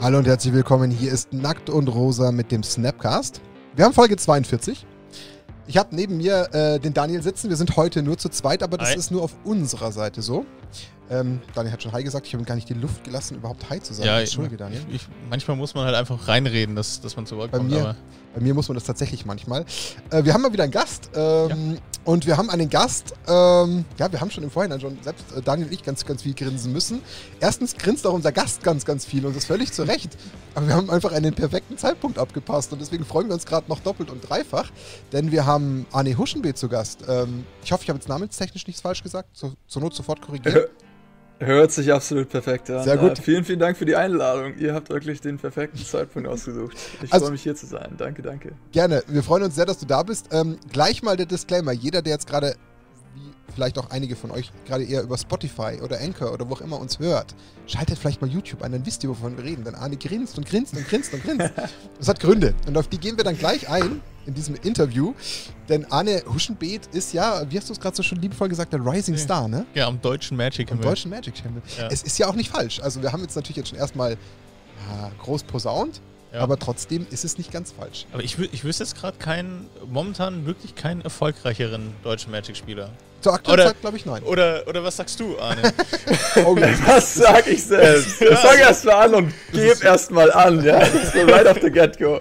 Hallo und herzlich willkommen. Hier ist Nackt und Rosa mit dem Snapcast. Wir haben Folge 42. Ich habe neben mir äh, den Daniel sitzen. Wir sind heute nur zu zweit, aber das Hi. ist nur auf unserer Seite so. Ähm, Daniel hat schon Hi gesagt. Ich habe ihm gar nicht die Luft gelassen, überhaupt Hi zu sagen. Ja, Entschuldige, Daniel. Ich, manchmal muss man halt einfach reinreden, dass, dass man zu Wort Bei kommt. mir- aber Bei mir muss man das tatsächlich manchmal. Äh, wir haben mal wieder einen Gast. Ähm, Und wir haben einen Gast. Ähm, ja, wir haben schon im Vorhinein schon, selbst äh, Daniel und ich, ganz, ganz viel grinsen müssen. Erstens grinst auch unser Gast ganz, ganz viel und das völlig zu Recht. Aber wir haben einfach einen perfekten Zeitpunkt abgepasst und deswegen freuen wir uns gerade noch doppelt und dreifach. Denn wir haben Arne Huschenbeet zu Gast. Ähm, ich hoffe, ich habe jetzt namenstechnisch nichts falsch gesagt. Zur, zur Not sofort korrigieren. Hört sich absolut perfekt an. Sehr gut. Äh, vielen, vielen Dank für die Einladung. Ihr habt wirklich den perfekten Zeitpunkt ausgesucht. Ich Also- freue mich hier zu sein. Danke, danke. Gerne. Wir freuen uns sehr, dass du da bist. Ähm, gleich mal der Disclaimer. Jeder, der jetzt gerade, vielleicht auch einige von euch, gerade eher über Spotify oder Anchor oder wo auch immer uns hört, schaltet vielleicht mal YouTube ein, dann wisst ihr, wovon wir reden. Denn Arne grinst und grinst und grinst und grinst. Das hat Gründe. Und auf die gehen wir dann gleich ein in diesem Interview. Denn Arne Huschenbeet ist ja, wie hast du es gerade so schon liebevoll gesagt, der Rising Ja. Star, ne? ja, am deutschen Magic wir- deutschen Magic Channel. Ja. Es ist ja auch nicht falsch. Also wir haben jetzt natürlich jetzt schon erstmal ja, groß posaunt, Ja. aber trotzdem ist es nicht ganz falsch. Aber ich, ich wüsste jetzt gerade keinen, momentan wirklich keinen erfolgreicheren deutschen Magic-Spieler. Zur aktuellen Oder- Zeit glaube ich nein. Oder, oder was sagst du, Arne? Oh, Was sag ich selbst? Ich fang erst mal an und geb erst mal an. Ja, das ist so right off the get-go.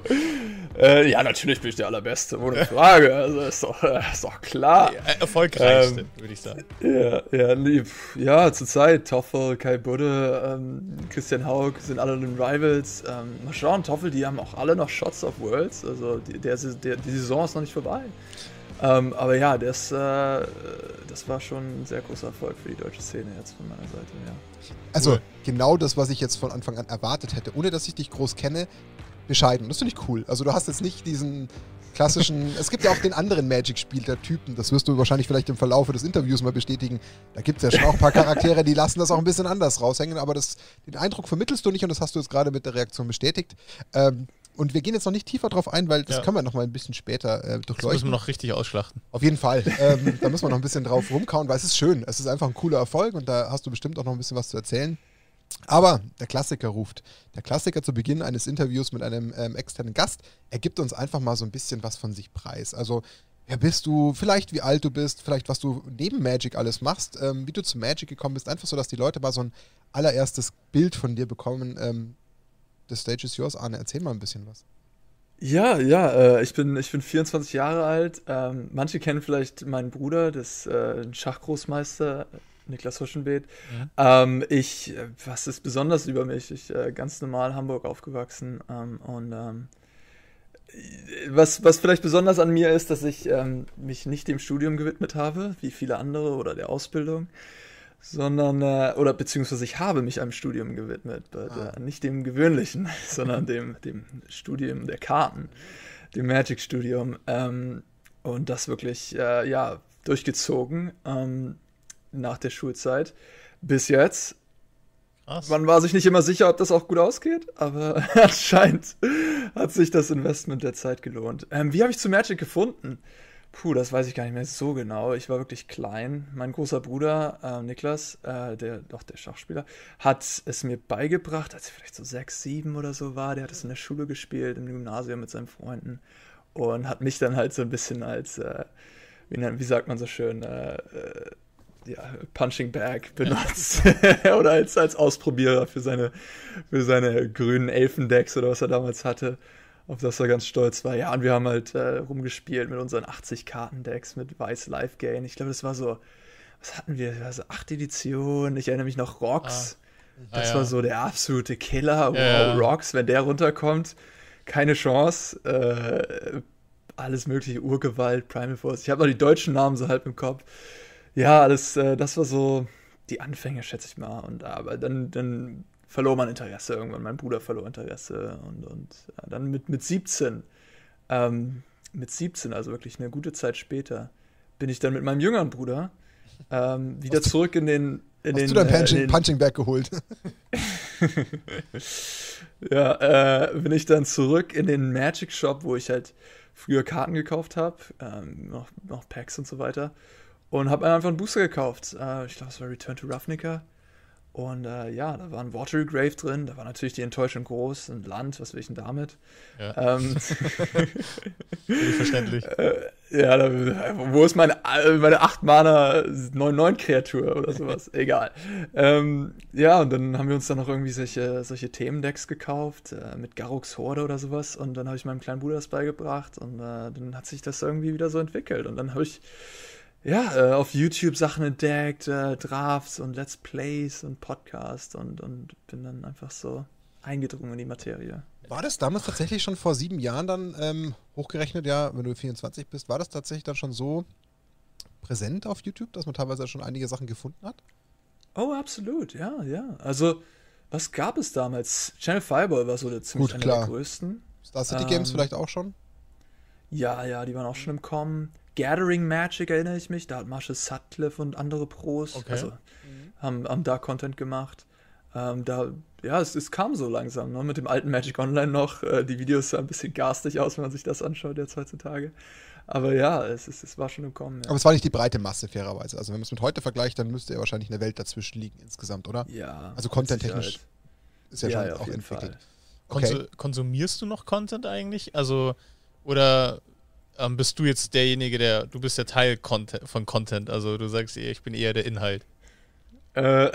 Äh, ja, natürlich bin ich der Allerbeste, ohne Frage. Also ist doch, äh, ist doch klar. Äh, Erfolgreichste, Ähm, würde ich sagen. Ja, ja, pf, ja, zurzeit Toffel, Kai Budde, ähm, Christian Haug sind alle in den Rivals. Ähm, mal schauen, Toffel, die haben auch alle noch Shots of Worlds. Also die, der, der, die Saison ist noch nicht vorbei. Ähm, aber ja, das, äh, das war schon ein sehr großer Erfolg für die deutsche Szene jetzt von meiner Seite, ja. Also Cool. genau das, was ich jetzt von Anfang an erwartet hätte, ohne dass ich dich groß kenne, bescheiden. Das finde ich cool. Also du hast jetzt nicht diesen klassischen, es gibt ja auch den anderen Magic-Spiel-Typen, das wirst du wahrscheinlich vielleicht im Verlauf des Interviews mal bestätigen. Da gibt es ja schon auch ein paar Charaktere, die lassen das auch ein bisschen anders raushängen, aber das, den Eindruck vermittelst du nicht und das hast du jetzt gerade mit der Reaktion bestätigt. Ähm, und wir gehen jetzt noch nicht tiefer drauf ein, weil das Ja. können wir noch mal ein bisschen später äh, Das müssen durchleuchten. wir noch richtig ausschlachten. Auf jeden Fall. ähm, da müssen wir noch ein bisschen drauf rumkauen, weil es ist schön. Es ist einfach ein cooler Erfolg und da hast du bestimmt auch noch ein bisschen was zu erzählen. Aber der Klassiker ruft. Der Klassiker zu Beginn eines Interviews mit einem ähm, externen Gast. Er gibt uns einfach mal so ein bisschen was von sich preis. Also, wer bist du? Vielleicht wie alt du bist, vielleicht was du neben Magic alles machst, ähm, wie du zu Magic gekommen bist. Einfach so, dass die Leute mal so ein allererstes Bild von dir bekommen. Ähm, the stage is yours, Arne. Erzähl mal ein bisschen was. Ja, ja, äh, ich, bin, ich bin 24 Jahre alt. Ähm, manche kennen vielleicht meinen Bruder, das äh, ein Schachgroßmeister, Niklas Huschenbeet. Mhm. Ähm, ich, äh, was ist besonders über mich? Ich äh, ganz normal Hamburg aufgewachsen ähm, und ähm, was, was vielleicht besonders an mir ist, dass ich ähm, mich nicht dem Studium gewidmet habe, wie viele andere oder der Ausbildung, sondern, äh, oder beziehungsweise ich habe mich einem Studium gewidmet, but, Ah. äh, nicht dem gewöhnlichen, sondern dem, dem Studium der Karten, dem Magic-Studium. Ähm, und das wirklich, äh, ja, durchgezogen ähm, nach der Schulzeit bis jetzt. Krass. Man war sich nicht immer sicher, ob das auch gut ausgeht, aber anscheinend hat sich das Investment der Zeit gelohnt. Ähm, wie habe ich zu Magic gefunden? Puh, das weiß ich gar nicht mehr so genau. Ich war wirklich klein. Mein großer Bruder, äh, Niklas, äh, der, doch der Schachspieler, hat es mir beigebracht, als ich vielleicht so sechs, sieben oder so war. Der hat es in der Schule gespielt, im Gymnasium mit seinen Freunden und hat mich dann halt so ein bisschen als, äh, wie, wie sagt man so schön, äh, äh, ja, Punching Bag benutzt. oder als, als Ausprobierer für seine, für seine grünen Elfendecks oder was er damals hatte. Auf das er ganz stolz war. Ja, und wir haben halt äh, rumgespielt mit unseren 80-Karten-Decks mit Weiß Live Gain. Ich glaube, das war so, was hatten wir? Das war so 8 Editionen. Ich erinnere mich noch Rocks. Ah, Das ja. war so der absolute Killer. Wow, Ja. Rocks, wenn der runterkommt, keine Chance. Äh, alles mögliche, Urgewalt, Primal Force. Ich habe noch die deutschen Namen so halb im Kopf. Ja, alles, äh, das war so die Anfänge, schätze ich mal. Und aber dann, dann verlor man Interesse irgendwann. Mein Bruder verlor Interesse und, und ja, dann mit, mit 17, ähm, mit 17, also wirklich eine gute Zeit später, bin ich dann mit meinem jüngeren Bruder ähm, wieder zurück in den in Hast den, du dein äh, in Punching, den Punching Bag geholt? ja, äh, bin ich dann zurück in den Magic Shop, wo ich halt früher Karten gekauft habe, ähm, noch, noch Packs und so weiter. Und habe einfach einen Booster gekauft. Äh, ich glaube, es war Return to Ravnica. Und äh, ja, da war ein Watery Grave drin, da war natürlich die Enttäuschung groß, ein Land, was will ich denn damit? Ja. Ähm, Verständlich. Äh, ja, da, wo ist meine, meine 8 Mana 9-9 Kreatur oder sowas? Egal. Ähm, ja, und dann haben wir uns dann noch irgendwie solche, solche Themendecks gekauft, äh, mit Garrux Horde oder sowas. Und dann habe ich meinem kleinen Bruder das beigebracht und äh, dann hat sich das irgendwie wieder so entwickelt. Und dann habe ich ja, äh, auf YouTube Sachen entdeckt, äh, Drafts und Let's Plays und Podcasts und, und bin dann einfach so eingedrungen in die Materie. War das damals tatsächlich schon vor sieben Jahren dann ähm, hochgerechnet, ja, wenn du 24 bist, war das tatsächlich dann schon so präsent auf YouTube, dass man teilweise schon einige Sachen gefunden hat? Oh, absolut, ja, ja. Also, was gab es damals? Channel Fireball war so der ziemlich Gut, klar. der größten. Star City ähm, Games vielleicht auch schon? Ja, ja, die waren auch schon im Kommen. Gathering Magic erinnere ich mich, da hat Marshall Sutcliffe und andere Pros, okay. also mhm. haben, haben da Content gemacht. Ähm, da, ja, es, es, kam so langsam, ne? mit dem alten Magic Online noch. Äh, die Videos sahen ein bisschen garstig aus, wenn man sich das anschaut jetzt heutzutage. Aber ja, es, es, es war schon im Kommen. Ja. Aber es war nicht die breite Masse, fairerweise. Also wenn man es mit heute vergleicht, dann müsste ja wahrscheinlich eine Welt dazwischen liegen insgesamt, oder? Ja. Also content-technisch ist ja, ja schon ja, auch entwickelt. Okay. Konsumierst du noch Content eigentlich? Also, oder ähm, bist du jetzt derjenige, der, du bist der Teil von Content, also du sagst eher, ich bin eher der Inhalt. Äh,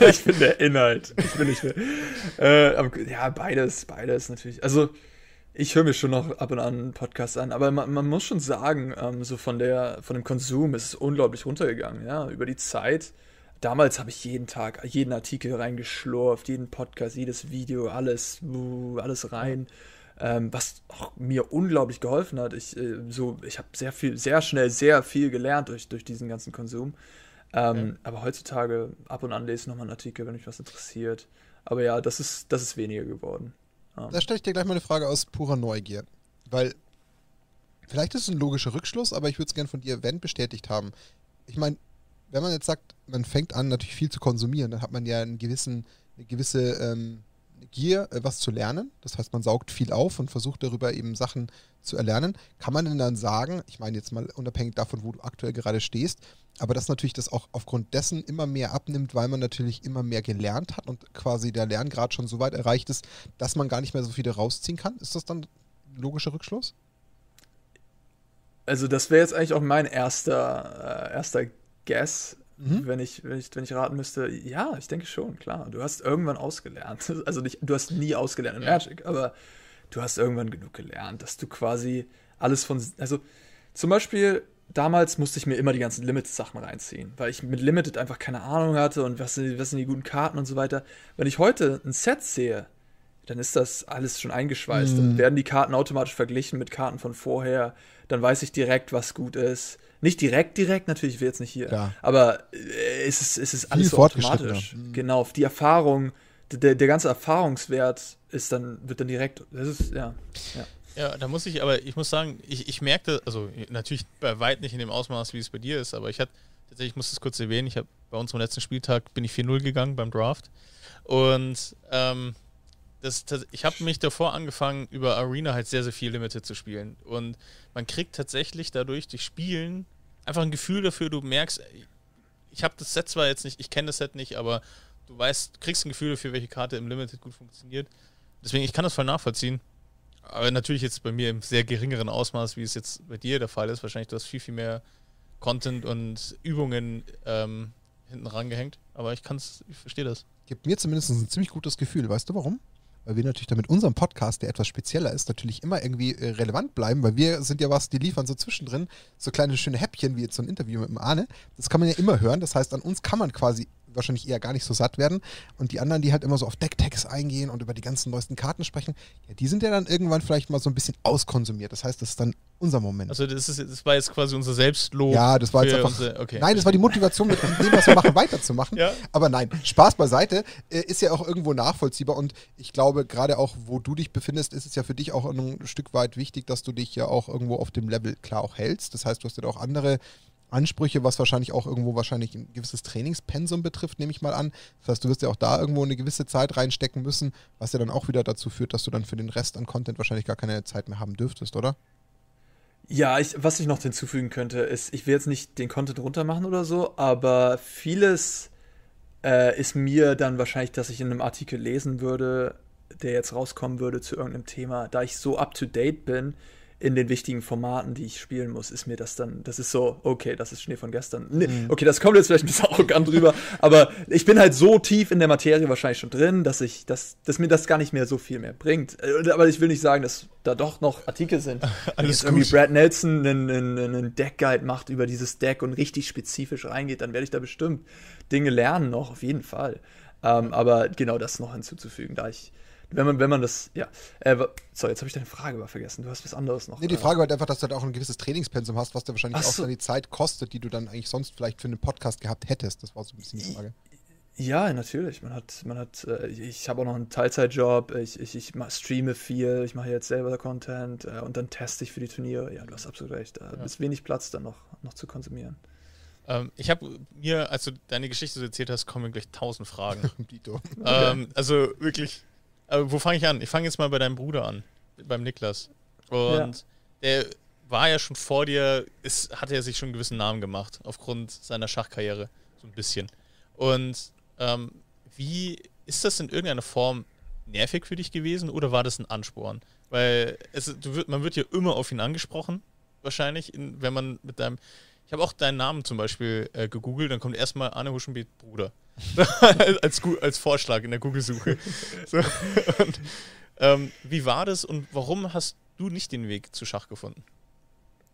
ich bin der Inhalt. Ich bin nicht mehr. Äh, aber, ja, beides, beides natürlich. Also, ich höre mir schon noch ab und an Podcasts an, aber man, man muss schon sagen, ähm, so von der, von dem Konsum ist es unglaublich runtergegangen, ja, über die Zeit. Damals habe ich jeden Tag, jeden Artikel reingeschlurft, jeden Podcast, jedes Video, alles, alles rein. Ja ähm, was auch mir unglaublich geholfen hat. Ich, äh, so, ich habe sehr viel, sehr schnell sehr viel gelernt durch, durch diesen ganzen Konsum. Ähm, ja. Aber heutzutage ab und an lese ich nochmal einen Artikel, wenn mich was interessiert. Aber ja, das ist, das ist weniger geworden. Ähm. Da stelle ich dir gleich mal eine Frage aus purer Neugier. Weil, vielleicht ist es ein logischer Rückschluss, aber ich würde es gerne von dir, wenn, bestätigt haben. Ich meine, wenn man jetzt sagt, man fängt an, natürlich viel zu konsumieren, dann hat man ja einen gewissen, eine gewisse ähm, Gier, äh, was zu lernen. Das heißt, man saugt viel auf und versucht darüber eben Sachen zu erlernen. Kann man denn dann sagen, ich meine jetzt mal unabhängig davon, wo du aktuell gerade stehst, aber dass natürlich das auch aufgrund dessen immer mehr abnimmt, weil man natürlich immer mehr gelernt hat und quasi der Lerngrad schon so weit erreicht ist, dass man gar nicht mehr so viel rausziehen kann? Ist das dann logischer Rückschluss? Also das wäre jetzt eigentlich auch mein erster, äh, erster Guess. Mhm. Wenn, ich, wenn, ich, wenn ich raten müsste, ja, ich denke schon, klar. Du hast irgendwann ausgelernt. Also nicht, du hast nie ausgelernt in Magic, aber du hast irgendwann genug gelernt, dass du quasi alles von. Also zum Beispiel, damals musste ich mir immer die ganzen Limited-Sachen reinziehen, weil ich mit Limited einfach keine Ahnung hatte und was sind, was sind die guten Karten und so weiter. Wenn ich heute ein Set sehe, dann ist das alles schon eingeschweißt. Mhm. Dann werden die Karten automatisch verglichen mit Karten von vorher. Dann weiß ich direkt, was gut ist. Nicht direkt, direkt, natürlich, ich will jetzt nicht hier. Ja. Aber äh, es ist, es ist alles so automatisch. Mhm. Genau, die Erfahrung, der, der ganze Erfahrungswert ist dann, wird dann direkt, das ist, ja. ja. Ja, da muss ich, aber ich muss sagen, ich, ich merkte, also natürlich bei weit nicht in dem Ausmaß, wie es bei dir ist, aber ich hatte, tatsächlich, ich muss das kurz erwähnen, ich habe bei unserem letzten Spieltag bin ich 4-0 gegangen beim Draft. Und ähm, das, das, ich habe mich davor angefangen, über Arena halt sehr, sehr viel Limited zu spielen. Und man kriegt tatsächlich dadurch durch Spielen einfach ein Gefühl dafür, du merkst, ich habe das Set zwar jetzt nicht, ich kenne das Set nicht, aber du weißt, kriegst ein Gefühl dafür, welche Karte im Limited gut funktioniert. Deswegen, ich kann das voll nachvollziehen. Aber natürlich jetzt bei mir im sehr geringeren Ausmaß, wie es jetzt bei dir der Fall ist. Wahrscheinlich du hast viel, viel mehr Content und Übungen ähm, hinten rangehängt. Aber ich kann's, ich verstehe das. Gibt mir zumindest ein ziemlich gutes Gefühl. Weißt du warum? Weil wir natürlich damit unserem Podcast, der etwas spezieller ist, natürlich immer irgendwie äh, relevant bleiben, weil wir sind ja was, die liefern so zwischendrin so kleine schöne Häppchen, wie jetzt so ein Interview mit dem Arne. Das kann man ja immer hören. Das heißt, an uns kann man quasi wahrscheinlich eher gar nicht so satt werden. Und die anderen, die halt immer so auf Decktags eingehen und über die ganzen neuesten Karten sprechen, ja, die sind ja dann irgendwann vielleicht mal so ein bisschen auskonsumiert. Das heißt, das ist dann unser Moment. Also das, ist, das war jetzt quasi unser Selbstlob. Ja, das war jetzt einfach. Unsere, okay. Nein, das war die Motivation, mit dem, was wir machen, weiterzumachen. Ja? Aber nein, Spaß beiseite, äh, ist ja auch irgendwo nachvollziehbar. Und ich glaube, gerade auch, wo du dich befindest, ist es ja für dich auch ein Stück weit wichtig, dass du dich ja auch irgendwo auf dem Level klar auch hältst. Das heißt, du hast ja auch andere Ansprüche, was wahrscheinlich auch irgendwo wahrscheinlich ein gewisses Trainingspensum betrifft, nehme ich mal an. Das heißt, du wirst ja auch da irgendwo eine gewisse Zeit reinstecken müssen, was ja dann auch wieder dazu führt, dass du dann für den Rest an Content wahrscheinlich gar keine Zeit mehr haben dürftest, oder? Ja, ich, was ich noch hinzufügen könnte, ist, ich will jetzt nicht den Content runtermachen oder so, aber vieles äh, ist mir dann wahrscheinlich, dass ich in einem Artikel lesen würde, der jetzt rauskommen würde zu irgendeinem Thema, da ich so up to date bin, in den wichtigen Formaten, die ich spielen muss, ist mir das dann, das ist so, okay, das ist Schnee von gestern. Nee, mhm. Okay, das kommt jetzt vielleicht ein bisschen arrogant drüber, aber ich bin halt so tief in der Materie wahrscheinlich schon drin, dass ich, dass, dass mir das gar nicht mehr so viel mehr bringt. Äh, aber ich will nicht sagen, dass da doch noch Artikel sind. Wenn jetzt irgendwie Brad Nelson einen, einen, einen Deck-Guide macht über dieses Deck und richtig spezifisch reingeht, dann werde ich da bestimmt Dinge lernen noch, auf jeden Fall. Ähm, aber genau das noch hinzuzufügen, da ich wenn man, wenn man das, ja. Äh, so, jetzt habe ich deine Frage aber vergessen. Du hast was anderes noch. Nee, die Frage war halt einfach, dass du halt auch ein gewisses Trainingspensum hast, was dir wahrscheinlich so. auch die Zeit kostet, die du dann eigentlich sonst vielleicht für einen Podcast gehabt hättest. Das war so ein bisschen die Frage. Ja, natürlich. Man hat, man hat, äh, ich habe auch noch einen Teilzeitjob, ich, ich, ich streame viel, ich mache jetzt selber Content äh, und dann teste ich für die Turniere. Ja, du hast absolut recht. Da ja. ist wenig Platz dann noch, noch zu konsumieren. Ähm, ich habe mir, als du deine Geschichte so erzählt hast, kommen gleich tausend Fragen. ähm, also wirklich aber wo fange ich an? Ich fange jetzt mal bei deinem Bruder an, beim Niklas. Und ja. der war ja schon vor dir, ist, hat er sich schon einen gewissen Namen gemacht, aufgrund seiner Schachkarriere, so ein bisschen. Und ähm, wie ist das in irgendeiner Form nervig für dich gewesen oder war das ein Ansporn? Weil es, du, man wird ja immer auf ihn angesprochen, wahrscheinlich, in, wenn man mit deinem. Ich habe auch deinen Namen zum Beispiel äh, gegoogelt, dann kommt erstmal Anne Huschenbeet Bruder. als, als Vorschlag in der Google-Suche. So. ähm, wie war das und warum hast du nicht den Weg zu Schach gefunden?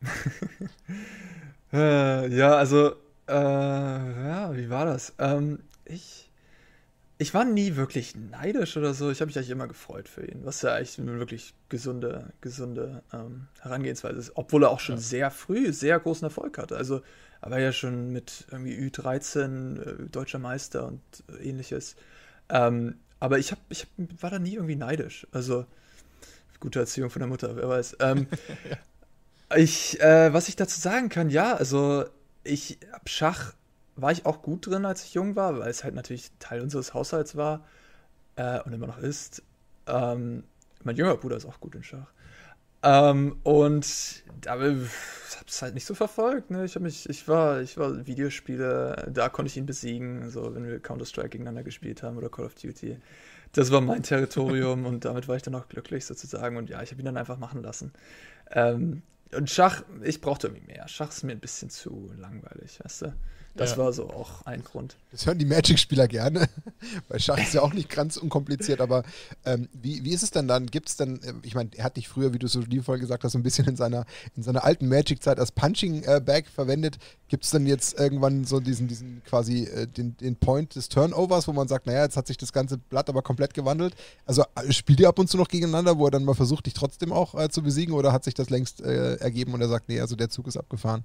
äh, ja, also, äh, ja, wie war das? Ähm, ich, ich war nie wirklich neidisch oder so. Ich habe mich eigentlich immer gefreut für ihn, was ja eigentlich eine wirklich gesunde, gesunde ähm, Herangehensweise ist. Obwohl er auch schon ja. sehr früh sehr großen Erfolg hatte. Also, er war ja schon mit irgendwie Ü13 äh, deutscher Meister und äh, ähnliches. Ähm, aber ich, hab, ich hab, war da nie irgendwie neidisch. Also, gute Erziehung von der Mutter, wer weiß. Ähm, ja. Ich, äh, was ich dazu sagen kann, ja, also ich ab Schach war ich auch gut drin, als ich jung war, weil es halt natürlich Teil unseres Haushalts war äh, und immer noch ist. Ähm, mein jüngerer Bruder ist auch gut in Schach. Ähm, und aber es halt nicht so verfolgt. Ne? Ich habe mich, ich war, ich war Videospiele, da konnte ich ihn besiegen, so wenn wir Counter Strike gegeneinander gespielt haben oder Call of Duty. Das war mein Territorium und damit war ich dann auch glücklich sozusagen. Und ja, ich habe ihn dann einfach machen lassen. Ähm, und Schach, ich brauchte irgendwie mehr. Schach ist mir ein bisschen zu langweilig, weißt du? Das ja. war so auch ein Grund. Das hören die Magic-Spieler gerne, weil Schach ist ja auch nicht ganz unkompliziert, aber ähm, wie, wie ist es denn dann? Gibt es denn, äh, ich meine, er hat dich früher, wie du so liebevoll gesagt hast, so ein bisschen in seiner, in seiner alten Magic-Zeit als Punching-Bag äh, verwendet. Gibt es denn jetzt irgendwann so diesen, diesen quasi äh, den, den Point des Turnovers, wo man sagt, naja, jetzt hat sich das ganze Blatt aber komplett gewandelt? Also äh, spielt ihr ab und zu noch gegeneinander, wo er dann mal versucht, dich trotzdem auch äh, zu besiegen oder hat sich das längst äh, ergeben und er sagt, nee, also der Zug ist abgefahren?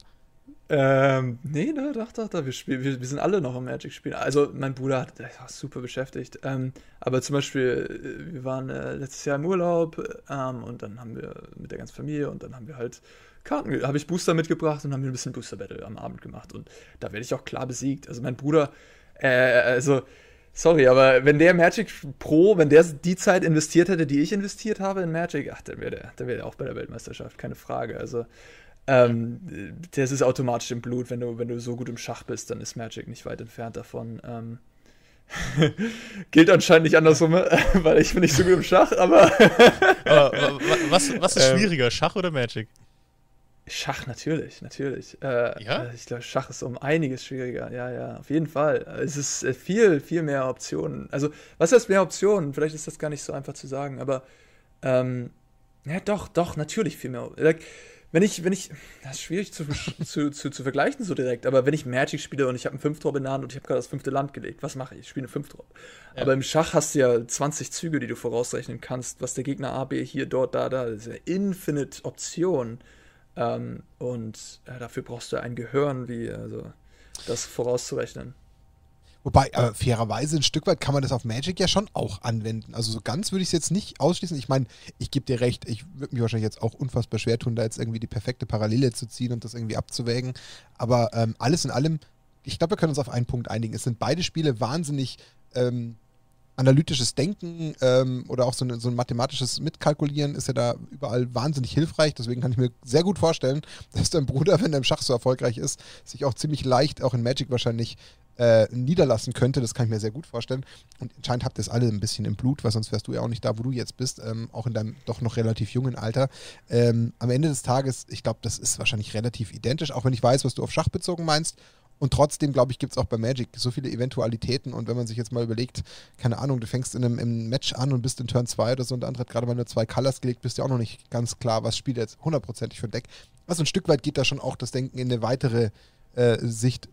Ähm, nee, ne, doch, doch, doch. Wir, spielen, wir, wir sind alle noch im Magic-Spiel. Also, mein Bruder hat, der war super beschäftigt. Ähm, aber zum Beispiel, äh, wir waren äh, letztes Jahr im Urlaub ähm, und dann haben wir mit der ganzen Familie und dann haben wir halt Karten, habe ich Booster mitgebracht und haben wir ein bisschen Booster-Battle am Abend gemacht. Und da werde ich auch klar besiegt. Also, mein Bruder, äh, also, sorry, aber wenn der Magic Pro, wenn der die Zeit investiert hätte, die ich investiert habe in Magic, ach, dann wäre der, wär der auch bei der Weltmeisterschaft, keine Frage. Also, ähm, das ist automatisch im Blut, wenn du, wenn du so gut im Schach bist, dann ist Magic nicht weit entfernt davon. Ähm, gilt anscheinend nicht andersrum, weil ich bin nicht so gut im Schach, aber. aber was, was ist ähm, schwieriger, Schach oder Magic? Schach natürlich, natürlich. Äh, ja? Äh, ich glaube, Schach ist um einiges schwieriger. Ja, ja, auf jeden Fall. Es ist äh, viel, viel mehr Optionen. Also, was heißt mehr Optionen? Vielleicht ist das gar nicht so einfach zu sagen, aber ähm, ja, doch, doch, natürlich viel mehr. Like, wenn ich, wenn ich, das ist schwierig zu, zu, zu, zu, vergleichen so direkt, aber wenn ich Magic spiele und ich habe einen Fünftrop in der Hand und ich habe gerade das fünfte Land gelegt, was mache ich? Ich spiele einen Fünftrop. Ja. Aber im Schach hast du ja 20 Züge, die du vorausrechnen kannst, was der Gegner A, B, hier, dort, da, da, das ist ja infinite Option. Ähm, und äh, dafür brauchst du ein Gehirn, wie, also, das vorauszurechnen. Wobei, äh, fairerweise ein Stück weit kann man das auf Magic ja schon auch anwenden. Also so ganz würde ich es jetzt nicht ausschließen. Ich meine, ich gebe dir recht, ich würde mich wahrscheinlich jetzt auch unfassbar schwer tun, da jetzt irgendwie die perfekte Parallele zu ziehen und das irgendwie abzuwägen. Aber ähm, alles in allem, ich glaube, wir können uns auf einen Punkt einigen. Es sind beide Spiele wahnsinnig ähm, analytisches Denken ähm, oder auch so, eine, so, ein mathematisches Mitkalkulieren ist ja da überall wahnsinnig hilfreich. Deswegen kann ich mir sehr gut vorstellen, dass dein Bruder, wenn er im Schach so erfolgreich ist, sich auch ziemlich leicht auch in Magic wahrscheinlich äh, niederlassen könnte. Das kann ich mir sehr gut vorstellen. Und anscheinend habt ihr es alle ein bisschen im Blut, weil sonst wärst du ja auch nicht da, wo du jetzt bist, ähm, auch in deinem doch noch relativ jungen Alter. Ähm, am Ende des Tages, ich glaube, das ist wahrscheinlich relativ identisch, auch wenn ich weiß, was du auf Schach bezogen meinst. Und trotzdem, glaube ich, gibt es auch bei Magic so viele Eventualitäten. Und wenn man sich jetzt mal überlegt, keine Ahnung, du fängst in einem, im Match an und bist in Turn 2 oder so und der andere hat gerade mal nur zwei Colors gelegt, bist ja auch noch nicht ganz klar, was spielt er jetzt hundertprozentig für ein Deck. Also ein Stück weit geht da schon auch das Denken in eine weitere äh, Sicht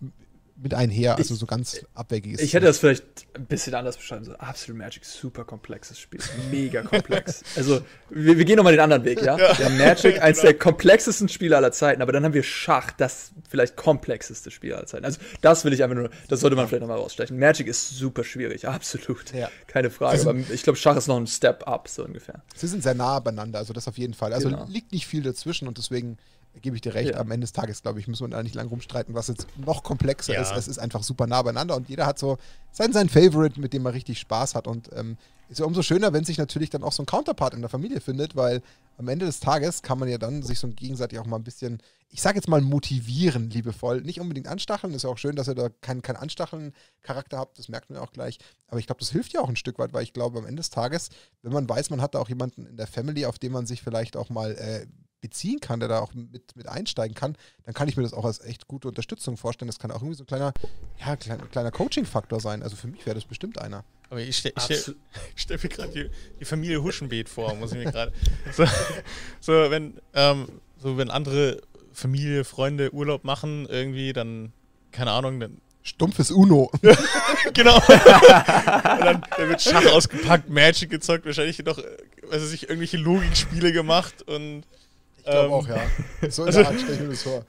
mit einher, also so ganz abwegiges. Ich hätte das vielleicht ein bisschen anders beschreiben sollen. Absolute Magic, super komplexes Spiel. Mega komplex. also, wir, wir gehen nochmal den anderen Weg, ja? ja. Wir haben Magic, genau. eins der komplexesten Spiele aller Zeiten, aber dann haben wir Schach, das vielleicht komplexeste Spiel aller Zeiten. Also, das will ich einfach nur, das sollte man vielleicht nochmal rausstechen. Magic ist super schwierig, absolut. Ja. Keine Frage. Also, aber ich glaube, Schach ist noch ein Step up, so ungefähr. Sie sind sehr nah beieinander, also das auf jeden Fall. Also, genau. liegt nicht viel dazwischen und deswegen gebe ich dir recht, ja. am Ende des Tages, glaube ich, muss man da nicht lang rumstreiten, was jetzt noch komplexer ja. ist. Es ist einfach super nah beieinander und jeder hat so sein, sein Favorite, mit dem er richtig Spaß hat. Und ähm, ist ja umso schöner, wenn sich natürlich dann auch so ein Counterpart in der Familie findet, weil am Ende des Tages kann man ja dann sich so gegenseitig auch mal ein bisschen, ich sage jetzt mal, motivieren, liebevoll. Nicht unbedingt anstacheln, ist ja auch schön, dass ihr da keinen kein Anstacheln-Charakter habt, das merkt man ja auch gleich. Aber ich glaube, das hilft ja auch ein Stück weit, weil ich glaube, am Ende des Tages, wenn man weiß, man hat da auch jemanden in der Family, auf den man sich vielleicht auch mal äh, beziehen kann, der da auch mit, mit einsteigen kann, dann kann ich mir das auch als echt gute Unterstützung vorstellen. Das kann auch irgendwie so ein kleiner, ja, kleiner, kleiner Coaching-Faktor sein. Also für mich wäre das bestimmt einer. Aber ich stelle stell, stell mir gerade die, die, Familie Huschenbeet vor, muss ich mir gerade. So, so, wenn, ähm, so, wenn andere Familie, Freunde Urlaub machen, irgendwie, dann, keine Ahnung, dann Stumpfes Uno. genau. und dann, dann, wird Schach ausgepackt, Magic gezockt, wahrscheinlich noch, also sich irgendwelche Logikspiele gemacht und ich glaube ähm, auch, ja. So in also, der Art stelle ich mir das vor.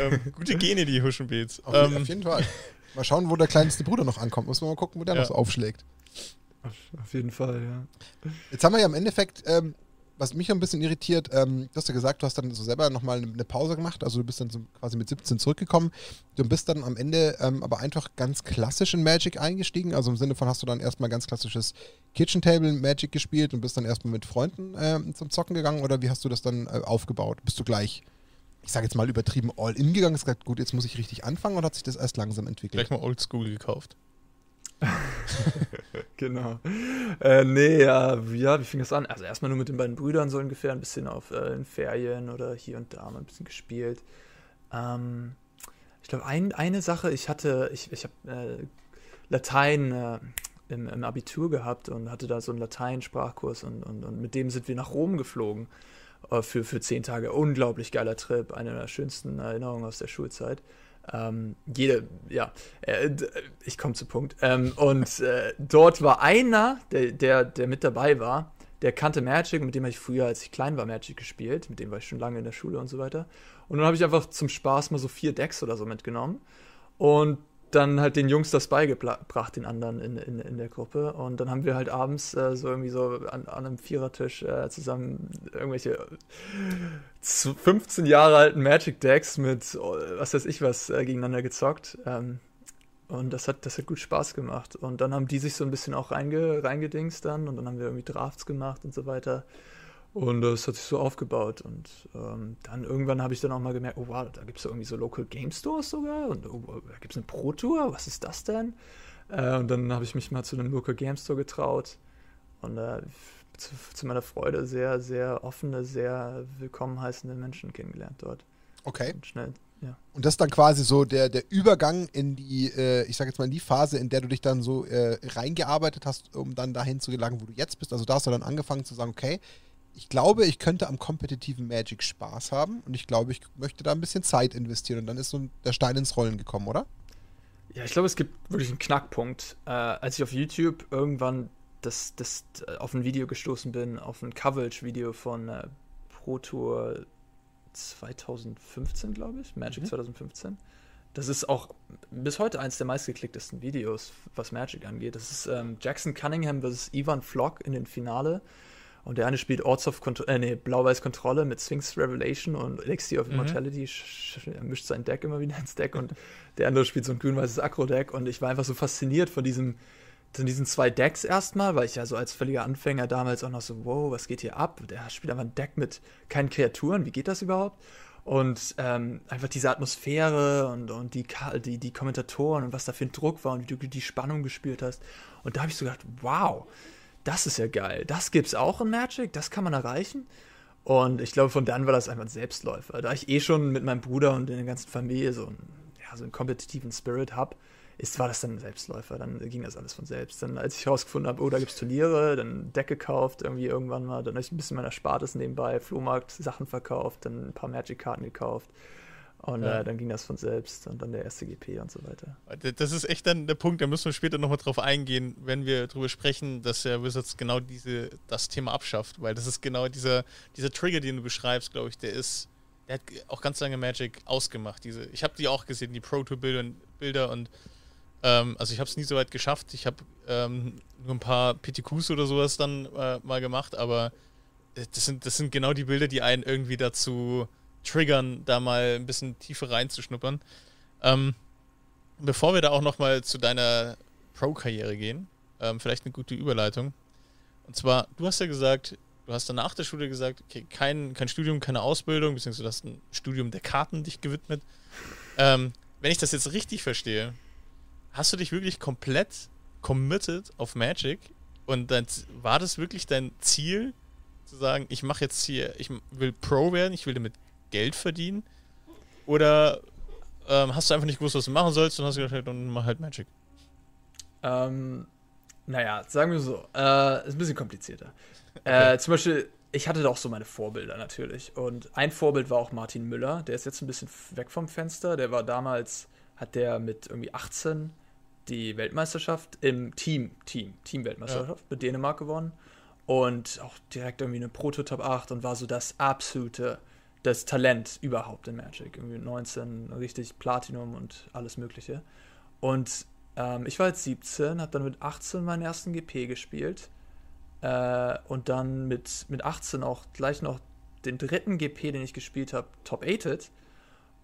Ähm, gute Gene, die Huschenbeets. Auf, ähm, auf, jeden Fall. Mal schauen, wo der kleinste Bruder noch ankommt. Muss man mal gucken, wo der ja. noch so aufschlägt. Auf jeden Fall, ja. Jetzt haben wir ja im Endeffekt ähm, was mich ein bisschen irritiert, ähm, du hast ja gesagt, du hast dann so selber nochmal eine Pause gemacht, also du bist dann so quasi mit 17 zurückgekommen. Du bist dann am Ende ähm, aber einfach ganz klassisch in Magic eingestiegen, also im Sinne von hast du dann erstmal ganz klassisches Kitchen Table Magic gespielt und bist dann erstmal mit Freunden ähm, zum Zocken gegangen oder wie hast du das dann äh, aufgebaut? Bist du gleich, ich sage jetzt mal übertrieben, all in gegangen, hast gesagt, gut, jetzt muss ich richtig anfangen oder hat sich das erst langsam entwickelt? Gleich mal Oldschool gekauft. genau. Äh, nee, ja, ja, wie fing das an? Also erstmal nur mit den beiden Brüdern so ungefähr, ein bisschen auf äh, in Ferien oder hier und da mal ein bisschen gespielt. Ähm, ich glaube, ein, eine Sache, ich hatte, ich, ich habe äh, Latein äh, im, im, Abitur gehabt und hatte da so einen Latein-Sprachkurs und, und, und mit dem sind wir nach Rom geflogen äh, für, für zehn Tage. Unglaublich geiler Trip, eine der schönsten Erinnerungen aus der Schulzeit. Ähm, jede, ja, äh, ich komme zu Punkt. Ähm, und äh, dort war einer, der, der, der mit dabei war, der kannte Magic, mit dem habe ich früher, als ich klein war, Magic gespielt. Mit dem war ich schon lange in der Schule und so weiter. Und dann habe ich einfach zum Spaß mal so vier Decks oder so mitgenommen. Und dann halt den Jungs das beigebracht, den anderen in, in, in der Gruppe. Und dann haben wir halt abends äh, so irgendwie so an, an einem Vierertisch äh, zusammen irgendwelche 15 Jahre alten Magic Decks mit was weiß ich was äh, gegeneinander gezockt. Ähm, und das hat, das hat gut Spaß gemacht. Und dann haben die sich so ein bisschen auch reinge, reingedingst dann und dann haben wir irgendwie Drafts gemacht und so weiter. Und das hat sich so aufgebaut. Und ähm, dann irgendwann habe ich dann auch mal gemerkt, oh wow, da gibt es irgendwie so Local Game Stores sogar. Und oh, da gibt es eine Pro Tour, was ist das denn? Äh, und dann habe ich mich mal zu einem Local Game Store getraut. Und äh, zu, zu, meiner Freude sehr, sehr offene, sehr willkommen heißende Menschen kennengelernt dort. Okay. Und schnell, ja. Und das ist dann quasi so der, der Übergang in die, äh, ich sage jetzt mal, in die Phase, in der du dich dann so äh, reingearbeitet hast, um dann dahin zu gelangen, wo du jetzt bist. Also da hast du dann angefangen zu sagen, okay, ich glaube, ich könnte am kompetitiven Magic Spaß haben und ich glaube, ich möchte da ein bisschen Zeit investieren und dann ist so der Stein ins Rollen gekommen, oder? Ja, ich glaube, es gibt wirklich einen Knackpunkt. Äh, als ich auf YouTube irgendwann das, das, äh, auf ein Video gestoßen bin, auf ein Coverage-Video von äh, Pro Tour 2015, glaube ich, Magic mhm. 2015. Das ist auch bis heute eins der meistgeklicktesten Videos, was Magic angeht. Das ist ähm, Jackson Cunningham vs. Ivan Flock in den Finale. Und der eine spielt Orts of Contro äh, nee, Blau-Weiß Kontrolle mit Sphinx Revelation und Elixir of mhm. Immortality, mhm. mischt sein Deck immer wieder ins Deck und der andere spielt so ein grün-weißes Akro-Deck und ich war einfach so fasziniert von diesem, in diesen zwei Decks erstmal, weil ich ja so als völliger Anfänger damals auch noch so, wow, was geht hier ab? Der spielt einfach ein Deck mit keinen Kreaturen, wie geht das überhaupt? Und ähm, einfach diese Atmosphäre und, und die, die, die Kommentatoren und was da für ein Druck war und wie du die Spannung gespielt hast. Und da habe ich so gedacht, wow, das ist ja geil. Das gibt's auch in Magic, das kann man erreichen. Und ich glaube, von dann war das einfach ein Selbstläufer. Da ich eh schon mit meinem Bruder und in der ganzen Familie so einen, ja, so einen kompetitiven Spirit habe, ist, war das dann ein Selbstläufer. Dann ging das alles von selbst. Dann, als ich herausgefunden habe, oh, da gibt es Turniere, dann Deck gekauft, irgendwie irgendwann mal, dann habe ich ein bisschen meiner Spartes nebenbei, Flohmarkt Sachen verkauft, dann ein paar Magic-Karten gekauft. Und ja. äh, dann ging das von selbst und dann der erste GP und so weiter. Das ist echt dann der Punkt, da müssen wir später nochmal drauf eingehen, wenn wir darüber sprechen, dass der Wizards genau diese, das Thema abschafft, weil das ist genau dieser, dieser Trigger, den du beschreibst, glaube ich, der ist, der hat auch ganz lange Magic ausgemacht. Diese, ich habe die auch gesehen, die Pro Tour Bilder, Bilder und ähm, also ich habe es nie so weit geschafft. Ich habe ähm, nur ein paar PTQs oder sowas dann äh, mal gemacht, aber äh, das sind, das sind genau die Bilder, die einen irgendwie dazu triggern, da mal ein bisschen tiefer reinzuschnuppern. Ähm, bevor wir da auch nochmal zu deiner Pro-Karriere gehen, ähm, vielleicht eine gute Überleitung. Und zwar, du hast ja gesagt, du hast dann nach der Schule gesagt, okay, kein, kein Studium, keine Ausbildung, beziehungsweise du hast ein Studium der Karten dich gewidmet. Ähm, wenn ich das jetzt richtig verstehe, hast du dich wirklich komplett committed auf Magic und dann war das wirklich dein Ziel, zu sagen, ich mache jetzt hier, ich will Pro werden, ich will damit Geld verdienen? Oder ähm, hast du einfach nicht gewusst, was du machen sollst und hast gedacht, dann mach halt Magic? Ähm, naja, sagen wir so, äh, ist ein bisschen komplizierter. Okay. Äh, zum Beispiel, ich hatte doch so meine Vorbilder natürlich. Und ein Vorbild war auch Martin Müller, der ist jetzt ein bisschen weg vom Fenster. Der war damals, hat der mit irgendwie 18 die Weltmeisterschaft im Team, Team, Team-Weltmeisterschaft ja. mit Dänemark gewonnen. Und auch direkt irgendwie eine Proto-Top 8 und war so das absolute, das Talent überhaupt in Magic. Irgendwie 19, richtig Platinum und alles Mögliche. Und ähm, ich war jetzt 17, habe dann mit 18 meinen ersten GP gespielt. Äh, und dann mit, mit 18 auch gleich noch den dritten GP, den ich gespielt habe, Top 8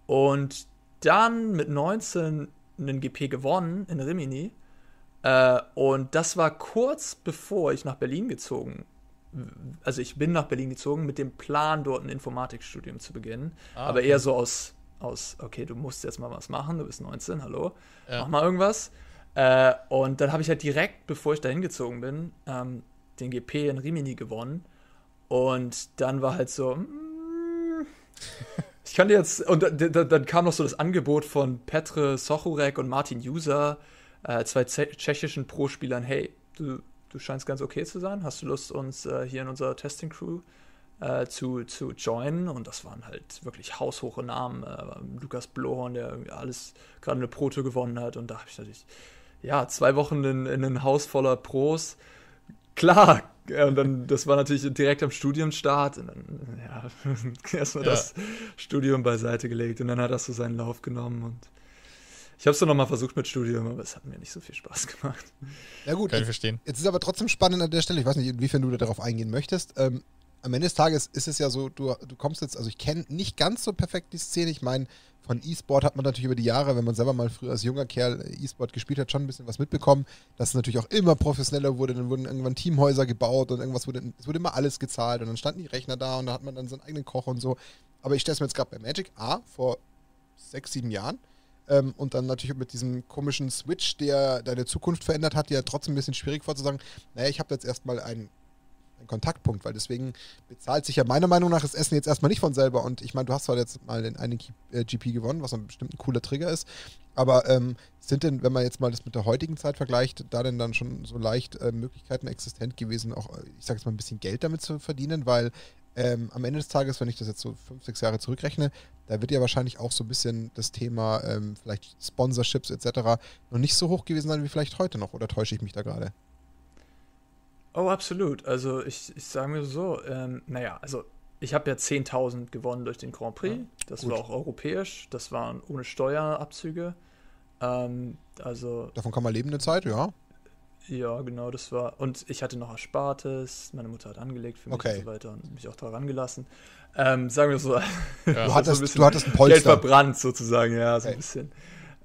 Und dann mit 19 einen GP gewonnen in Rimini. Äh, und das war kurz bevor ich nach Berlin gezogen also ich bin nach Berlin gezogen mit dem Plan, dort ein Informatikstudium zu beginnen. Ah, aber eher so aus, aus, okay, du musst jetzt mal was machen, du bist 19, hallo, ja. mach mal irgendwas. Äh, und dann habe ich halt direkt, bevor ich da hingezogen bin, ähm, den GP in Rimini gewonnen. Und dann war halt so, mm, ich kann jetzt, und dann kam noch so das Angebot von Petre Sochurek und Martin User, äh, zwei tschechischen Pro-Spielern, hey, du, du scheinst ganz okay zu sein, hast du Lust, uns äh, hier in unserer Testing-Crew äh, zu, zu joinen? Und das waren halt wirklich haushohe Namen. Äh, Lukas Blohorn, der alles gerade eine Proto gewonnen hat. Und da habe ich natürlich, ja, zwei Wochen in, in ein Haus voller Pros. Klar, und dann, das war natürlich direkt am Studiumstart. Und dann, ja, erstmal ja. das Studium beiseite gelegt. Und dann hat das so seinen Lauf genommen. Und ich habe es dann nochmal versucht mit Studium, aber es hat mir nicht so viel Spaß gemacht. Ja, gut. Kann ich verstehen. Jetzt ist aber trotzdem spannend an der Stelle. Ich weiß nicht, inwiefern du darauf eingehen möchtest. Ähm, am Ende des Tages ist es ja so, du, du kommst jetzt, also ich kenne nicht ganz so perfekt die Szene. Ich meine, von E-Sport hat man natürlich über die Jahre, wenn man selber mal früher als junger Kerl E-Sport gespielt hat, schon ein bisschen was mitbekommen, dass es natürlich auch immer professioneller wurde. Dann wurden irgendwann Teamhäuser gebaut und irgendwas wurde, es wurde immer alles gezahlt und dann standen die Rechner da und da hat man dann seinen eigenen Koch und so. Aber ich stelle es mir jetzt gerade bei Magic A vor sechs, sieben Jahren ähm, und dann natürlich mit diesem komischen Switch, der deine Zukunft verändert hat, ja trotzdem ein bisschen schwierig vorzusagen, naja, ich habe jetzt erstmal einen ein Kontaktpunkt, weil deswegen bezahlt sich ja meiner Meinung nach das Essen jetzt erstmal nicht von selber. Und ich meine, du hast zwar jetzt mal den einen GP äh, gewonnen, was bestimmt ein cooler Trigger ist, aber ähm, sind denn, wenn man jetzt mal das mit der heutigen Zeit vergleicht, da denn dann schon so leicht äh, Möglichkeiten existent gewesen, auch, äh, ich sage jetzt mal, ein bisschen Geld damit zu verdienen, weil ähm, am Ende des Tages, wenn ich das jetzt so fünf, sechs Jahre zurückrechne, da wird ja wahrscheinlich auch so ein bisschen das Thema ähm, vielleicht Sponsorships etc. noch nicht so hoch gewesen sein wie vielleicht heute noch, oder täusche ich mich da gerade? Oh, absolut. Also ich, ich sage mir so, ähm, naja, also ich habe ja 10.000 gewonnen durch den Grand Prix. Ja, das gut. war auch europäisch. Das waren ohne Steuerabzüge. Ähm, also Davon kann man leben eine Zeit, ja. Ja, genau, das war. Und ich hatte noch Erspartes, meine Mutter hat angelegt für mich okay. und so weiter und mich auch daran gelassen. Ähm, sagen wir so, ja. du, hattest, so ein du hattest ein Polster. Geld verbrannt sozusagen, ja, so okay. ein bisschen.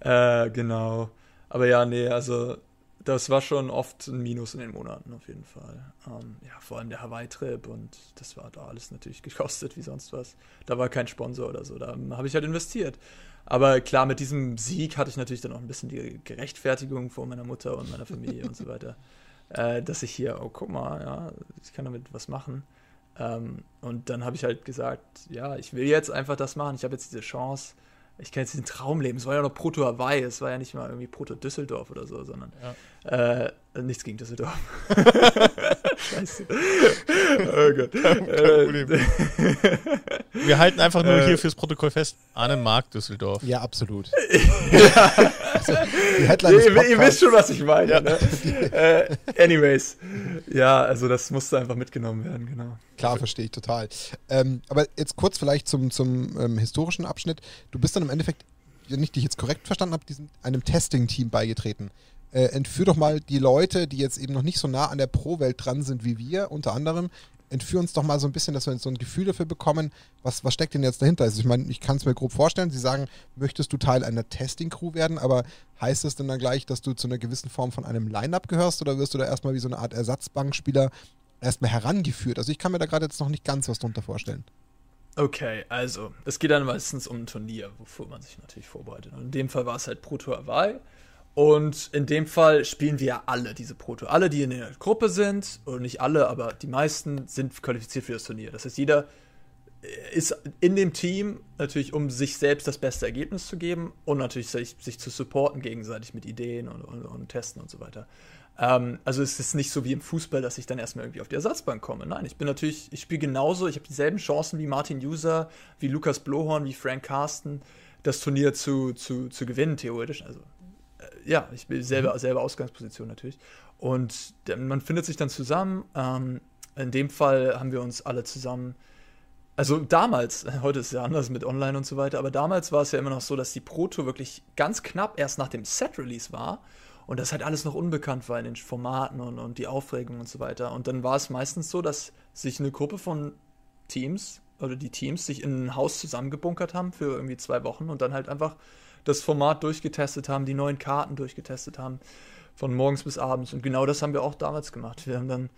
Äh, genau. Aber ja, nee, also das war schon oft ein Minus in den Monaten auf jeden Fall. Ähm, ja, vor allem der Hawaii-Trip und das war da alles natürlich gekostet wie sonst was. Da war kein Sponsor oder so, da habe ich halt investiert. Aber klar, mit diesem Sieg hatte ich natürlich dann auch ein bisschen die Gerechtfertigung vor meiner Mutter und meiner Familie und so weiter, äh, dass ich hier, oh guck mal, ja, ich kann damit was machen. Ähm, und dann habe ich halt gesagt, ja, ich will jetzt einfach das machen. Ich habe jetzt diese Chance ich kann jetzt diesen Traum leben. Es war ja noch Proto Hawaii, es war ja nicht mal irgendwie Proto Düsseldorf oder so, sondern ja. äh, nichts gegen Düsseldorf. Scheiße. oh Gott. Äh, Wir halten einfach nur äh, hier fürs Protokoll fest, Arne mag Düsseldorf. Ja, absolut. also, ihr, ihr, wisst schon, was ich meine. Ja. Ne? äh, anyways. Ja, also das musste einfach mitgenommen werden, genau. Klar, verstehe ich total. Ähm, aber jetzt kurz vielleicht zum, zum ähm, historischen Abschnitt. Du bist dann im Endeffekt, wenn ich dich jetzt korrekt verstanden habe, diesem, einem Testing-Team beigetreten. Äh, entführ doch mal die Leute, die jetzt eben noch nicht so nah an der Pro-Welt dran sind wie wir, unter anderem. Entführ uns doch mal so ein bisschen, dass wir so ein Gefühl dafür bekommen, was, was steckt denn jetzt dahinter? Also ich meine, ich kann es mir grob vorstellen, Sie sagen, möchtest du Teil einer Testing-Crew werden, aber heißt das denn dann gleich, dass du zu einer gewissen Form von einem Line-Up gehörst oder wirst du da erstmal wie so eine Art Ersatzbankspieler erstmal herangeführt? Also ich kann mir da gerade jetzt noch nicht ganz was drunter vorstellen. Okay, also es geht dann meistens um ein Turnier, wofür man sich natürlich vorbereitet. Und in dem Fall war es halt Pro Tour Hawaii. Und in dem Fall spielen wir alle diese Proto. Alle, die in der Gruppe sind, oder nicht alle, aber die meisten sind qualifiziert für das Turnier. Das heißt, jeder ist in dem Team natürlich, um sich selbst das beste Ergebnis zu geben und natürlich sich, sich zu supporten gegenseitig mit Ideen und, und, und Testen und so weiter. Ähm, also es ist nicht so wie im Fußball, dass ich dann erstmal irgendwie auf die Ersatzbank komme. Nein, ich bin natürlich, ich spiele genauso, ich habe dieselben Chancen wie Martin User, wie Lukas Blohorn, wie Frank Carsten, das Turnier zu, zu, zu gewinnen, theoretisch. Also ja, ich bin selber, mhm. selber Ausgangsposition natürlich. Und man findet sich dann zusammen. Ähm, in dem Fall haben wir uns alle zusammen. Also damals, heute ist es ja anders mit Online und so weiter, aber damals war es ja immer noch so, dass die Pro Tour wirklich ganz knapp erst nach dem Set-Release war und das halt alles noch unbekannt war in den Formaten und, und die Aufregung und so weiter. Und dann war es meistens so, dass sich eine Gruppe von Teams oder die Teams sich in ein Haus zusammengebunkert haben für irgendwie zwei Wochen und dann halt einfach das Format durchgetestet haben, die neuen Karten durchgetestet haben, von morgens bis abends. Und genau das haben wir auch damals gemacht. Wir haben dann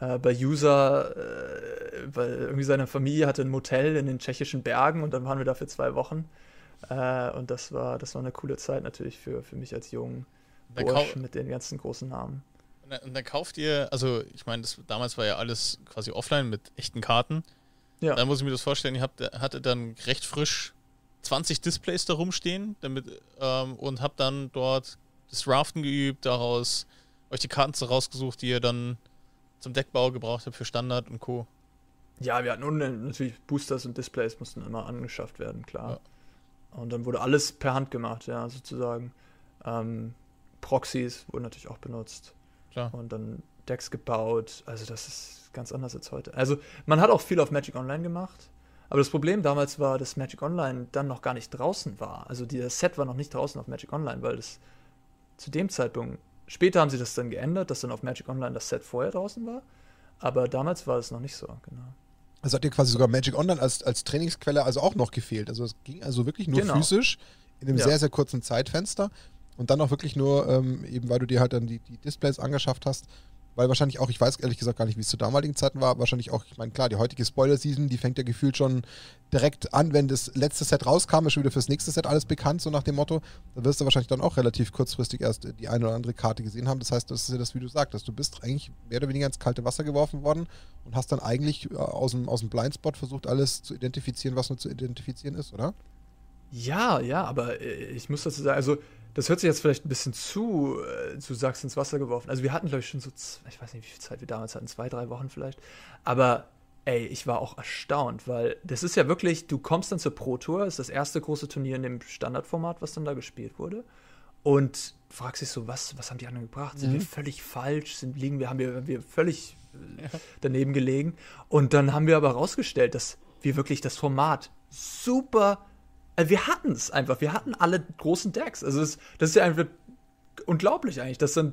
äh, bei User, äh, weil irgendwie seine Familie hatte ein Motel in den tschechischen Bergen und dann waren wir da für zwei Wochen. Äh, und das war, das war eine coole Zeit natürlich für, für mich als jungen Bursch mit den ganzen großen Namen. Und dann, und dann kauft ihr, also ich meine, damals war ja alles quasi offline mit echten Karten. Ja. Dann muss ich mir das vorstellen, ihr habt, hattet dann recht frisch 20 Displays da rumstehen damit, ähm, und habe dann dort das Raften geübt, daraus euch die Karten rausgesucht, die ihr dann zum Deckbau gebraucht habt für Standard und Co. Ja, wir hatten unten natürlich Boosters und Displays mussten immer angeschafft werden, klar. Ja. Und dann wurde alles per Hand gemacht, ja, sozusagen. Ähm, Proxys wurden natürlich auch benutzt. Klar. Und dann Decks gebaut. Also das ist ganz anders als heute. Also man hat auch viel auf Magic Online gemacht. Aber das Problem damals war, dass Magic Online dann noch gar nicht draußen war. Also das Set war noch nicht draußen auf Magic Online, weil das zu dem Zeitpunkt, später haben sie das dann geändert, dass dann auf Magic Online das Set vorher draußen war. Aber damals war es noch nicht so, genau. Also hat dir quasi sogar Magic Online als, als Trainingsquelle also auch noch gefehlt. Also es ging also wirklich nur genau. physisch in einem ja. sehr, sehr kurzen Zeitfenster. Und dann auch wirklich nur, ähm, eben weil du dir halt dann die, die Displays angeschafft hast, weil wahrscheinlich auch, ich weiß ehrlich gesagt gar nicht, wie es zu damaligen Zeiten war, wahrscheinlich auch, ich meine, klar, die heutige Spoiler-Season, die fängt ja gefühlt schon direkt an, wenn das letzte Set rauskam, ist schon wieder fürs nächste Set alles bekannt, so nach dem Motto. Da wirst du wahrscheinlich dann auch relativ kurzfristig erst die eine oder andere Karte gesehen haben. Das heißt, das ist ja das, wie du sagst, du bist eigentlich mehr oder weniger ins kalte Wasser geworfen worden und hast dann eigentlich äh, aus dem, aus dem Blindspot versucht, alles zu identifizieren, was nur zu identifizieren ist, oder? Ja, ja, aber äh, ich muss dazu sagen, also das hört sich jetzt vielleicht ein bisschen zu, äh, zu Sachs ins Wasser geworfen. Also wir hatten, glaube ich, schon so, ich weiß nicht, wie viel Zeit wir damals hatten, zwei, drei Wochen vielleicht. Aber ey, ich war auch erstaunt, weil das ist ja wirklich, du kommst dann zur Pro Tour, ist das erste große Turnier in dem Standardformat, was dann da gespielt wurde. Und fragst dich so, was, was haben die anderen gebracht? Sind mhm. wir völlig falsch? Sind, liegen wir, haben wir, haben wir völlig äh, daneben gelegen? Und dann haben wir aber rausgestellt, dass wir wirklich das Format super wir hatten es einfach. Wir hatten alle großen Decks. Also das, das ist ja einfach unglaublich eigentlich, dass dann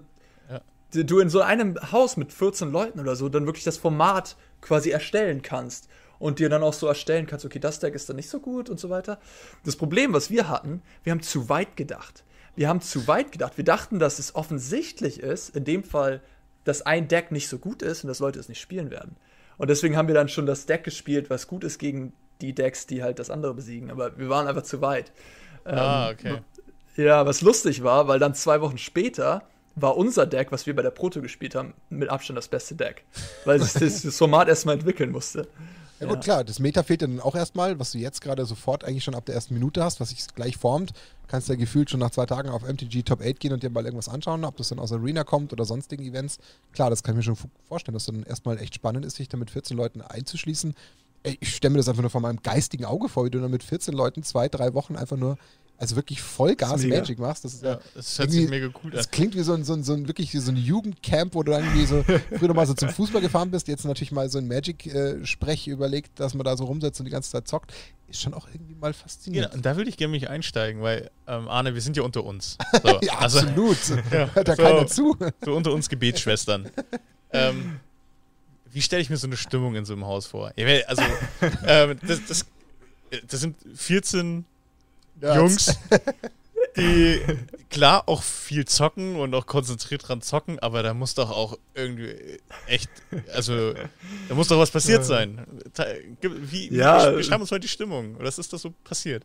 ja. du in so einem Haus mit 14 Leuten oder so dann wirklich das Format quasi erstellen kannst und dir dann auch so erstellen kannst, okay, das Deck ist dann nicht so gut und so weiter. Das Problem, was wir hatten, wir haben zu weit gedacht. wir haben zu weit gedacht. Wir dachten, dass es offensichtlich ist, in dem Fall, dass ein Deck nicht so gut ist und dass Leute es nicht spielen werden. Und deswegen haben wir dann schon das Deck gespielt, was gut ist gegen die Decks, die halt das andere besiegen. Aber wir waren einfach zu weit. Ah, ähm, okay. Ja, was lustig war, weil dann zwei Wochen später war unser Deck, was wir bei der Proto gespielt haben, mit Abstand das beste Deck. Weil sich das, das Format erstmal entwickeln musste. Ja, gut, klar, das Meta fehlt dann auch erstmal, was du jetzt gerade sofort eigentlich schon ab der ersten Minute hast, was sich gleich formt. Kannst ja gefühlt schon nach zwei Tagen auf MTG Top 8 gehen und dir mal irgendwas anschauen, ob das dann aus Arena kommt oder sonstigen Events. Klar, das kann ich mir schon vorstellen, dass dann erstmal echt spannend ist, sich da mit 14 Leuten einzuschließen. Ich stelle mir das einfach nur vor meinem geistigen Auge vor, wie du dann mit 14 Leuten zwei, drei Wochen einfach nur also wirklich Vollgas Magic machst. Das ist ja, das hört sich mega cool an. Das klingt wie so ein, so ein, so ein wirklich so ein Jugendcamp, wo du dann irgendwie so früher mal so zum Fußball gefahren bist, jetzt natürlich mal so ein Magic-Sprech überlegt, dass man da so rumsetzt und die ganze Zeit zockt. Ist schon auch irgendwie mal faszinierend. Genau, und da würde ich gerne mich einsteigen, weil, ähm, Arne, wir sind ja unter uns. So, ja, also, absolut. ja, Hört da so, keiner zu. So unter uns Gebetsschwestern. ähm, wie stelle ich mir so eine Stimmung in so einem Haus vor? Also, ähm, das, das, das sind 14 Nerds. Jungs, die klar auch viel zocken und auch konzentriert dran zocken, aber da muss doch auch irgendwie echt, also da muss doch was passiert sein. Wie, ja, wie beschreiben uns mal die Stimmung? Was ist das so passiert?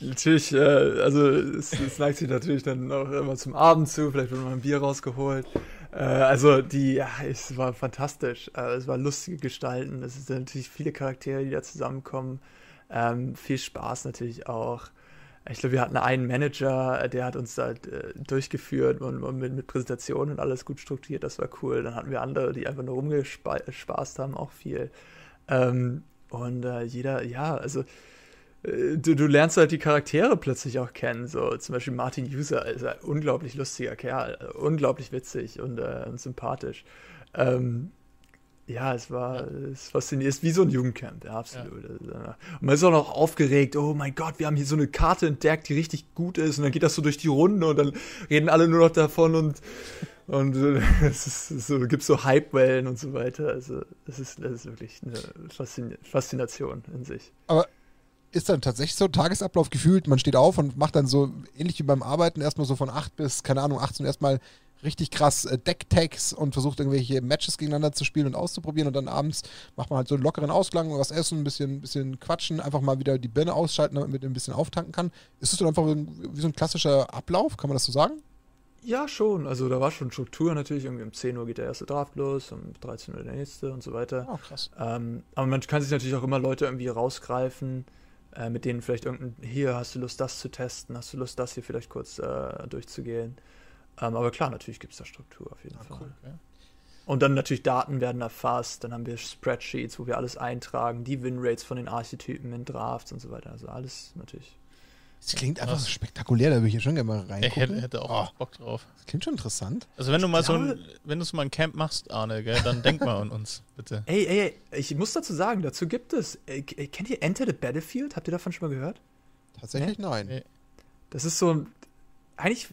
Natürlich, äh, also es, es neigt sich natürlich dann auch immer zum Abend zu, vielleicht wird mal ein Bier rausgeholt. Äh, also die, ja, es war fantastisch. Äh, es war lustige Gestalten. Es sind natürlich viele Charaktere, die da zusammenkommen. Ähm, viel Spaß natürlich auch ich glaube, wir hatten einen Manager, der hat uns halt äh, durchgeführt und, und mit, mit, Präsentationen und alles gut strukturiert, das war cool. Dann hatten wir andere, die einfach nur rumgespaßt haben, auch viel. Ähm, und äh, jeder, ja, also äh, du, du, lernst halt die Charaktere plötzlich auch kennen. So zum Beispiel Martin User ist ein unglaublich lustiger Kerl, äh, unglaublich witzig und, äh, und sympathisch. Ähm, ja, es war ja. es fasziniert. Es ist wie so ein Jugendcamp, ja, absolut. Ja. Also, und man ist auch noch aufgeregt. Oh mein Gott, wir haben hier so eine Karte entdeckt, die richtig gut ist. Und dann geht das so durch die Runde und dann reden alle nur noch davon und, und äh, es ist so, gibt so Hypewellen und so weiter. Also, es ist, das ist wirklich eine Faszination in sich. Aber ist dann tatsächlich so ein Tagesablauf gefühlt, man steht auf und macht dann so ähnlich wie beim Arbeiten erstmal so von 8 bis, keine Ahnung, 18 erstmal richtig krass äh, Deck-Tags und versucht irgendwelche Matches gegeneinander zu spielen und auszuprobieren und dann abends macht man halt so einen lockeren Ausklang, was essen, ein bisschen, bisschen quatschen, einfach mal wieder die Birne ausschalten, damit man ein bisschen auftanken kann. Ist es dann einfach wie so ein klassischer Ablauf, kann man das so sagen? Ja, schon. Also da war schon Struktur natürlich. Irgendwie um 10 Uhr geht der erste Draft los, um 13 Uhr der nächste und so weiter. Oh, krass. Ähm, aber man kann sich natürlich auch immer Leute irgendwie rausgreifen, äh, mit denen vielleicht irgendein, hier hast du Lust, das zu testen, hast du Lust, das hier vielleicht kurz äh, durchzugehen. Ähm, aber klar, natürlich gibt es da Struktur auf jeden ah, Fall. Cool, okay. Und dann natürlich Daten werden erfasst, dann haben wir Spreadsheets, wo wir alles eintragen, die Winrates von den Archetypen in Drafts und so weiter. Also alles natürlich. Das klingt einfach so spektakulär, da würde ich ja schon gerne mal reingucken. Ich hätte, hätte auch oh. Bock drauf. Das klingt schon interessant. Also wenn du mal so ein, wenn du mal ein Camp machst, Arne, gell, dann denk mal an uns, bitte. Ey, ey, ey, ich muss dazu sagen, dazu gibt es, äh, kennt ihr Enter the Battlefield? Habt ihr davon schon mal gehört? Tatsächlich nee? nein. Nee. Das ist so ein, eigentlich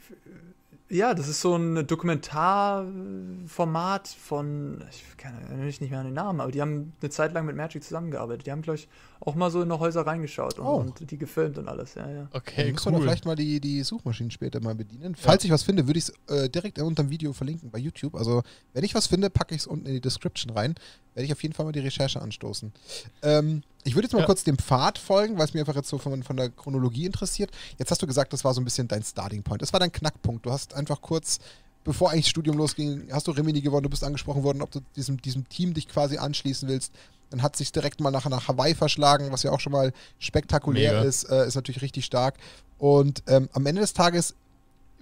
ja, das ist so ein Dokumentarformat von, ich kann mich nicht mehr an den Namen, aber die haben eine Zeit lang mit Magic zusammengearbeitet. Die haben, glaube ich, auch mal so in Häuser reingeschaut und, oh. und, die gefilmt und alles. Ja, ja. Okay, Dann cool. Muss vielleicht mal die, die Suchmaschinen später mal bedienen. Falls ja. ich was finde, würde ich es äh, direkt unter dem Video verlinken bei YouTube. Also, wenn ich was finde, packe ich es unten in die Description rein. Werde ich auf jeden Fall mal die Recherche anstoßen. Ähm, ich würde jetzt mal ja. kurz dem Pfad folgen, weil es mir einfach jetzt so von, von der Chronologie interessiert. Jetzt hast du gesagt, das war so ein bisschen dein Starting Point. Das war dein Knackpunkt. Du hast einfach kurz, bevor eigentlich das Studium losging, hast du Remini gewonnen, du bist angesprochen worden, ob du diesem, diesem Team dich quasi anschließen willst. Dann hat sich direkt mal nachher nach Hawaii verschlagen, was ja auch schon mal spektakulär Mega. ist, äh, ist natürlich richtig stark. Und ähm, am Ende des Tages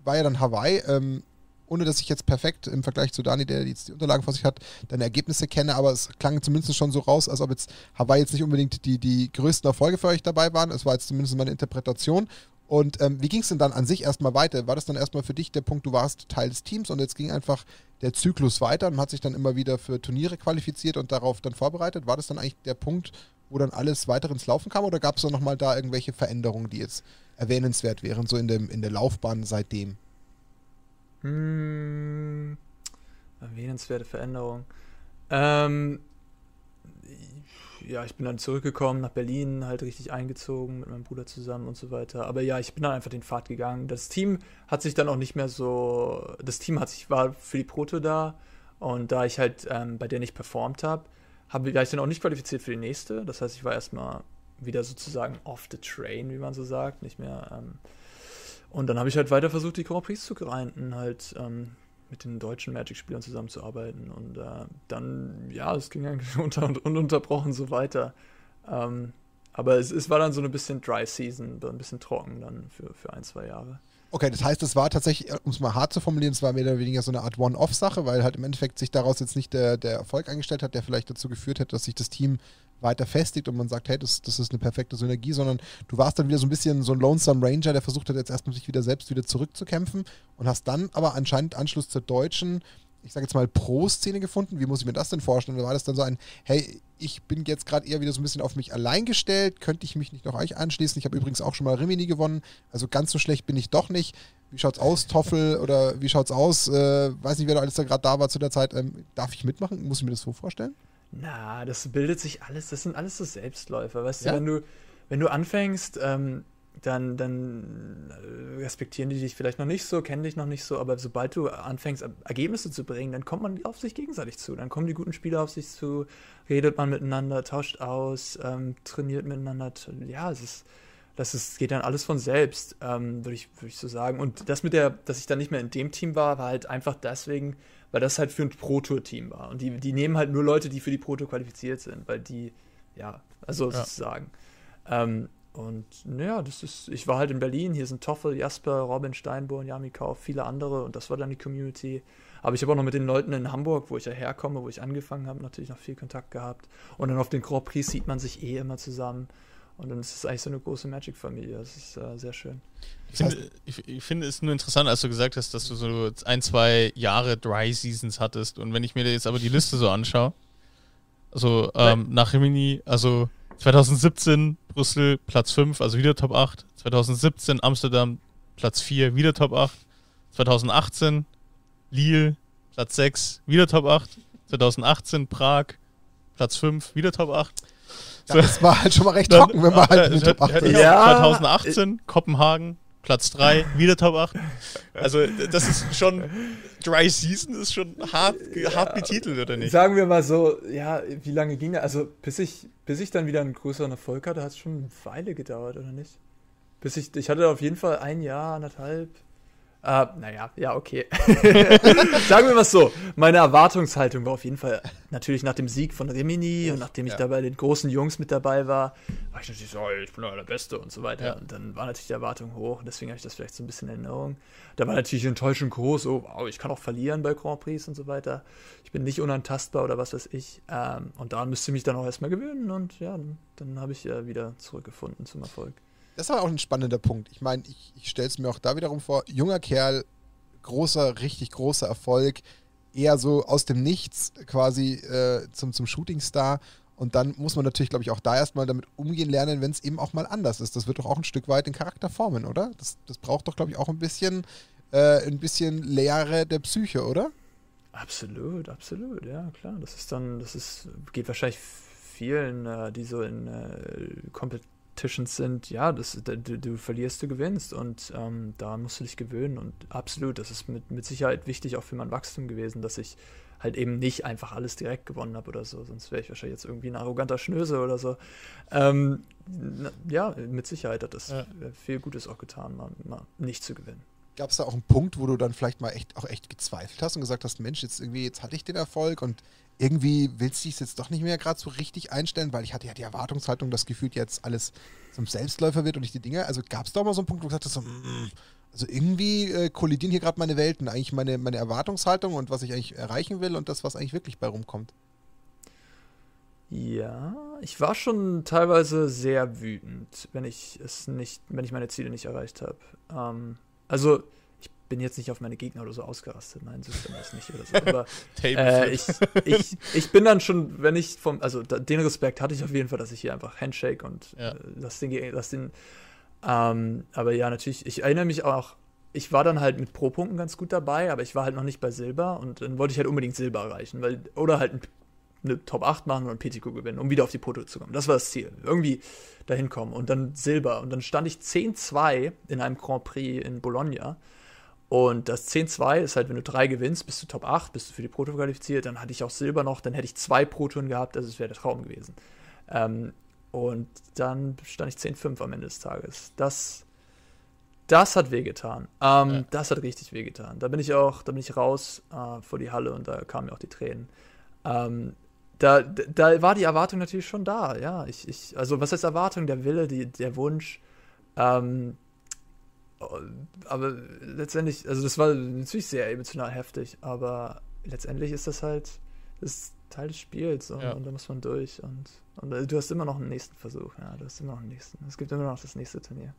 war ja dann Hawaii. Ähm, ohne dass ich jetzt perfekt im Vergleich zu Dani, der jetzt die Unterlagen vor sich hat, deine Ergebnisse kenne, aber es klang zumindest schon so raus, als ob jetzt Hawaii jetzt nicht unbedingt die, die größten Erfolge für euch dabei waren. Es war jetzt zumindest meine Interpretation. Und ähm, wie ging es denn dann an sich erstmal weiter? War das dann erstmal für dich der Punkt, du warst Teil des Teams und jetzt ging einfach der Zyklus weiter und man hat sich dann immer wieder für Turniere qualifiziert und darauf dann vorbereitet? War das dann eigentlich der Punkt, wo dann alles weiter ins Laufen kam oder gab es dann nochmal da irgendwelche Veränderungen, die jetzt erwähnenswert wären, so in, dem, in der Laufbahn seitdem? Hm, erwähnenswerte Veränderung. Ähm, ja, ich bin dann zurückgekommen nach Berlin, halt richtig eingezogen mit meinem Bruder zusammen und so weiter. Aber ja, ich bin dann einfach den Pfad gegangen. Das Team hat sich dann auch nicht mehr so, das Team hat sich, war für die Proto da und da ich halt ähm, bei der nicht performt habe, hab, war ich dann auch nicht qualifiziert für die nächste. Das heißt, ich war erstmal wieder sozusagen off the train, wie man so sagt, nicht mehr. Ähm, und dann habe ich halt weiter versucht, die Grand Prix zu grinden, halt ähm, mit den deutschen Magic-Spielern zusammenzuarbeiten. Und äh, dann, ja, es ging eigentlich unter und ununterbrochen so weiter. Ähm, aber es, es war dann so ein bisschen Dry Season, ein bisschen trocken dann für, für ein, zwei Jahre. Okay, das heißt, es war tatsächlich, um es mal hart zu formulieren, es war mehr oder weniger so eine Art One-Off-Sache, weil halt im Endeffekt sich daraus jetzt nicht der, der Erfolg eingestellt hat, der vielleicht dazu geführt hätte, dass sich das Team weiter festigt und man sagt, hey, das, das ist eine perfekte Synergie, sondern du warst dann wieder so ein bisschen so ein Lonesome Ranger, der versucht hat, jetzt erstmal sich wieder selbst wieder zurückzukämpfen und hast dann aber anscheinend Anschluss zur deutschen, ich sage jetzt mal Pro-Szene gefunden. Wie muss ich mir das denn vorstellen? Oder war das dann so ein, hey, ich bin jetzt gerade eher wieder so ein bisschen auf mich allein gestellt, könnte ich mich nicht noch euch anschließen? Ich habe übrigens auch schon mal Rimini gewonnen, also ganz so schlecht bin ich doch nicht. Wie schaut's aus, Toffel? Oder wie schaut's aus? Äh, weiß nicht, wer da alles da gerade da war zu der Zeit. Ähm, darf ich mitmachen? Muss ich mir das so vorstellen? Na, das bildet sich alles, das sind alles so Selbstläufer. Weißt ja. du, wenn du, wenn du anfängst, ähm, dann, dann äh, respektieren die dich vielleicht noch nicht so, kennen dich noch nicht so, aber sobald du anfängst, Ergebnisse zu bringen, dann kommt man auf sich gegenseitig zu. Dann kommen die guten Spieler auf sich zu, redet man miteinander, tauscht aus, ähm, trainiert miteinander. Ja, es ist, das ist, geht dann alles von selbst, ähm, würde ich, würd ich so sagen. Und das mit der, dass ich dann nicht mehr in dem Team war, war halt einfach deswegen, weil das halt für ein Pro-Tour-Team war. Und die, die nehmen halt nur Leute, die für die Pro-Tour qualifiziert sind, weil die, ja, also ja. sozusagen. Ähm, und naja, das ist, ich war halt in Berlin, hier sind Toffel, Jasper, Robin Steinborn, Jami Kauf, viele andere und das war dann die Community. Aber ich habe auch noch mit den Leuten in Hamburg, wo ich ja herkomme, wo ich angefangen habe, natürlich noch viel Kontakt gehabt. Und dann auf den Grand Prix sieht man sich eh immer zusammen. Und dann ist es eigentlich so eine große Magic-Familie. Das ist äh, sehr schön. Ich finde, ich, ich finde es nur interessant, als du gesagt hast, dass du so ein, zwei Jahre Dry Seasons hattest. Und wenn ich mir jetzt aber die Liste so anschaue, also ähm, nach Rimini, also 2017 Brüssel Platz 5, also wieder Top 8. 2017 Amsterdam Platz 4, wieder Top 8. 2018 Lille Platz 6, wieder Top 8. 2018 Prag Platz 5, wieder Top 8. Ja, das war halt schon mal recht trocken, wenn man halt in den Top 8 ist. Ja. 2018 Kopenhagen Platz 3, wieder Top 8. Also, das ist schon. Dry Season ist schon hart, ja, hart betitelt, oder nicht? Sagen wir mal so, ja, wie lange ging das? Also, bis ich, bis ich dann wieder einen größeren Erfolg hatte, hat es schon eine Weile gedauert, oder nicht? Bis ich, ich hatte auf jeden Fall ein Jahr, anderthalb, äh, naja, ja, okay. Sagen wir mal so, meine Erwartungshaltung war auf jeden Fall natürlich nach dem Sieg von Rimini und nachdem ich ja. da bei den großen Jungs mit dabei war, war ich natürlich so, ich bin der Beste und so weiter. Ja. Und dann war natürlich die Erwartung hoch und deswegen habe ich das vielleicht so ein bisschen in Erinnerung. Da war natürlich die Enttäuschung groß, oh, wow, ich kann auch verlieren bei Grand Prix und so weiter. Ich bin nicht unantastbar oder was weiß ich. Ähm, und daran müsste ich mich dann auch erstmal gewöhnen und ja, dann, dann habe ich ja wieder zurückgefunden zum Erfolg das war auch ein spannender Punkt. Ich meine, ich, ich stelle es mir auch da wiederum vor, junger Kerl, großer, richtig großer Erfolg, eher so aus dem Nichts quasi äh, zum, zum Shootingstar. Und dann muss man natürlich, glaube ich, auch da erstmal damit umgehen lernen, wenn es eben auch mal anders ist. Das wird doch auch ein Stück weit den Charakter formen, oder? Das, das braucht doch, glaube ich, auch ein bisschen, äh, ein bisschen Lehre der Psyche, oder? Absolut, absolut, ja, klar. Das ist dann, das ist, geht wahrscheinlich vielen, äh, die so in äh, komplett Competitions sind, ja, das, du, du verlierst, du gewinnst und ähm, da musst du dich gewöhnen und absolut, das ist mit, mit Sicherheit wichtig auch für mein Wachstum gewesen, dass ich halt eben nicht einfach alles direkt gewonnen habe oder so, sonst wäre ich wahrscheinlich jetzt irgendwie ein arroganter Schnöse oder so. Ähm, na, ja, mit Sicherheit hat das ja. viel Gutes auch getan, mal, mal nicht zu gewinnen. Gab es da auch einen Punkt, wo du dann vielleicht mal echt auch echt gezweifelt hast und gesagt hast, Mensch, jetzt irgendwie, jetzt hatte ich den Erfolg und irgendwie willst du dich jetzt doch nicht mehr gerade so richtig einstellen, weil ich hatte ja die Erwartungshaltung, dass gefühlt jetzt alles zum Selbstläufer wird und ich die Dinge. Also gab es da mal so einen Punkt, wo du gesagt hast, so, mm, also irgendwie äh, kollidieren hier gerade meine Welten, eigentlich meine, meine Erwartungshaltung und was ich eigentlich erreichen will und das, was eigentlich wirklich bei rumkommt. Ja, ich war schon teilweise sehr wütend, wenn ich es nicht, wenn ich meine Ziele nicht erreicht habe. Ähm, also bin jetzt nicht auf meine Gegner oder so ausgerastet. Nein, so ist das nicht oder so. Aber äh, ich, ich, ich bin dann schon, wenn ich vom, also da, den Respekt hatte ich auf jeden Fall, dass ich hier einfach Handshake und ja. äh, das Ding, das Ding. Ähm, aber ja, natürlich, ich erinnere mich auch, ich war dann halt mit Pro-Punkten ganz gut dabei, aber ich war halt noch nicht bei Silber und dann wollte ich halt unbedingt Silber erreichen, weil, oder halt ein eine Top 8 machen und PTQ gewinnen, um wieder auf die Proto zu kommen. Das war das Ziel. Irgendwie dahin kommen und dann Silber. Und dann stand ich 10-2 in einem Grand Prix in Bologna. Und das 10-2 ist halt, wenn du drei gewinnst, bist du Top 8, bist du für die Proto qualifiziert. Dann hatte ich auch Silber noch, dann hätte ich zwei Protonen gehabt, also es wäre der Traum gewesen. Ähm, und dann stand ich 10-5 am Ende des Tages. Das, das hat wehgetan. Ähm, ja. Das hat richtig wehgetan. Da bin ich auch, da bin ich raus äh, vor die Halle und da kamen mir auch die Tränen. Ähm, da, da war die Erwartung natürlich schon da, ja. Ich, ich, also was heißt Erwartung? Der Wille, die, der Wunsch. Ähm, aber letztendlich, also das war natürlich sehr emotional heftig, aber letztendlich ist das halt, das ist Teil des Spiels und, ja. und da muss man durch und, und du hast immer noch einen nächsten Versuch, ja, du hast immer noch einen nächsten. Es gibt immer noch das nächste Turnier.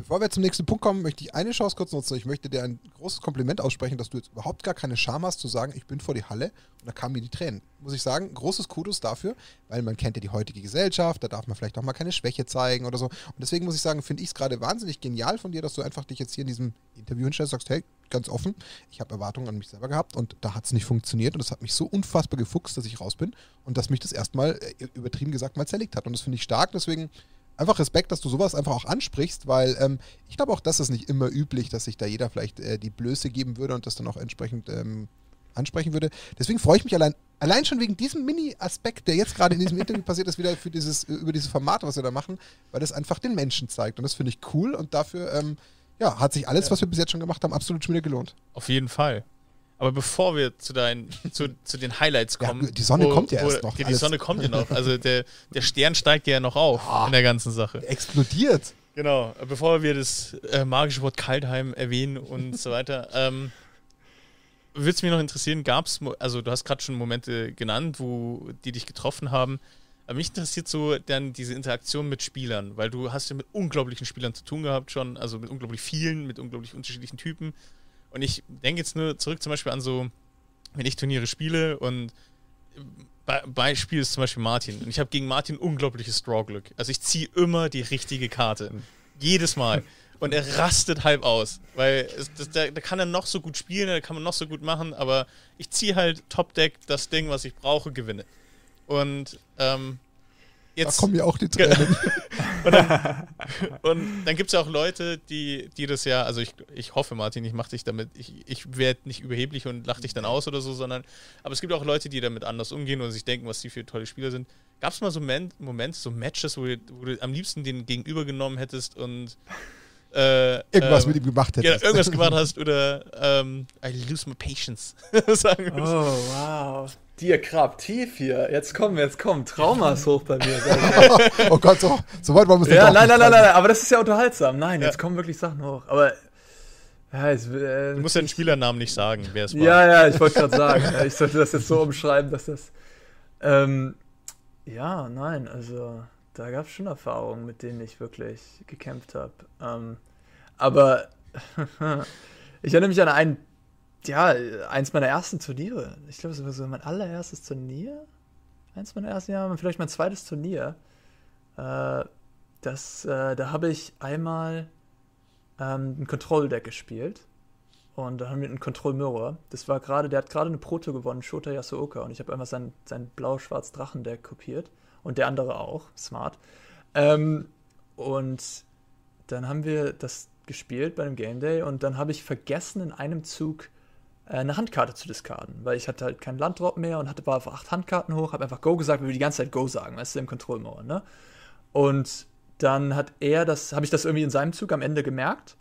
Bevor wir zum nächsten Punkt kommen, möchte ich eine Chance kurz nutzen. Ich möchte dir ein großes Kompliment aussprechen, dass du jetzt überhaupt gar keine Scham hast zu sagen, ich bin vor die Halle und da kamen mir die Tränen. Muss ich sagen, großes Kudos dafür, weil man kennt ja die heutige Gesellschaft, da darf man vielleicht auch mal keine Schwäche zeigen oder so. Und deswegen muss ich sagen, finde ich es gerade wahnsinnig genial von dir, dass du einfach dich jetzt hier in diesem Interview hinstellst und sagst, hey, ganz offen, ich habe Erwartungen an mich selber gehabt und da hat es nicht funktioniert und das hat mich so unfassbar gefuchst, dass ich raus bin und dass mich das erstmal äh, übertrieben gesagt mal zerlegt hat. Und das finde ich stark, deswegen einfach Respekt, dass du sowas einfach auch ansprichst, weil ähm, ich glaube auch, das ist nicht immer üblich, dass sich da jeder vielleicht äh, die Blöße geben würde und das dann auch entsprechend ähm, ansprechen würde. Deswegen freue ich mich allein, allein schon wegen diesem Mini-Aspekt, der jetzt gerade in diesem Interview passiert ist, wieder für dieses, über dieses Format, was wir da machen, weil das einfach den Menschen zeigt. Und das finde ich cool und dafür ähm, ja, hat sich alles, ja. was wir bis jetzt schon gemacht haben, absolut schon wieder gelohnt. Auf jeden Fall. Aber bevor wir zu, deinen, zu, zu den Highlights kommen. Ja, die Sonne wo, kommt ja erst noch. Ja, die Sonne kommt ja noch. Also der, der Stern steigt ja noch auf ah, in der ganzen Sache. Explodiert. Genau. Bevor wir das äh, magische Wort Kaltheim erwähnen und so weiter. Ähm, Würde es mich noch interessieren, gab es, also du hast gerade schon Momente genannt, wo die dich getroffen haben. Aber mich interessiert so dann diese Interaktion mit Spielern, weil du hast ja mit unglaublichen Spielern zu tun gehabt schon, also mit unglaublich vielen, mit unglaublich unterschiedlichen Typen. Und ich denke jetzt nur zurück zum Beispiel an so, wenn ich Turniere spiele und Beispiel ist zum Beispiel Martin. Und ich habe gegen Martin unglaubliches Drawglück. Also ich ziehe immer die richtige Karte. Jedes Mal. Und er rastet halb aus. Weil es, das, da, da, kann er noch so gut spielen, da kann man noch so gut machen, aber ich ziehe halt Top-Deck das Ding, was ich brauche, gewinne. Und ähm, Jetzt, da kommen ja auch die Tränen. und dann, dann gibt es ja auch Leute, die, die das ja, also ich, ich hoffe, Martin, ich mache dich damit, ich, ich werde nicht überheblich und lache dich dann aus oder so, sondern, aber es gibt auch Leute, die damit anders umgehen und sich denken, was die für tolle Spieler sind. Gab es mal so Momente, so Matches, wo du, wo du am liebsten den Gegenüber genommen hättest und äh, irgendwas äh, mit ihm gemacht hättest. Ja, irgendwas gemacht hast oder ähm, I lose my patience. sagen wir oh, wow. Dir Grab tief hier. Jetzt komm, jetzt komm. Trauma ist hoch bei mir. oh Gott, so, so weit wollen wir es Ja, nein, nein, nein, nein, aber das ist ja unterhaltsam. Nein, ja. jetzt kommen wirklich Sachen hoch. Aber. Ja, es, äh, du musst ja den Spielernamen nicht sagen, wer es war. Ja, ja, ich wollte gerade sagen. ich sollte das jetzt so umschreiben, dass das. Ähm, ja, nein, also da gab es schon Erfahrungen, mit denen ich wirklich gekämpft habe. Ähm, aber ich erinnere mich an einen ja, eins meiner ersten Turniere. Ich glaube, es war so mein allererstes Turnier. Eins meiner ersten Jahre, vielleicht mein zweites Turnier. Äh, das, äh, da habe ich einmal ähm, ein Control-Deck gespielt. Und da haben wir einen Control Mirror. Das war gerade, der hat gerade eine Proto gewonnen, Shota Yasuoka. Und ich habe einfach sein, sein blau-schwarz Drachen-Deck kopiert. Und der andere auch. Smart. Ähm, und dann haben wir das gespielt bei einem Game Day. Und dann habe ich vergessen, in einem Zug eine Handkarte zu diskarden, weil ich hatte halt keinen Landdrop mehr und hatte war auf acht Handkarten hoch, habe einfach Go gesagt, weil wir die ganze Zeit Go sagen, weißt du, im Control Mode, ne? Und dann hat er das, habe ich das irgendwie in seinem Zug am Ende gemerkt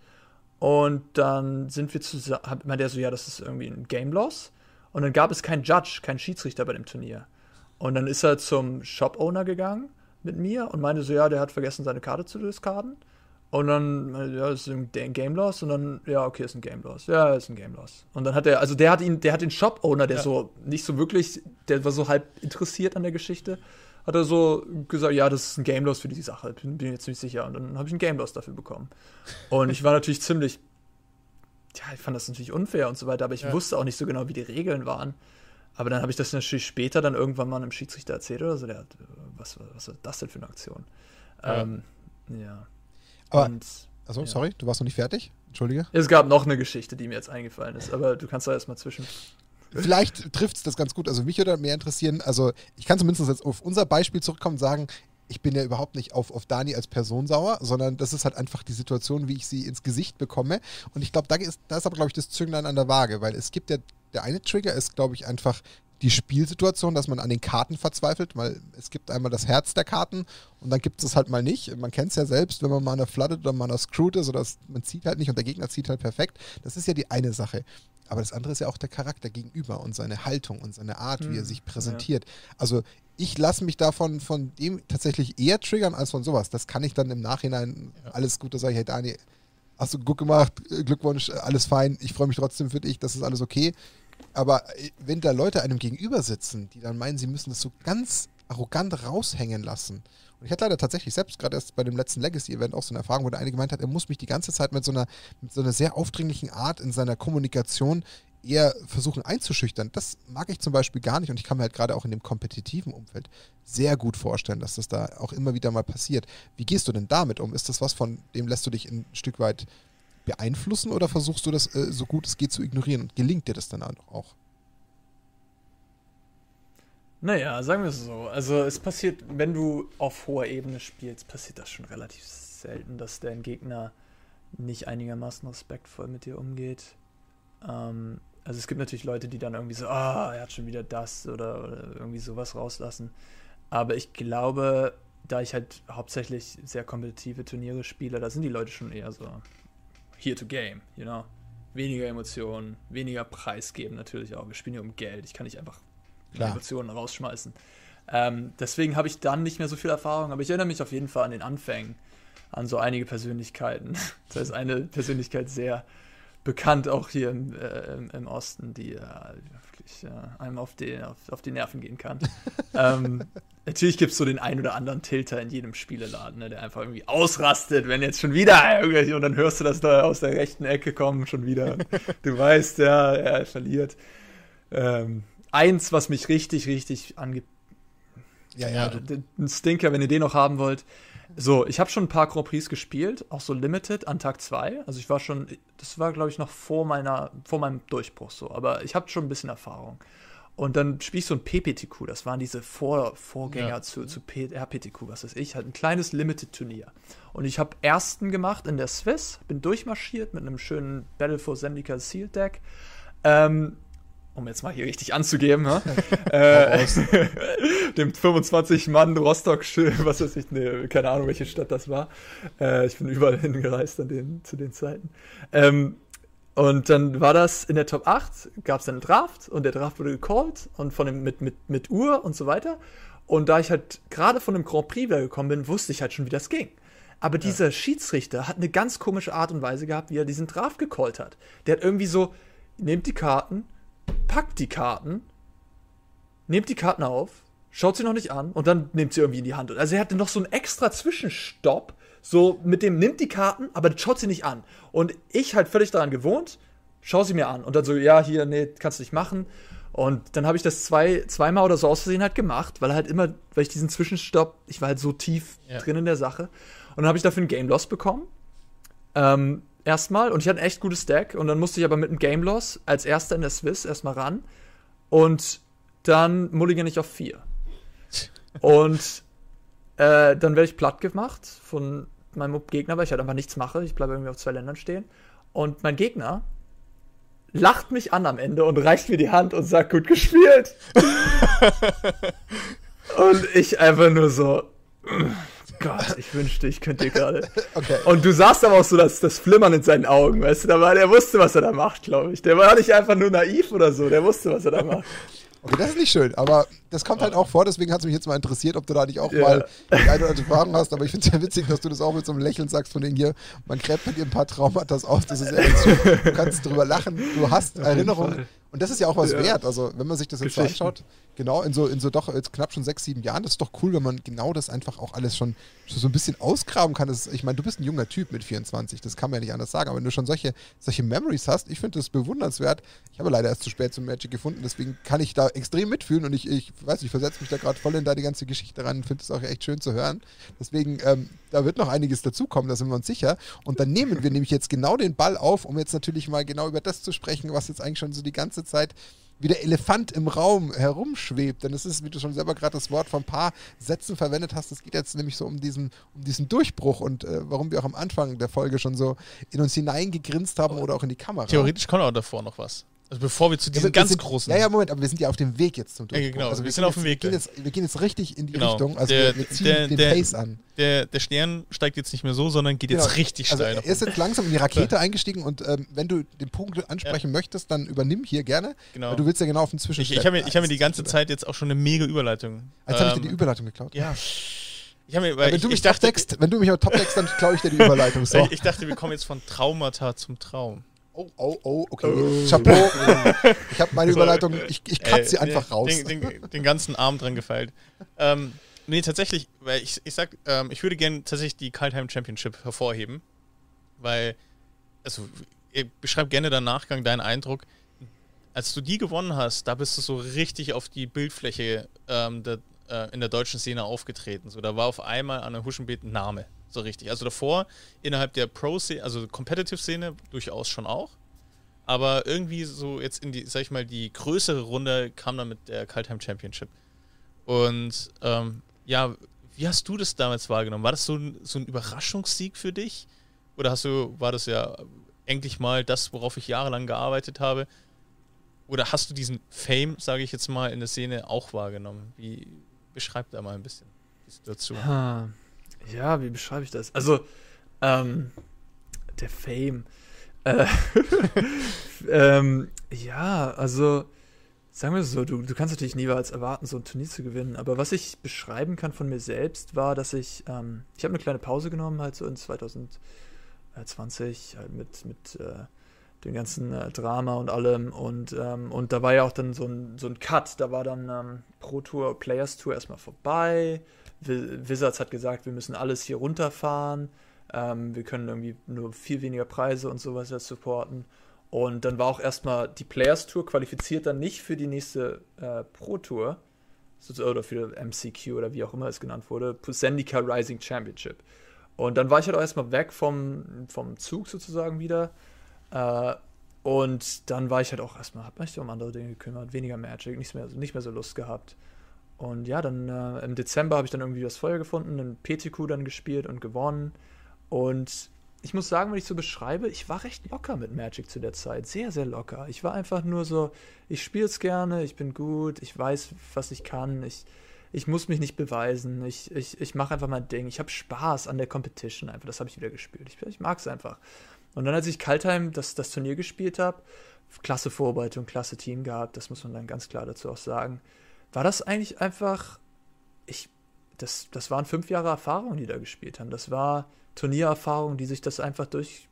und dann sind wir zusammen, meinte er so, ja, das ist irgendwie ein Game Loss und dann gab es keinen Judge, keinen Schiedsrichter bei dem Turnier und dann ist er zum Shop Owner gegangen mit mir und meinte so, ja, der hat vergessen seine Karte zu diskarden und dann, ja, ist ein Game Loss. Und dann, ja, okay, ist ein Game Loss. Ja, ist ein Game Loss. Und dann hat er, also der hat ihn, der hat den Shop-Owner, der ja. so nicht so wirklich, der war so halb interessiert an der Geschichte, hat er so gesagt, ja, das ist ein Game Loss für die Sache. Bin, bin jetzt nicht sicher. Und dann habe ich ein Game Loss dafür bekommen. Und ich war natürlich ziemlich, ja, ich fand das natürlich unfair und so weiter, aber ich ja. wusste auch nicht so genau, wie die Regeln waren. Aber dann habe ich das natürlich später dann irgendwann mal einem Schiedsrichter erzählt oder so. Der hat, was, was war das denn für eine Aktion? Ja. Ähm, ja. Aber, und, also, ja. sorry, du warst noch nicht fertig? Entschuldige. Es gab noch eine Geschichte, die mir jetzt eingefallen ist, aber du kannst da erstmal zwischen. vielleicht trifft es das ganz gut. Also mich würde mehr interessieren, also ich kann zumindest jetzt auf unser Beispiel zurückkommen und sagen, ich bin ja überhaupt nicht auf, auf Dani als Person sauer, sondern das ist halt einfach die Situation, wie ich sie ins Gesicht bekomme. Und ich glaube, da ist, da ist aber, glaube ich, das Zünglein an der Waage, weil es gibt ja, der eine Trigger ist, glaube ich, einfach die Spielsituation, dass man an den Karten verzweifelt, weil es gibt einmal das Herz der Karten und dann gibt es halt mal nicht. Man kennt es ja selbst, wenn man mal eine flooded oder mal eine screwed ist oder das, man zieht halt nicht und der Gegner zieht halt perfekt. Das ist ja die eine Sache. Aber das andere ist ja auch der Charakter gegenüber und seine Haltung und seine Art, hm, wie er hm, sich präsentiert. Ja. Also ich lasse mich davon von dem tatsächlich eher triggern als von sowas. Das kann ich dann im Nachhinein ja. alles gut, da sage ich, hey Dani, hast du gut gemacht, Glückwunsch, alles fein, ich freue mich trotzdem für dich, das ist alles okay. Aber äh, wenn da Leute einem gegenüber sitzen, die dann meinen, sie müssen das so ganz arrogant raushängen lassen. Und ich hatte leider tatsächlich selbst gerade erst bei dem letzten Legacy-Event auch so eine Erfahrung, wo der eine gemeint hat, er muss mich die ganze Zeit mit so einer, mit so einer sehr aufdringlichen Art in seiner Kommunikation eher versuchen einzuschüchtern. Das mag ich zum Beispiel gar nicht und ich kann mir halt gerade auch in dem kompetitiven Umfeld sehr gut vorstellen, dass das da auch immer wieder mal passiert. Wie gehst du denn damit um? Ist das was, von dem lässt du dich ein Stück weit beeinflussen oder versuchst du das äh, so gut es geht zu ignorieren und gelingt dir das dann auch? Naja, sagen wir es so. Also es passiert, wenn du auf hoher Ebene spielst, passiert das schon relativ selten, dass dein Gegner nicht einigermaßen respektvoll mit dir umgeht. Ähm, also es gibt natürlich Leute, die dann irgendwie so, ah, oh, er hat schon wieder das oder, oder irgendwie sowas rauslassen. Aber ich glaube, da ich halt hauptsächlich sehr kompetitive Turniere spiele, da sind die Leute schon eher so, here to game, you know. Weniger Emotionen, weniger Preis geben natürlich auch. Wir spielen hier um Geld. Ich kann nicht einfach Klar. Emotionen rausschmeißen. Ähm, deswegen habe ich dann nicht mehr so viel Erfahrung, aber ich erinnere mich auf jeden Fall an den Anfängen, an so einige Persönlichkeiten. Da ist eine Persönlichkeit sehr bekannt, auch hier im, äh, im, im Osten, die äh, wirklich äh, einem auf die, auf, auf, die Nerven gehen kann. ähm, natürlich gibt es so den einen oder anderen Tilter in jedem Spieleladen, ne, der einfach irgendwie ausrastet, wenn jetzt schon wieder irgendwelche, und dann hörst du das da aus der rechten Ecke kommen, schon wieder. Du weißt, ja, er verliert. Ähm, eins, was mich richtig, richtig ange... Ja, ja. Ein Stinker, wenn ihr den noch haben wollt. So, ich habe schon ein paar Grand Prix gespielt, auch so Limited an Tag 2. Also ich war schon, das war glaube ich noch vor meiner, vor meinem Durchbruch so, aber ich habe schon ein bisschen Erfahrung. Und dann spiele ich so ein PPTQ, das waren diese Vor Vorgänger ja. zu, zu RPTQ, was weiß ich, halt ein kleines Limited-Turnier. Und ich habe ersten gemacht in der Swiss, bin durchmarschiert mit einem schönen Battle for Zendika Sealed Deck. Ähm, um jetzt mal hier richtig anzugeben, ne? äh, dem 25-Mann Rostock, was weiß ich, nee, keine Ahnung, welche Stadt das war. Äh, ich bin überall hingereist an den, zu den Zeiten. Ähm, und dann war das in der Top 8, gab es einen Draft und der Draft wurde gecallt und von dem, mit, mit, mit Uhr und so weiter. Und da ich halt gerade von dem Grand Prix gekommen bin, wusste ich halt schon, wie das ging. Aber ja. dieser Schiedsrichter hat eine ganz komische Art und Weise gehabt, wie er diesen Draft gecallt hat. Der hat irgendwie so, nehmt die Karten, packt die Karten, nehmt die Karten auf, schaut sie noch nicht an und dann nimmt sie irgendwie in die Hand. Also er hatte noch so einen extra Zwischenstopp, so mit dem nimmt die Karten, aber schaut sie nicht an. Und ich halt völlig daran gewohnt, schau sie mir an. Und dann so, ja, hier, nee, kannst du nicht machen. Und dann habe ich das zwei, zweimal oder so aus Versehen halt gemacht, weil halt immer, weil ich diesen Zwischenstopp, ich war halt so tief ja. drin in der Sache. Und dann habe ich dafür ein Game Loss bekommen. Ähm, erstmal und ich hatte ein echt gutes Deck und dann musste ich aber mit einem Game Loss als erster in der Swiss erstmal ran und dann mulligan ich auf 4. und äh, dann werde ich platt gemacht von meinem Gegner, weil ich halt einfach nichts mache. Ich bleibe irgendwie auf zwei Ländern stehen. Und mein Gegner lacht mich an am Ende und reicht mir die Hand und sagt, gut gespielt. und ich einfach nur so. Gott, ich wünschte, ich könnte dir gerade. Okay. Und du sahst aber auch so das, das Flimmern in seinen Augen, weißt du? Da war, der wusste, was er da macht, glaube ich. Der war nicht einfach nur naiv oder so, der wusste, was er da macht. Okay, das ist nicht schön, aber das kommt halt auch vor, deswegen hat es mich jetzt mal interessiert, ob du da nicht auch ja. mal die eine oder andere Fragen hast, aber ich finde es sehr witzig, dass du das auch mit so einem Lächeln sagst von denen hier, man gräbt mit dir ein paar Traumata aus, das ist ehrlich. Du kannst drüber lachen, du hast Erinnerungen und das ist ja auch was ja. wert, also wenn man sich das jetzt so anschaut, genau, in so, in so doch jetzt knapp schon sechs, sieben Jahren, das ist doch cool, wenn man genau das einfach auch alles schon so ein bisschen ausgraben kann. Das, ich meine, du bist ein junger Typ mit 24, das kann man ja nicht anders sagen, aber wenn du schon solche, solche Memories hast, ich finde das bewundernswert. Ich habe leider erst zu spät zum Magic gefunden, deswegen kann ich da extrem mitfühlen und ich, ich weiß, ich versetze mich da gerade voll in da die ganze Geschichte rein und finde es auch echt schön zu hören. Deswegen, ähm, da wird noch einiges dazukommen, da sind wir uns sicher. Und dann nehmen wir nämlich jetzt genau den Ball auf, um jetzt natürlich mal genau über das zu sprechen, was jetzt eigentlich schon so die ganze Zeit wie der Elefant im Raum herumschwebt. Denn es ist, wie du schon selber gerade das Wort von ein paar Sätzen verwendet hast, es geht jetzt nämlich so um diesen, um diesen Durchbruch und äh, warum wir auch am Anfang der Folge schon so in uns hineingegrinst haben oder auch in die Kamera. Theoretisch kommt auch davor noch was. Also bevor wir zu diesen Ja, wir ganz sind, großen. Ja, ja, Moment, aber wir sind ja auf dem Weg jetzt zum Durchbruch. Ja, genau, also wir wir sind auf dem Weg Wir gehen, jetzt, wir gehen jetzt richtig in die Genau. Richtung. Also Der- wir, ziehen der- den der- Pace an. Der, der Stern steigt jetzt nicht mehr so, sondern geht Genau. jetzt richtig Also steil. er ist jetzt langsam in die Rakete eingestiegen und ähm, wenn du den Punkt ansprechen möchtest, dann übernimm hier gerne. Genau. Weil du willst ja genau auf den Ich, Zwischenstep. ich habe mir, ich hab mir die ganze Zeit jetzt auch schon eine mega Überleitung. Als habe ich dir ähm, die Überleitung geklaut. Ja. Ich mir, weil wenn, ich, du mich ich dachte, wenn du mich aber topdeckst, dann klaue ich dir die Überleitung. So. ich, ich dachte, wir kommen jetzt von Traumata zum Traum. Oh, oh, oh, okay. Chapeau. ich habe meine Überleitung, ich, ich cut sie Äh, einfach raus. Den, den, den ganzen Arm dran gefeilt. ähm, nee, tatsächlich, weil ich, ich sag, ähm, ich würde gerne tatsächlich die Kaltheim Championship hervorheben, weil, also, ihr beschreibt gerne deinen Nachgang, deinen Eindruck. Als du die gewonnen hast, da bist du so richtig auf die Bildfläche ähm, der, äh, in der deutschen Szene aufgetreten. So, da war auf einmal an der Huschenbeet ein Name. So richtig. Also davor innerhalb der Pro-Szene, also Competitive-Szene durchaus schon auch. Aber irgendwie so jetzt in die, sag ich mal, die größere Runde kam dann mit der Kaltheim Championship. Und ähm, ja, wie hast du das damals wahrgenommen? War das so ein, so ein Überraschungssieg für dich? Oder hast du, war das ja endlich mal das, worauf ich jahrelang gearbeitet habe? Oder hast du diesen Fame, sage ich jetzt mal, in der Szene auch wahrgenommen? Wie beschreib da mal ein bisschen die Situation. Ja, wie beschreibe ich das? Also, ähm, der Fame. Äh, ähm, ja, also, sagen wir so, du, du kannst natürlich niemals erwarten, so ein Turnier zu gewinnen, aber was ich beschreiben kann von mir selbst, war, dass ich, ähm, ich habe eine kleine Pause genommen, halt so in 2020, halt mit, mit äh, dem ganzen äh, Drama und allem und, ähm, und da war ja auch dann so ein, so ein Cut, da war dann ähm, Pro Tour, Players Tour erstmal vorbei, Wi- Wizards hat gesagt, wir müssen alles hier runterfahren. Ähm, wir können irgendwie nur viel weniger Preise und sowas jetzt supporten. Und dann war auch erstmal die Players Tour qualifiziert dann nicht für die nächste äh, Pro Tour oder für MCQ oder wie auch immer es genannt wurde, Zendika Rising Championship. Und dann war ich halt auch erstmal weg vom, vom Zug sozusagen wieder. Äh, und dann war ich halt auch erstmal, hab mich um andere Dinge gekümmert, weniger Magic, nicht mehr, nicht mehr so Lust gehabt. Und ja, dann äh, im Dezember habe ich dann irgendwie das Feuer gefunden, einen PTQ dann gespielt und gewonnen. Und ich muss sagen, wenn ich so beschreibe, ich war recht locker mit Magic zu der Zeit. Sehr, sehr locker. Ich war einfach nur so, ich spiele es gerne, ich bin gut, ich weiß, was ich kann, ich, ich muss mich nicht beweisen, ich, ich, ich mache einfach mein Ding. Ich habe Spaß an der Competition einfach, das habe ich wieder gespielt. Ich, ich mag es einfach. Und dann, als ich Kaltheim das, das Turnier gespielt habe, klasse Vorbereitung, klasse Team gehabt, das muss man dann ganz klar dazu auch sagen, war das eigentlich einfach, ich, das, das waren fünf Jahre Erfahrung, die da gespielt haben. Das war Turniererfahrung, die sich das einfach durch.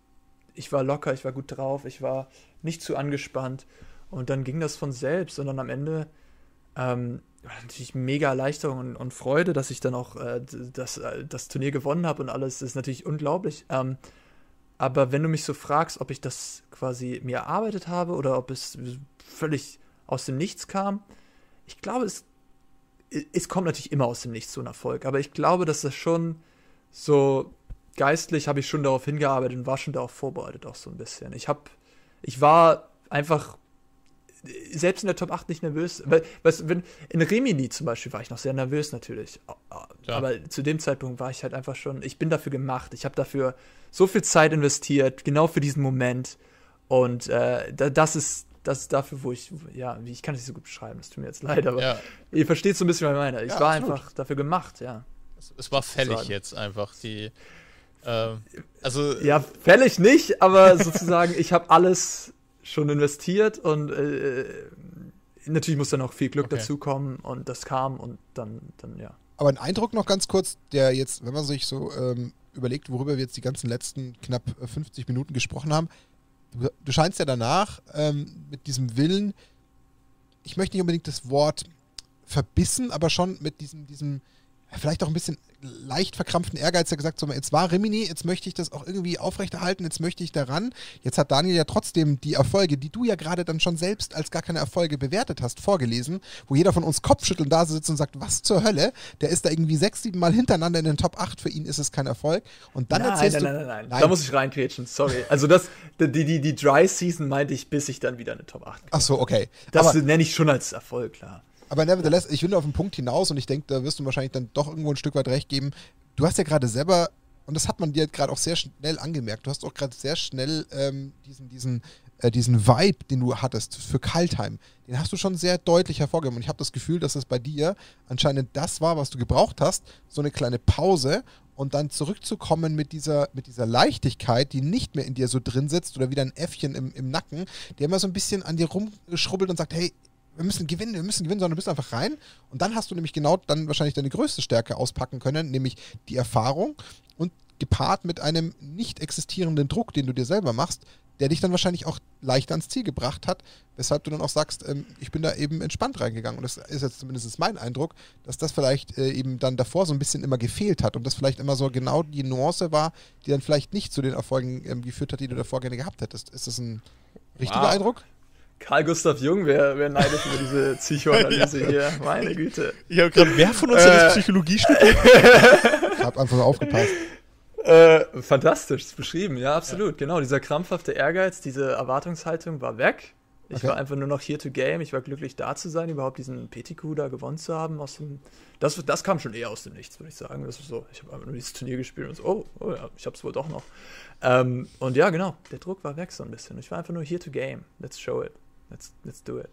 Ich war locker, ich war gut drauf, ich war nicht zu angespannt. Und dann ging das von selbst. Und dann am Ende ähm, natürlich mega Erleichterung und, und Freude, dass ich dann auch äh, das, äh, das Turnier gewonnen habe und alles. Das ist natürlich unglaublich. Ähm, aber wenn du mich so fragst, ob ich das quasi mir erarbeitet habe oder ob es völlig aus dem Nichts kam, ich glaube, es, es kommt natürlich immer aus dem Nichts so ein Erfolg. Aber ich glaube, dass das schon so geistlich habe ich schon darauf hingearbeitet und war schon darauf vorbereitet auch so ein bisschen. Ich habe, ich war einfach selbst in der Top 8 nicht nervös. Weil, du, wenn, in Rimini zum Beispiel war ich noch sehr nervös natürlich. Ja. Aber zu dem Zeitpunkt war ich halt einfach schon, ich bin dafür gemacht. Ich habe dafür so viel Zeit investiert, genau für diesen Moment. Und äh, da, das ist das ist dafür, wo ich, ja, ich kann es nicht so gut beschreiben, das tut mir jetzt leid, aber Ja, ihr versteht so ein bisschen, was ich meine. Ich Ja, war absolut. einfach dafür gemacht, ja. es, es war fällig Sagen. jetzt einfach. Die, ähm, also, Ja, fällig nicht, aber sozusagen, ich habe alles schon investiert und äh, natürlich muss dann auch viel Glück Okay. dazukommen und das kam und dann, dann ja. Aber ein Eindruck noch ganz kurz, der jetzt, wenn man sich so ähm, überlegt, worüber wir jetzt die ganzen letzten knapp äh, 50 Minuten gesprochen haben, du, du scheinst ja danach ähm, mit diesem Willen, ich möchte nicht unbedingt das Wort verbissen, aber schon mit diesem, diesem vielleicht auch ein bisschen leicht verkrampften Ehrgeiz, der gesagt so, jetzt war Rimini, jetzt möchte ich das auch irgendwie aufrechterhalten, jetzt möchte ich daran. Jetzt hat Daniel ja trotzdem die Erfolge, die du ja gerade dann schon selbst als gar keine Erfolge bewertet hast, vorgelesen, wo jeder von uns Kopfschütteln da sitzt und sagt, was zur Hölle? Der ist da irgendwie sechs, sieben Mal hintereinander in den Top 8, für ihn ist es kein Erfolg. Und dann nein, erzählst nein, du... Nein, nein, nein, nein. Da muss ich reinkrätschen, sorry. Also das, die, die, die Dry Season meinte ich, bis ich dann wieder eine Top 8 Ach so, okay. Das nenne ich schon als Erfolg, klar. Aber nevertheless, ich will auf den Punkt hinaus und ich denke, da wirst du wahrscheinlich dann doch irgendwo ein Stück weit recht geben. Du hast ja gerade selber, und das hat man dir gerade auch sehr schnell angemerkt, du hast auch gerade sehr schnell ähm, diesen, diesen, äh, diesen Vibe, den du hattest für Kaltheim, den hast du schon sehr deutlich hervorgehoben. Und ich habe das Gefühl, dass es bei dir anscheinend das war, was du gebraucht hast, so eine kleine Pause und dann zurückzukommen mit dieser, mit dieser Leichtigkeit, die nicht mehr in dir so drin sitzt oder wieder ein Äffchen im, im Nacken, der immer so ein bisschen an dir rumschrubbelt und sagt, hey, wir müssen gewinnen, wir müssen gewinnen, sondern du bist einfach rein. Und dann hast du nämlich genau dann wahrscheinlich deine größte Stärke auspacken können, nämlich die Erfahrung und gepaart mit einem nicht existierenden Druck, den du dir selber machst, der dich dann wahrscheinlich auch leichter ans Ziel gebracht hat, weshalb du dann auch sagst, ähm, ich bin da eben entspannt reingegangen. Und das ist jetzt zumindest mein Eindruck, dass das vielleicht äh, eben dann davor so ein bisschen immer gefehlt hat und das vielleicht immer so genau die Nuance war, die dann vielleicht nicht zu den Erfolgen ähm, geführt hat, die du davor gerne gehabt hättest. Ist das ein richtiger wow. Eindruck? Karl Gustav Jung wäre wär neidisch über diese Psychoanalyse ja. hier. Meine Güte. Ich habe gerade, wer von uns äh, hat Psychologie studiert? ich habe einfach nur aufgepasst. Äh, fantastisch beschrieben, ja, absolut. Ja. Genau, dieser krampfhafte Ehrgeiz, diese Erwartungshaltung war weg. Ich okay. war einfach nur noch hier to game. Ich war glücklich, da zu sein, überhaupt diesen PTQ da gewonnen zu haben. Aus dem, das, das kam schon eher aus dem Nichts, würde ich sagen. Das ist so, ich habe einfach nur dieses Turnier gespielt und so, oh, oh ja, ich habe es wohl doch noch. Ähm, und ja, genau, der Druck war weg so ein bisschen. Ich war einfach nur here to game. Let's show it. Let's, let's do it.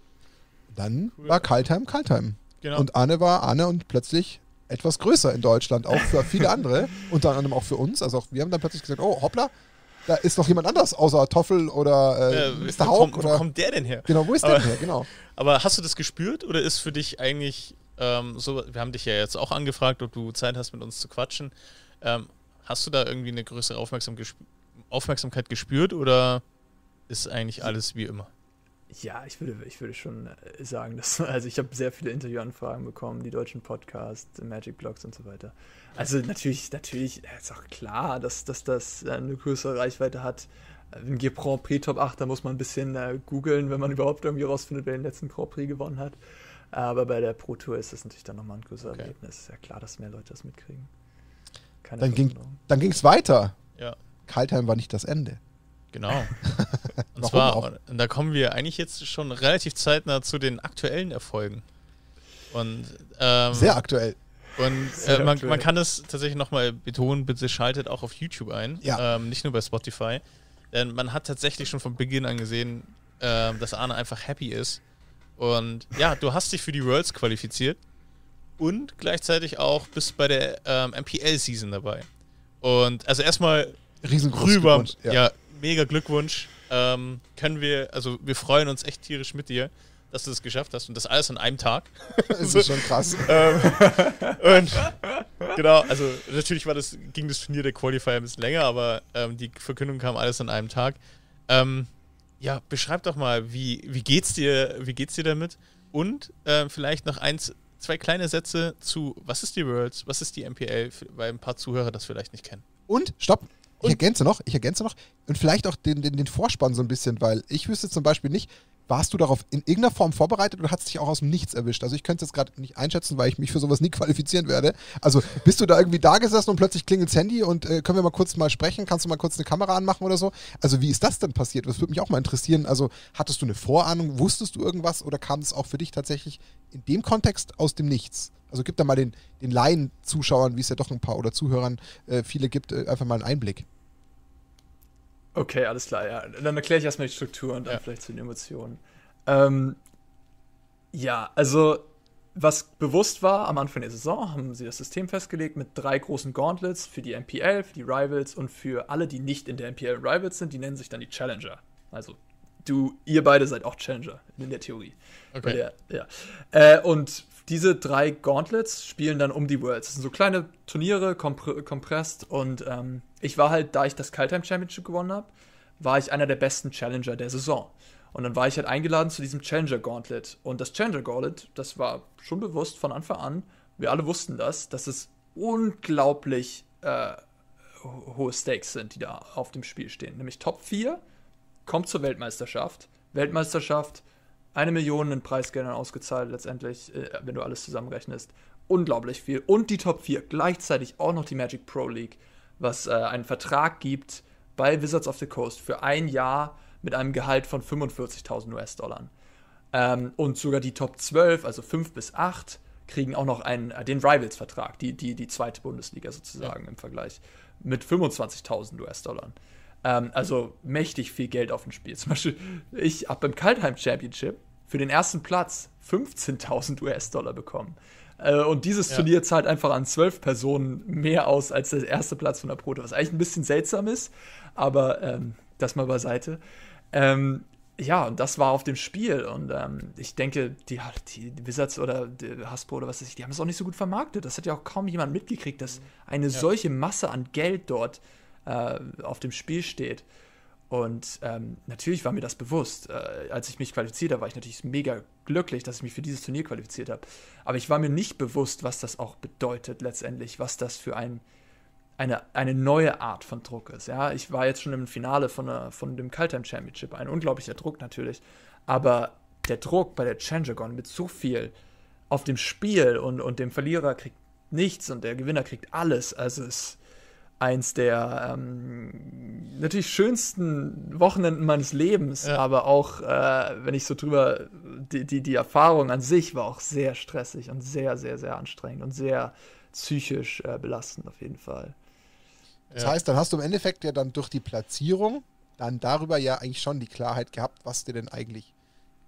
Dann cool. war Kaltheim Kaltheim. Genau. Und Anne war Anne und plötzlich etwas größer in Deutschland, auch für viele andere, unter anderem auch für uns. Also auch wir haben dann plötzlich gesagt, oh hoppla, da ist noch jemand anders außer Toffel oder äh, äh, Mr. Haug. Wo, wo kommt der denn her? Genau, wo ist aber, der denn her? Genau. Aber hast du das gespürt oder ist für dich eigentlich ähm, so, wir haben dich ja jetzt auch angefragt, ob du Zeit hast, mit uns zu quatschen. Ähm, hast du da irgendwie eine größere Aufmerksam gesp Aufmerksamkeit gespürt oder ist eigentlich alles wie immer? Ja, ich würde, ich würde schon äh, sagen, dass, also ich habe sehr viele Interviewanfragen bekommen, die deutschen Podcasts, Magic Blogs und so weiter. Also natürlich, natürlich ist auch klar, dass, dass das eine größere Reichweite hat. Im Grand Prix Top 8, da muss man ein bisschen äh, googeln, wenn man überhaupt irgendwie rausfindet, wer den letzten Grand Prix gewonnen hat. Aber bei der Pro Tour ist das natürlich dann nochmal ein größeres okay. Erlebnis. Ist ja klar, dass mehr Leute das mitkriegen. Keine dann ging es weiter. Ja. Kaltheim war nicht das Ende. Genau. Und zwar, und da kommen wir eigentlich jetzt schon relativ zeitnah zu den aktuellen Erfolgen. Und, ähm, Sehr aktuell. Und äh, man, man, kann es tatsächlich nochmal betonen, bitte schaltet auch auf YouTube ein, ja. ähm, nicht nur bei Spotify. Denn man hat tatsächlich schon von Beginn an gesehen, äh, dass Arne einfach happy ist. Und ja, du hast dich für die Worlds qualifiziert und gleichzeitig auch bist bei der ähm, MPL-Season dabei. Und also erstmal rüber, ja. ja mega Glückwunsch. Ähm, können wir, also wir freuen uns echt tierisch mit dir, dass du das geschafft hast und das alles an einem Tag. Das ist schon krass. ähm, und genau, also natürlich war das, ging das Turnier der Qualifier ein bisschen länger, aber ähm, die Verkündung kam alles an einem Tag. Ähm, ja, beschreib doch mal, wie, wie geht's dir, wie geht's dir damit? Und äh, vielleicht noch eins, zwei kleine Sätze zu, was ist die Worlds, was ist die MPL, weil ein paar Zuhörer das vielleicht nicht kennen. Und, stopp, ich ergänze noch, ich ergänze noch und vielleicht auch den, den, den Vorspann so ein bisschen, weil ich wüsste zum Beispiel nicht, warst du darauf in irgendeiner Form vorbereitet oder hat es dich auch aus dem Nichts erwischt? Also ich könnte es jetzt gerade nicht einschätzen, weil ich mich für sowas nie qualifizieren werde. Also bist du da irgendwie da gesessen und plötzlich klingelt das Handy und äh, können wir mal kurz mal sprechen? Kannst du mal kurz eine Kamera anmachen oder so? Also wie ist das denn passiert? Das würde mich auch mal interessieren. Also hattest du eine Vorahnung? Wusstest du irgendwas oder kam es auch für dich tatsächlich in dem Kontext aus dem Nichts? Also gib da mal den, den Laien-Zuschauern, wie es ja doch ein paar oder Zuhörern äh, viele gibt, äh, einfach mal einen Einblick. Okay, alles klar, ja. Dann erkläre ich erstmal die Struktur und dann ja. vielleicht zu den Emotionen. Ähm, ja, also was bewusst war, am Anfang der Saison haben sie das System festgelegt mit drei großen Gauntlets für die MPL, für die Rivals und für alle, die nicht in der MPL Rivals sind, die nennen sich dann die Challenger. Also du, ihr beide seid auch Challenger in der Theorie. Okay. Der, ja. Äh, und diese drei Gauntlets spielen dann um die Worlds. Das sind so kleine Turniere, kompresst und ähm, ich war halt, da ich das Kaltheim Championship gewonnen habe, war ich einer der besten Challenger der Saison. Und dann war ich halt eingeladen zu diesem Challenger Gauntlet. Und das Challenger Gauntlet, das war schon bewusst von Anfang an, wir alle wussten das, dass es unglaublich äh, hohe Stakes sind, die da auf dem Spiel stehen. Nämlich Top 4 kommt zur Weltmeisterschaft. Weltmeisterschaft, eine Million in Preisgeldern ausgezahlt letztendlich, äh, wenn du alles zusammenrechnest. Unglaublich viel. Und die Top 4, gleichzeitig auch noch die Magic Pro League, was äh, einen Vertrag gibt bei Wizards of the Coast für ein Jahr mit einem Gehalt von 45.000 US-Dollar. Ähm, und sogar die Top 12, also 5 bis 8, kriegen auch noch einen, äh, den Rivals-Vertrag, die, die, die zweite Bundesliga sozusagen ja. im Vergleich, mit 25.000 US-Dollar. Ähm, also mächtig viel Geld auf dem Spiel. Zum Beispiel, ich habe beim Kaltheim Championship für den ersten Platz 15.000 US-Dollar bekommen. Äh, und dieses ja. Turnier zahlt einfach an zwölf Personen mehr aus als der erste Platz von der Prote, was eigentlich ein bisschen seltsam ist, aber ähm, das mal beiseite. Ähm, ja, und das war auf dem Spiel. Und ähm, ich denke, die, die, Wizards oder die Hasbro oder was weiß ich, die haben es auch nicht so gut vermarktet. Das hat ja auch kaum jemand mitgekriegt, dass eine ja. solche Masse an Geld dort äh, auf dem Spiel steht. Und ähm, natürlich war mir das bewusst. Äh, als ich mich qualifiziert habe, war ich natürlich mega glücklich, dass ich mich für dieses Turnier qualifiziert habe. Aber ich war mir nicht bewusst, was das auch bedeutet letztendlich, was das für ein eine, eine neue Art von Druck ist. Ja, ich war jetzt schon im Finale von, einer, von dem Kaltheim Championship, ein unglaublicher Druck natürlich, aber der Druck bei der Changergon mit so viel auf dem Spiel und, und dem Verlierer kriegt nichts und der Gewinner kriegt alles. Also es ist eins der ähm, natürlich schönsten Wochenenden meines Lebens, ja. aber auch, äh, wenn ich so drüber, die, die, die Erfahrung an sich war auch sehr stressig und sehr, sehr, sehr anstrengend und sehr psychisch äh, belastend auf jeden Fall. Das ja. heißt, dann hast du im Endeffekt ja dann durch die Platzierung dann darüber ja eigentlich schon die Klarheit gehabt, was dir denn eigentlich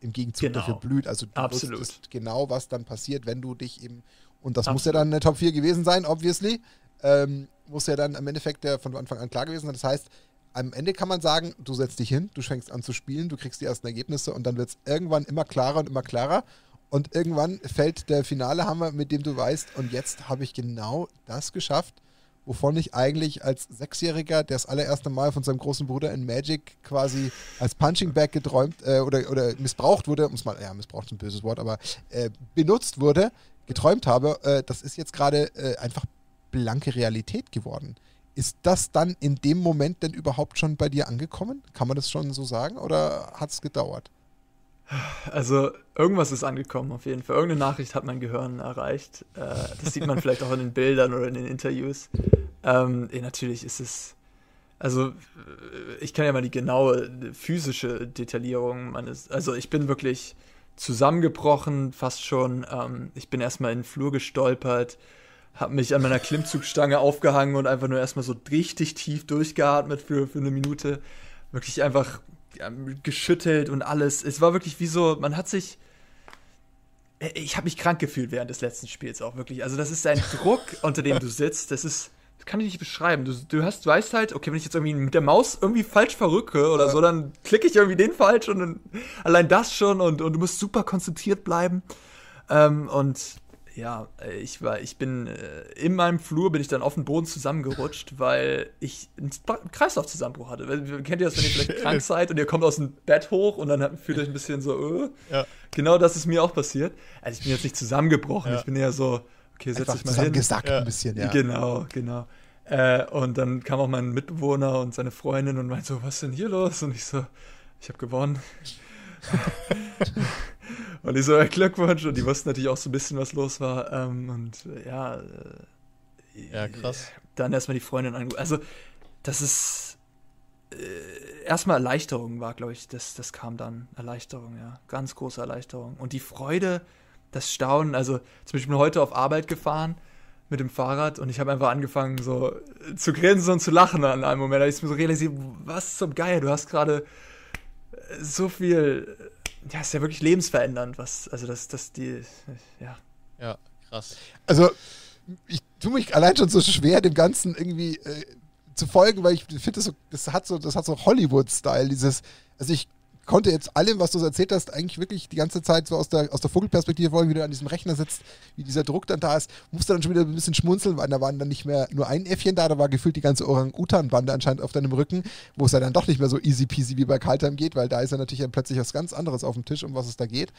im Gegenzug genau. dafür blüht. Also du Absolut. wusstest genau, was dann passiert, wenn du dich eben, und das Absolut. muss ja dann eine Top 4 gewesen sein, obviously, ähm, muss ja dann im Endeffekt der von Anfang an klar gewesen sein. Das heißt, am Ende kann man sagen, du setzt dich hin, du fängst an zu spielen, du kriegst die ersten Ergebnisse und dann wird es irgendwann immer klarer und immer klarer. Und irgendwann fällt der finale Hammer, mit dem du weißt, und jetzt habe ich genau das geschafft, wovon ich eigentlich als Sechsjähriger das allererste Mal von seinem großen Bruder in Magic quasi als Punching Bag geträumt äh, oder, oder missbraucht wurde, muss mal, ja, missbraucht ist ein böses Wort, aber äh, benutzt wurde, geträumt habe, äh, das ist jetzt gerade äh, einfach blanke Realität geworden. Ist das dann in dem Moment denn überhaupt schon bei dir angekommen? Kann man das schon so sagen oder hat es gedauert? Also irgendwas ist angekommen auf jeden Fall. Irgendeine Nachricht hat mein Gehirn erreicht. Äh, das sieht man vielleicht auch in den Bildern oder in den Interviews. Ähm, natürlich ist es. Also ich kann ja mal die genaue physische Detaillierung meines. Also ich bin wirklich zusammengebrochen, fast schon. Ähm, ich bin erstmal in den Flur gestolpert, habe mich an meiner Klimmzugstange aufgehangen und einfach nur erstmal so richtig tief durchgeatmet für, für eine Minute. Wirklich einfach geschüttelt und alles. Es war wirklich wie so, man hat sich. Äh, ich habe mich krank gefühlt während des letzten Spiels auch wirklich. Also, das ist ein Druck, unter dem du sitzt. Das ist. Das kann ich nicht beschreiben. Du, du hast, du weißt halt, okay, wenn ich jetzt irgendwie mit der Maus irgendwie falsch verrücke oder ja. so, dann klicke ich irgendwie den falsch und dann, allein das schon und, und du musst super konzentriert bleiben. Ähm, und ja, äh, ich war, ich bin äh, in meinem Flur bin ich dann auf den Boden zusammengerutscht, weil ich einen Kreislaufzusammenbruch hatte. Kennt ihr das, wenn ihr vielleicht krank seid und ihr kommt aus dem Bett hoch und dann fühlt euch ein bisschen so, äh. ja. genau das ist mir auch passiert. Also ich bin jetzt nicht zusammengebrochen, ja. ich bin eher so, okay, setz dich mal hin. gesackt ja. ein bisschen, ja. Genau, genau. Äh, und dann kam auch mein Mitbewohner und seine Freundin und meinte so, was ist denn hier los? Und ich so, ich habe gewonnen. Und ich so, Glückwunsch. Und die wussten natürlich auch so ein bisschen, was los war. Ähm, und äh, ja. Äh, ja, krass. Dann erstmal die Freundin angerufen. Also, das ist. Äh, erstmal Erleichterung war, glaube ich, das, das kam dann. Erleichterung, ja. Ganz große Erleichterung. Und die Freude, das Staunen. Also, zum Beispiel heute auf Arbeit gefahren mit dem Fahrrad und ich habe einfach angefangen so zu grinsen und zu lachen an einem Moment. Da habe ich mir so realisiert, was zum Geier, du hast gerade so viel ja, ist ja wirklich lebensverändernd, was, also das, das die, ja. Ja, krass. Also, ich tue mich allein schon so schwer, dem Ganzen irgendwie äh, zu folgen, weil ich finde, das, so, das hat so, das hat so Hollywood-Style, dieses, also ich konnte jetzt allem, was du so erzählt hast, eigentlich wirklich die ganze Zeit so aus der, aus der Vogelperspektive folgen, wie du an diesem Rechner sitzt, wie dieser Druck dann da ist. Musste dann schon wieder ein bisschen schmunzeln, weil da waren dann nicht mehr nur ein Äffchen da, da war gefühlt die ganze Orang-Utan-Bande anscheinend auf deinem Rücken, wo es ja dann doch nicht mehr so easy peasy wie bei Kaltheim geht, weil da ist ja natürlich dann plötzlich was ganz anderes auf dem Tisch, um was es da geht.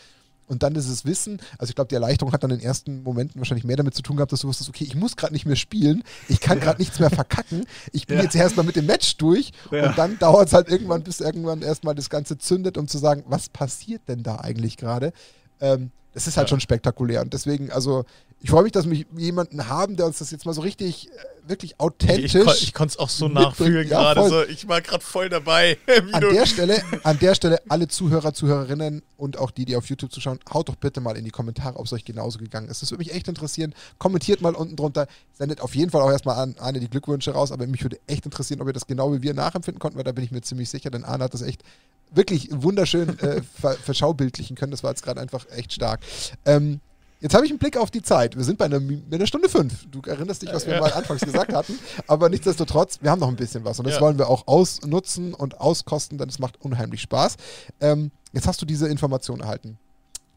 Und dann ist es Wissen. Also ich glaube, die Erleichterung hat dann in den ersten Momenten wahrscheinlich mehr damit zu tun gehabt, dass du wusstest, okay, ich muss gerade nicht mehr spielen, ich kann gerade nichts mehr verkacken, ich bin Ja. jetzt erstmal mit dem Match durch. Und dann dauert es halt irgendwann, bis irgendwann erstmal das Ganze zündet, um zu sagen, was passiert denn da eigentlich gerade? Ähm, das ist halt schon spektakulär. Und deswegen, also ich freue mich, dass wir jemanden haben, der uns das jetzt mal so richtig, äh, wirklich authentisch Ich, kon- ich konnte es auch so mitbringt. nachfühlen Ja, gerade. So, ich war gerade voll dabei. an der Stelle, an der Stelle alle Zuhörer, Zuhörerinnen und auch die, die auf YouTube zuschauen, haut doch bitte mal in die Kommentare, ob es euch genauso gegangen ist. Das würde mich echt interessieren. Kommentiert mal unten drunter. Sendet auf jeden Fall auch erstmal an Arne die Glückwünsche raus, aber mich würde echt interessieren, ob ihr das genau wie wir nachempfinden konnten, weil da bin ich mir ziemlich sicher, denn Arne hat das echt wirklich wunderschön äh, ver verschaubildlichen können. Das war jetzt gerade einfach echt stark. Ähm, Jetzt habe ich einen Blick auf die Zeit. Wir sind bei einer, bei einer Stunde fünf. Du erinnerst dich, was wir Ja. mal anfangs gesagt hatten. Aber nichtsdestotrotz, wir haben noch ein bisschen was. Und das Ja. wollen wir auch ausnutzen und auskosten, denn es macht unheimlich Spaß. Ähm, jetzt hast du diese Information erhalten.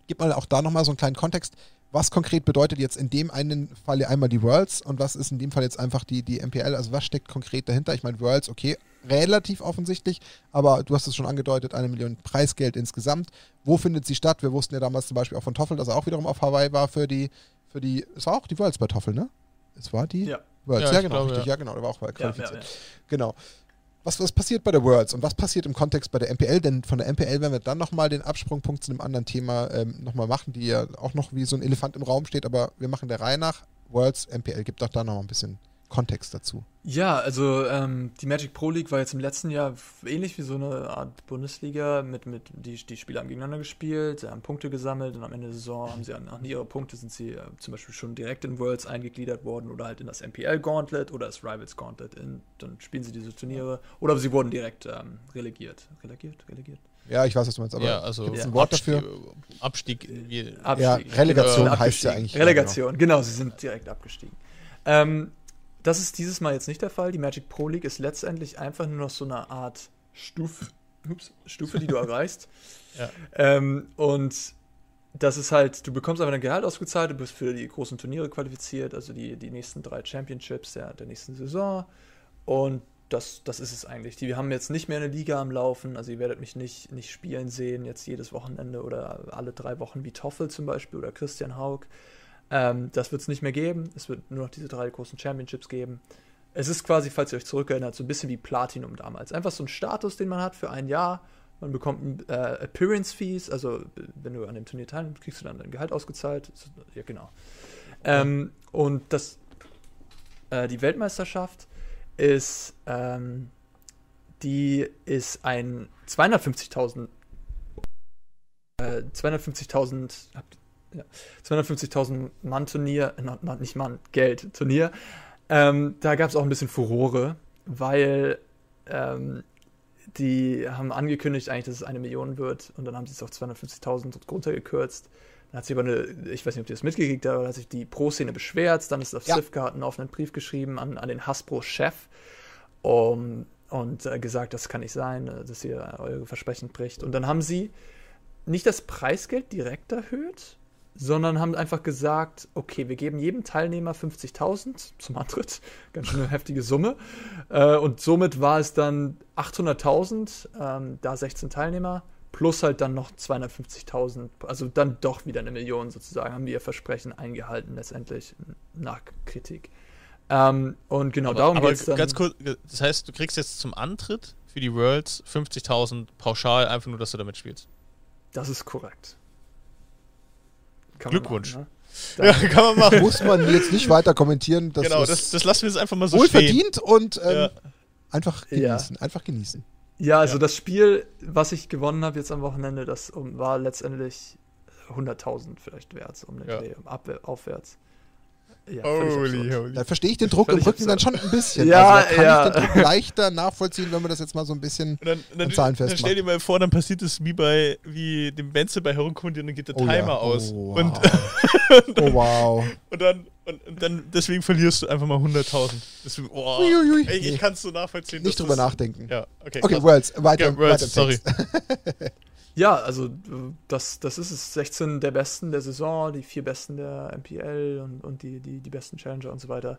Gib mal auch da nochmal so einen kleinen Kontext. Was konkret bedeutet jetzt in dem einen Fall einmal die Worlds und was ist in dem Fall jetzt einfach die, die MPL? Also was steckt konkret dahinter? Ich meine, Worlds, okay, relativ offensichtlich, aber du hast es schon angedeutet, eine Million Preisgeld insgesamt. Wo findet sie statt? Wir wussten ja damals zum Beispiel auch von Toffel, dass er auch wiederum auf Hawaii war für die, für die, es war auch die Worlds bei Toffel, ne? Es war die Ja. Worlds, Ja, ja, genau, glaube, richtig, ja. ja. genau, der war auch bei Ja, qualifiziert. ja, ja. Genau. Was, was passiert bei der Worlds und was passiert im Kontext bei der MPL? Denn von der MPL werden wir dann nochmal den Absprungpunkt zu einem anderen Thema ähm, nochmal machen, die ja auch noch wie so ein Elefant im Raum steht, aber wir machen der Reihe nach. Worlds, MPL, gibt doch da noch ein bisschen Kontext dazu. Ja, also ähm, die Magic Pro League war jetzt im letzten Jahr ähnlich wie so eine Art Bundesliga. Mit, mit die, die Spieler haben gegeneinander gespielt, haben Punkte gesammelt und am Ende der Saison haben sie an, an ihre Punkte sind sie äh, zum Beispiel schon direkt in Worlds eingegliedert worden oder halt in das MPL Gauntlet oder das Rivals Gauntlet. In, dann spielen sie diese Turniere oder sie wurden direkt ähm, relegiert. Relegiert? Relegiert? Ja, ich weiß, was du meinst, aber ja, also gibt es Ja. ein Wort Abstieg, dafür? Abstieg wie, Ja, Relegation Äh, heißt ja eigentlich. Relegation, genau. sie sind direkt abgestiegen. Ähm, das ist dieses Mal jetzt nicht der Fall. Die Magic Pro League ist letztendlich einfach nur noch so eine Art Stufe, ups, Stufe die du erreichst. Ja. Ähm, und das ist halt, du bekommst einfach dein Gehalt ausgezahlt, du bist für die großen Turniere qualifiziert, also die, die nächsten drei Championships der, der nächsten Saison. Und das, das ist es eigentlich. Die, wir haben jetzt nicht mehr eine Liga am Laufen, also ihr werdet mich nicht, nicht spielen sehen, jetzt jedes Wochenende oder alle drei Wochen wie Toffel zum Beispiel oder Christian Haug. Ähm, das wird es nicht mehr geben. Es wird nur noch diese drei großen Championships geben. Es ist quasi, falls ihr euch zurückerinnert, so ein bisschen wie Platinum damals. Einfach so ein Status, den man hat für ein Jahr. Man bekommt äh, Appearance Fees, also wenn du an dem Turnier teilnimmst, kriegst du dann dein Gehalt ausgezahlt. Ja, genau. Ähm, und das, äh, die Weltmeisterschaft ist, ähm, die ist ein 250.000 äh, 250.000 habt- ja, 250.000 Mann Turnier, äh, nicht Mann, Geld Turnier. Ähm, da gab es auch ein bisschen Furore, weil ähm, die haben angekündigt eigentlich, dass es eine Million wird und dann haben sie es auf 250.000 runtergekürzt. Dann hat sich aber eine, ich weiß nicht, ob ihr das mitgekriegt habt, aber hat sich die Pro-Szene beschwert, dann ist auf Ja. Slivka hat einen offenen Brief geschrieben an, an den Hasbro-Chef um, und äh, gesagt, das kann nicht sein, äh, dass ihr eure Versprechen bricht. Und dann haben sie nicht das Preisgeld direkt erhöht, sondern haben einfach gesagt, okay, wir geben jedem Teilnehmer 50.000 zum Antritt, ganz schön eine heftige Summe. Äh, und somit war es dann 800.000, ähm, da 16 Teilnehmer, plus halt dann noch 250.000, also dann doch wieder eine Million sozusagen, haben die ihr Versprechen eingehalten letztendlich nach Kritik. Ähm, und genau aber, darum geht es dann. ganz kurz, das heißt, du kriegst jetzt zum Antritt für die Worlds 50.000 pauschal, einfach nur, dass du damit spielst. Das ist korrekt. Kann Glückwunsch. Man machen, Ja, ne? kann man machen. Muss man jetzt nicht weiter kommentieren. Das genau, ist das, das lassen wir jetzt einfach mal so wohl stehen. verdient und ähm, Ja. einfach Ja. genießen. Einfach genießen. Ja, also Ja. das Spiel, was ich gewonnen habe jetzt am Wochenende, das war letztendlich 100.000 vielleicht wert, um den Ja. Dreh, aufwärts. Ja, Holy, holy. Da verstehe ich den Druck im Rücken dann schon ein bisschen. Ja, also da kann ja. ich den Druck leichter nachvollziehen, wenn man das jetzt mal so ein bisschen. Und dann, dann, An Zahlen dann festmachen. stell dir mal vor, dann passiert es wie bei wie dem Benze bei Herumkundi und dann geht der Oh Timer ja. aus. Oh, Und, wow. oh wow. und, dann, und, dann deswegen verlierst du einfach mal 100.000. Deswegen, oh, ey, ich Nee. kann es so nachvollziehen. Nicht drüber das- nachdenken. Ja, okay. Okay, krass. Worlds, weiter, Ja, Worlds, weiter sorry. Ja, also das, das ist es. 16 der Besten der Saison, die vier Besten der MPL und, und die, die, die besten Challenger und so weiter.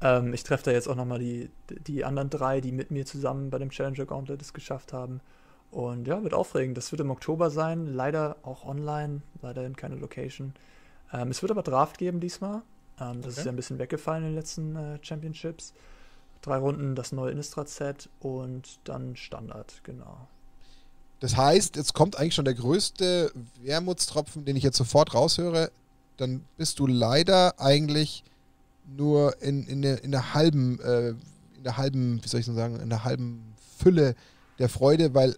Ähm, ich treffe da jetzt auch nochmal die, die anderen drei, die mit mir zusammen bei dem Challenger Gauntlet es geschafft haben. Und ja, wird aufregend. Das wird im Oktober sein. Leider auch online, leider in keine Location. Ähm, es wird aber Draft geben diesmal. Ähm, das okay. ist ja ein bisschen weggefallen in den letzten äh, Championships. Drei Runden, das neue Innistrad-Set und dann Standard, genau. Das heißt, jetzt kommt eigentlich schon der größte Wermutstropfen, den ich jetzt sofort raushöre. Dann bist du leider eigentlich nur in, in, der, in der halben, äh, in der halben, wie soll ich sagen, in der halben Fülle der Freude, weil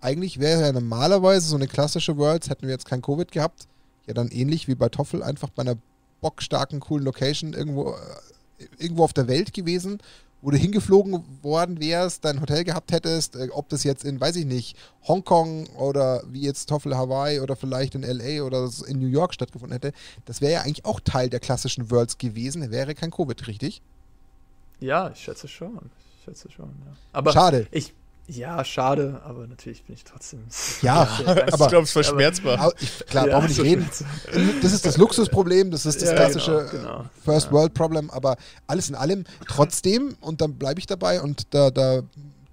eigentlich wäre ja normalerweise so eine klassische Worlds, hätten wir jetzt kein Covid gehabt, ja dann ähnlich wie bei Toffel, einfach bei einer bockstarken, coolen Location irgendwo, äh, irgendwo auf der Welt gewesen wo du hingeflogen worden wärst, dein Hotel gehabt hättest, äh, ob das jetzt in, weiß ich nicht, Hongkong oder wie jetzt Toffel Hawaii oder vielleicht in LA oder in New York stattgefunden hätte, das wäre ja eigentlich auch Teil der klassischen Worlds gewesen, wäre kein Covid, richtig? Ja, ich schätze schon. Ich schätze schon, ja. Aber Schade. Ich, ja, schade, aber natürlich bin ich trotzdem. Ja, aber ich glaube, es verschmerzbar. Aber, ich, klar, ja, brauchen wir nicht reden. Das ist das Luxusproblem, das ist das ja, klassische genau, genau. First World Problem, aber alles in allem trotzdem, und dann bleibe ich dabei und da, da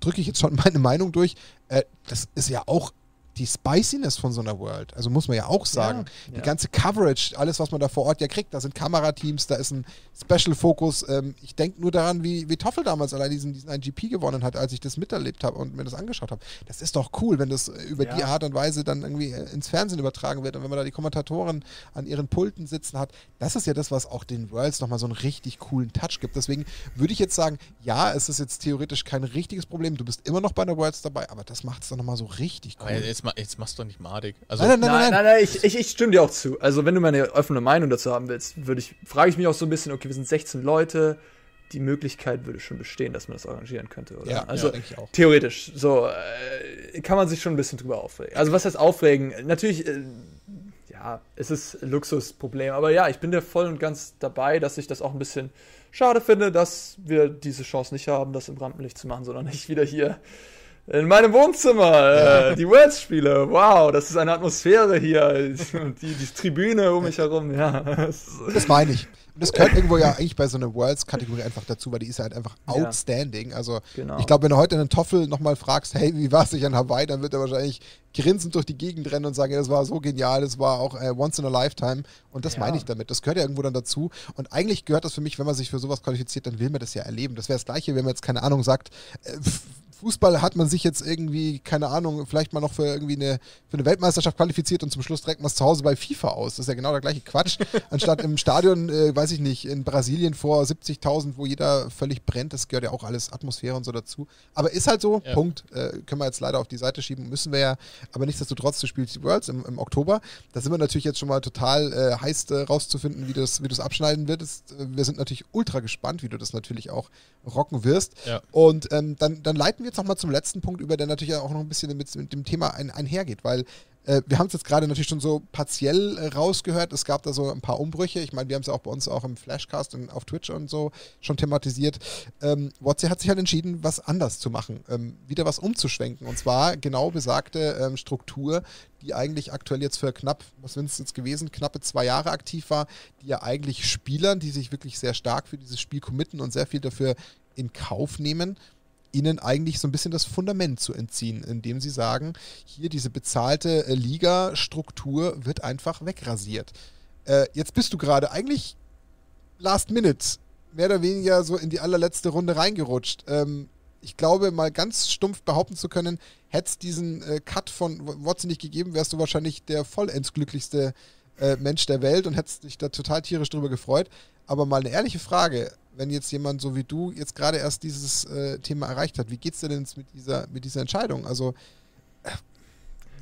drücke ich jetzt schon meine Meinung durch, äh, das ist ja auch die Spiciness von so einer World. Also muss man ja auch sagen. Ja, die ja. ganze Coverage, alles, was man da vor Ort ja kriegt, da sind Kamerateams, da ist ein Special Focus. Ähm, ich denke nur daran, wie, wie Toffel damals allein diesen, diesen IGP gewonnen hat, als ich das miterlebt habe und mir das angeschaut habe. Das ist doch cool, wenn das über ja. die Art und Weise dann irgendwie äh, ins Fernsehen übertragen wird und wenn man da die Kommentatoren an ihren Pulten sitzen hat. Das ist ja das, was auch den Worlds nochmal so einen richtig coolen Touch gibt. Deswegen würde ich jetzt sagen, ja, es ist jetzt theoretisch kein richtiges Problem. Du bist immer noch bei der Worlds dabei, aber das macht es dann nochmal so richtig cool. Jetzt, jetzt machst du doch nicht madig. Also nein, nein, nein, nein, nein, nein ich, ich, ich, stimme dir auch zu. Also wenn du meine offene Meinung dazu haben willst, würde ich, frage ich mich auch so ein bisschen, okay, wir sind 16 Leute, die Möglichkeit würde schon bestehen, dass man das arrangieren könnte, oder? Ja, also ja, ich auch. theoretisch, so äh, kann man sich schon ein bisschen drüber aufregen. Also was heißt aufregen? Natürlich, äh, ja, es ist ein Luxusproblem, aber ja, ich bin da voll und ganz dabei, dass ich das auch ein bisschen schade finde, dass wir diese Chance nicht haben, das im Rampenlicht zu machen, sondern nicht wieder hier in meinem Wohnzimmer, äh, die Worlds-Spiele. Wow, das ist eine Atmosphäre hier. Die, die Tribüne um mich herum, ja. Das meine ich. Und das gehört irgendwo ja eigentlich bei so einer Worlds-Kategorie einfach dazu, weil die ist halt einfach outstanding. Also genau. ich glaube, wenn du heute einen Toffel nochmal fragst, hey, wie war es sich an Hawaii, dann wird er wahrscheinlich grinsend durch die Gegend rennen und sagen, ja, das war so genial, das war auch äh, once in a lifetime. Und das ja. meine ich damit. Das gehört ja irgendwo dann dazu. Und eigentlich gehört das für mich, wenn man sich für sowas qualifiziert, dann will man das ja erleben. Das wäre das Gleiche, wenn man jetzt, keine Ahnung, sagt, äh, Fußball hat man sich jetzt irgendwie, keine Ahnung, vielleicht mal noch für irgendwie eine, für eine Weltmeisterschaft qualifiziert und zum Schluss trägt man es zu Hause bei FIFA aus. Das ist ja genau der gleiche Quatsch. Anstatt im Stadion, äh, weiß ich nicht, in Brasilien vor 70.000, wo jeder völlig brennt, das gehört ja auch alles Atmosphäre und so dazu. Aber ist halt so, ja. Punkt. Äh, können wir jetzt leider auf die Seite schieben, müssen wir ja. Aber nichtsdestotrotz, du spielst die Worlds im, im Oktober. Da sind wir natürlich jetzt schon mal total äh, heiß äh, rauszufinden, wie du es wie abschneiden würdest. Äh, wir sind natürlich ultra gespannt, wie du das natürlich auch rocken wirst. Ja. Und ähm, dann, dann leiten wir jetzt nochmal zum letzten Punkt Punkt über, der natürlich auch noch ein bisschen mit, mit dem Thema ein, einhergeht, weil äh, wir haben es jetzt gerade natürlich schon so partiell äh, rausgehört. Es gab da so ein paar Umbrüche. Ich meine, wir haben es ja auch bei uns auch im Flashcast und auf Twitch und so schon thematisiert. Ähm, WhatsApp hat sich halt entschieden, was anders zu machen, ähm, wieder was umzuschwenken. Und zwar genau besagte ähm, Struktur, die eigentlich aktuell jetzt für knapp, was sind es jetzt gewesen, knappe zwei Jahre aktiv war, die ja eigentlich Spielern, die sich wirklich sehr stark für dieses Spiel committen und sehr viel dafür in Kauf nehmen, ihnen eigentlich so ein bisschen das Fundament zu entziehen, indem sie sagen, hier diese bezahlte äh, Liga-Struktur wird einfach wegrasiert. Äh, jetzt bist du gerade eigentlich last minute, mehr oder weniger so in die allerletzte Runde reingerutscht. Ähm, ich glaube, mal ganz stumpf behaupten zu können, hätte es diesen äh, Cut von Watson nicht gegeben, wärst du wahrscheinlich der vollends glücklichste äh, Mensch der Welt und hättest dich da total tierisch drüber gefreut. Aber mal eine ehrliche Frage, wenn jetzt jemand so wie du jetzt gerade erst dieses äh, Thema erreicht hat, wie geht es denn mit dieser, mit dieser Entscheidung? Also, äh,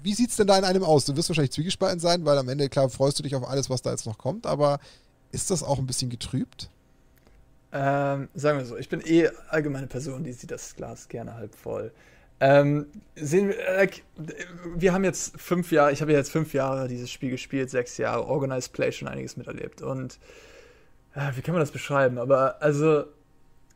wie sieht es denn da in einem aus? Du wirst wahrscheinlich zwiegespalten sein, weil am Ende, klar, freust du dich auf alles, was da jetzt noch kommt, aber ist das auch ein bisschen getrübt? Ähm, sagen wir so, ich bin eh allgemeine Person, die sieht das Glas gerne halb voll. Ähm, sehen wir, äh, wir haben jetzt fünf Jahre, ich habe jetzt fünf Jahre dieses Spiel gespielt, sechs Jahre, Organized Play schon einiges miterlebt und wie kann man das beschreiben? Aber also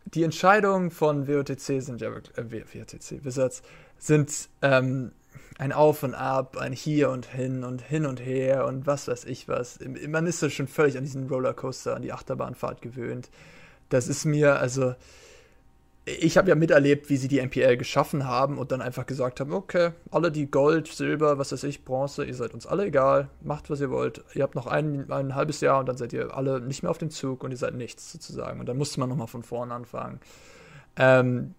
die Entscheidungen von WOTC sind ja äh, WOTC, Wizards, sind ähm, ein Auf und Ab, ein Hier und Hin und Hin und Her und was weiß ich was. Man ist ja schon völlig an diesen Rollercoaster, an die Achterbahnfahrt gewöhnt. Das ist mir, also, ich habe ja miterlebt, wie sie die MPL geschaffen haben und dann einfach gesagt haben, okay, alle die Gold, Silber, was weiß ich, Bronze, ihr seid uns alle egal, macht was ihr wollt. Ihr habt noch ein, ein halbes Jahr und dann seid ihr alle nicht mehr auf dem Zug und ihr seid nichts sozusagen. Und dann musste man nochmal von vorne anfangen. Ähm,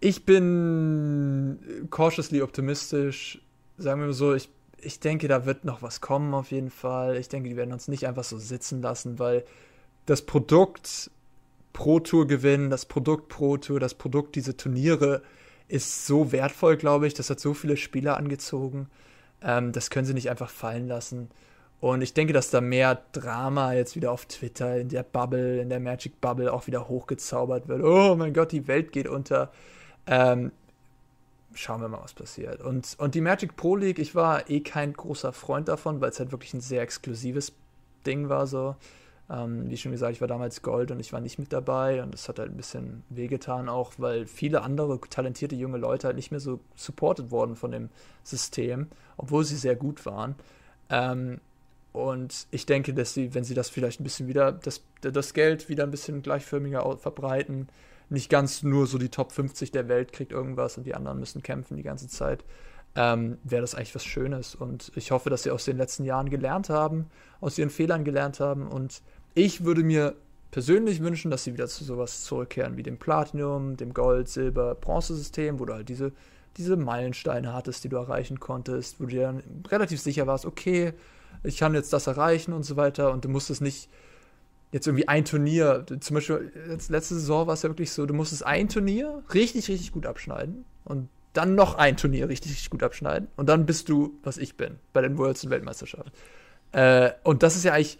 ich bin cautiously optimistisch, sagen wir mal so, ich, ich denke, da wird noch was kommen auf jeden Fall. Ich denke, die werden uns nicht einfach so sitzen lassen, weil das Produkt Pro Tour gewinnen, das Produkt Pro Tour, das Produkt diese Turniere ist so wertvoll, glaube ich. Das hat so viele Spieler angezogen. Ähm, das können sie nicht einfach fallen lassen. Und ich denke, dass da mehr Drama jetzt wieder auf Twitter, in der Bubble, in der Magic Bubble auch wieder hochgezaubert wird. Oh mein Gott, die Welt geht unter. Ähm, schauen wir mal, was passiert. Und, und die Magic Pro League, ich war eh kein großer Freund davon, weil es halt wirklich ein sehr exklusives Ding war so. Ähm, wie schon gesagt, ich war damals Gold und ich war nicht mit dabei und das hat halt ein bisschen wehgetan auch, weil viele andere talentierte junge Leute halt nicht mehr so supported wurden von dem System, obwohl sie sehr gut waren. Ähm, und ich denke, dass sie, wenn sie das vielleicht ein bisschen wieder, das, das Geld wieder ein bisschen gleichförmiger verbreiten, nicht ganz nur so die Top 50 der Welt kriegt irgendwas und die anderen müssen kämpfen die ganze Zeit, ähm, wäre das eigentlich was Schönes. Und ich hoffe, dass sie aus den letzten Jahren gelernt haben, aus ihren Fehlern gelernt haben und ich würde mir persönlich wünschen, dass sie wieder zu sowas zurückkehren wie dem Platinum, dem Gold, Silber, Bronze-System, wo du halt diese, diese Meilensteine hattest, die du erreichen konntest, wo du dir dann relativ sicher warst, okay, ich kann jetzt das erreichen und so weiter und du musstest nicht jetzt irgendwie ein Turnier, zum Beispiel letzte Saison war es ja wirklich so, du musstest ein Turnier richtig, richtig gut abschneiden und dann noch ein Turnier richtig, richtig gut abschneiden und dann bist du, was ich bin, bei den Worlds und Weltmeisterschaften. Äh, und das ist ja eigentlich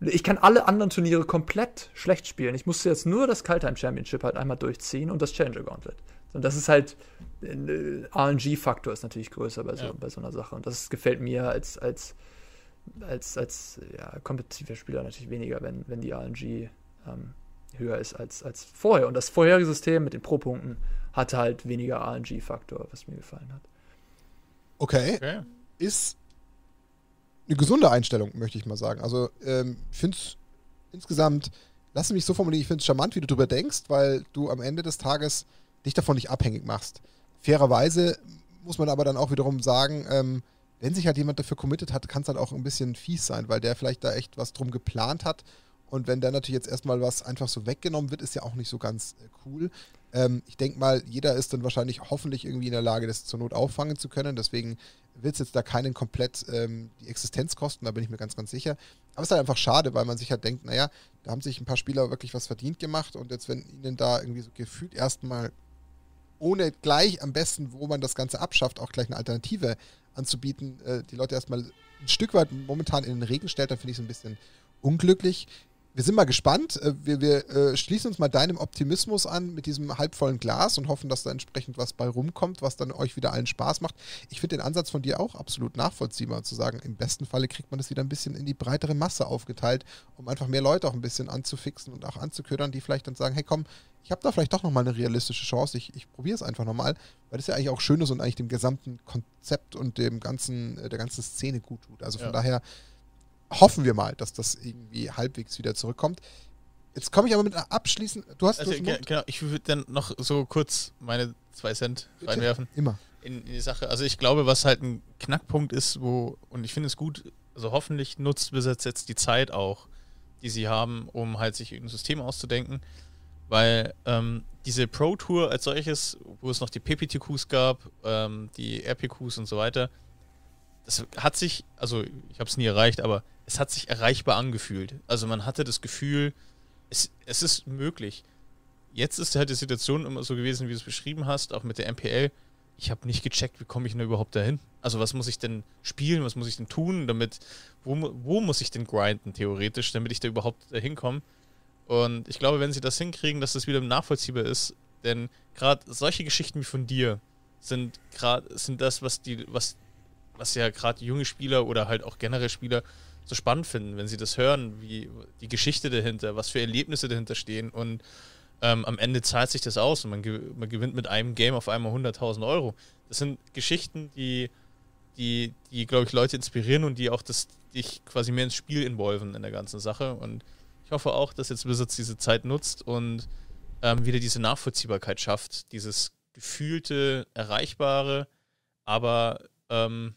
ich kann alle anderen Turniere komplett schlecht spielen. Ich musste jetzt nur das Kaltheim Championship halt einmal durchziehen und das Challenger Gauntlet. Und das ist halt, äh, RNG-Faktor ist natürlich größer bei so, ja. bei so einer Sache. Und das gefällt mir als, als, als, als ja, kompetitiver Spieler natürlich weniger, wenn, wenn die RNG ähm, höher ist als, als vorher. Und das vorherige System mit den Pro-Punkten hatte halt weniger RNG-Faktor, was mir gefallen hat. Okay. okay. Ist eine gesunde Einstellung, möchte ich mal sagen. Also ähm, ich finde es insgesamt, lass mich so formulieren, ich finde es charmant, wie du darüber denkst, weil du am Ende des Tages dich davon nicht abhängig machst. Fairerweise muss man aber dann auch wiederum sagen, ähm, wenn sich halt jemand dafür committed hat, kann es halt auch ein bisschen fies sein, weil der vielleicht da echt was drum geplant hat. Und wenn da natürlich jetzt erstmal was einfach so weggenommen wird, ist ja auch nicht so ganz äh, cool. Ähm, ich denke mal, jeder ist dann wahrscheinlich hoffentlich irgendwie in der Lage, das zur Not auffangen zu können. Deswegen es jetzt da keinen komplett ähm, die Existenz kosten, da bin ich mir ganz, ganz sicher. Aber es ist halt einfach schade, weil man sich halt denkt, naja, da haben sich ein paar Spieler wirklich was verdient gemacht und jetzt, wenn ihnen da irgendwie so gefühlt erstmal ohne gleich am besten, wo man das Ganze abschafft, auch gleich eine Alternative anzubieten, äh, die Leute erstmal ein Stück weit momentan in den Regen stellt, dann finde ich es ein bisschen unglücklich wir sind mal gespannt. Äh, wir, wir äh, schließen uns mal deinem Optimismus an mit diesem halbvollen Glas und hoffen, dass da entsprechend was bei rumkommt, was dann euch wieder allen Spaß macht. Ich finde den Ansatz von dir auch absolut nachvollziehbar, zu sagen, im besten Falle kriegt man das wieder ein bisschen in die breitere Masse aufgeteilt, um einfach mehr Leute auch ein bisschen anzufixen und auch anzuködern, die vielleicht dann sagen, hey komm, ich habe da vielleicht doch nochmal eine realistische Chance, ich, ich probiere es einfach nochmal, weil das ja eigentlich auch schön ist und eigentlich dem gesamten Konzept und dem ganzen, äh, der ganzen Szene gut tut. Also von ja. daher hoffen wir mal, dass das irgendwie halbwegs wieder zurückkommt. Jetzt komme ich aber mit abschließend. Du hast also, genau, ich würde dann noch so kurz meine zwei Cent Bitte? reinwerfen. Immer. In, in, die Sache. Also ich glaube, was halt ein Knackpunkt ist, wo, und ich finde es gut, also hoffentlich nutzt Wizards jetzt die Zeit auch, die sie haben, um halt sich ein System auszudenken. Weil ähm, diese Pro Tour als solches, wo es noch die PPTQs gab, ähm, die RPQs und so weiter, das hat sich, also ich habe es nie erreicht, aber es hat sich erreichbar angefühlt. Also man hatte das Gefühl, es, es ist möglich. Jetzt ist halt die Situation immer so gewesen, wie du es beschrieben hast, auch mit der MPL. Ich habe nicht gecheckt, wie komme ich denn überhaupt dahin? Also was muss ich denn spielen, was muss ich denn tun, damit, wo, wo muss ich denn grinden, theoretisch, damit ich da überhaupt dahin komme? Und ich glaube, wenn sie das hinkriegen, dass das wieder nachvollziehbar ist, denn gerade solche Geschichten wie von dir sind gerade sind das, was die, was was ja gerade junge Spieler oder halt auch generell Spieler so spannend finden, wenn sie das hören, wie die Geschichte dahinter, was für Erlebnisse dahinter stehen und ähm, am Ende zahlt sich das aus und man, gew man gewinnt mit einem Game auf einmal 100.000 Euro. Das sind Geschichten, die, die, die glaube ich, Leute inspirieren und die auch das, dich quasi mehr ins Spiel involven in der ganzen Sache und ich hoffe auch, dass jetzt Wizards diese Zeit nutzt und ähm, wieder diese Nachvollziehbarkeit schafft, dieses gefühlte, erreichbare, aber ähm,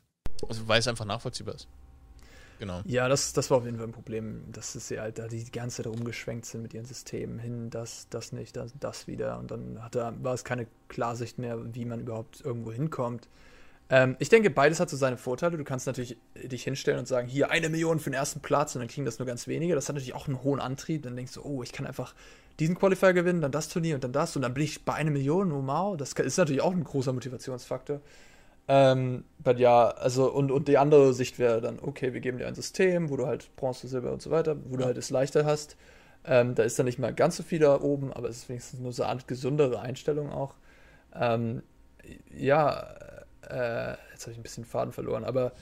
also weil es einfach nachvollziehbar ist. Genau. Ja, das, das war auf jeden Fall ein Problem, dass sie halt da die ganze Zeit rumgeschwenkt sind mit ihren Systemen hin, das, das nicht, das, das wieder. Und dann hat er, war es keine Klarsicht mehr, wie man überhaupt irgendwo hinkommt. Ähm, ich denke, beides hat so seine Vorteile. Du kannst natürlich dich hinstellen und sagen, hier eine Million für den ersten Platz und dann kriegen das nur ganz wenige. Das hat natürlich auch einen hohen Antrieb. Dann denkst du, oh, ich kann einfach diesen Qualifier gewinnen, dann das Turnier und dann das und dann bin ich bei einer Million, oh wow. Das ist natürlich auch ein großer Motivationsfaktor. Ähm, but ja, also und, und die andere Sicht wäre dann, okay, wir geben dir ein System, wo du halt Bronze, Silber und so weiter, wo du halt es leichter hast. Ähm, da ist dann nicht mal ganz so viel da oben, aber es ist wenigstens nur so eine gesündere Einstellung auch. Ähm, ja, äh, jetzt habe ich ein bisschen Faden verloren, aber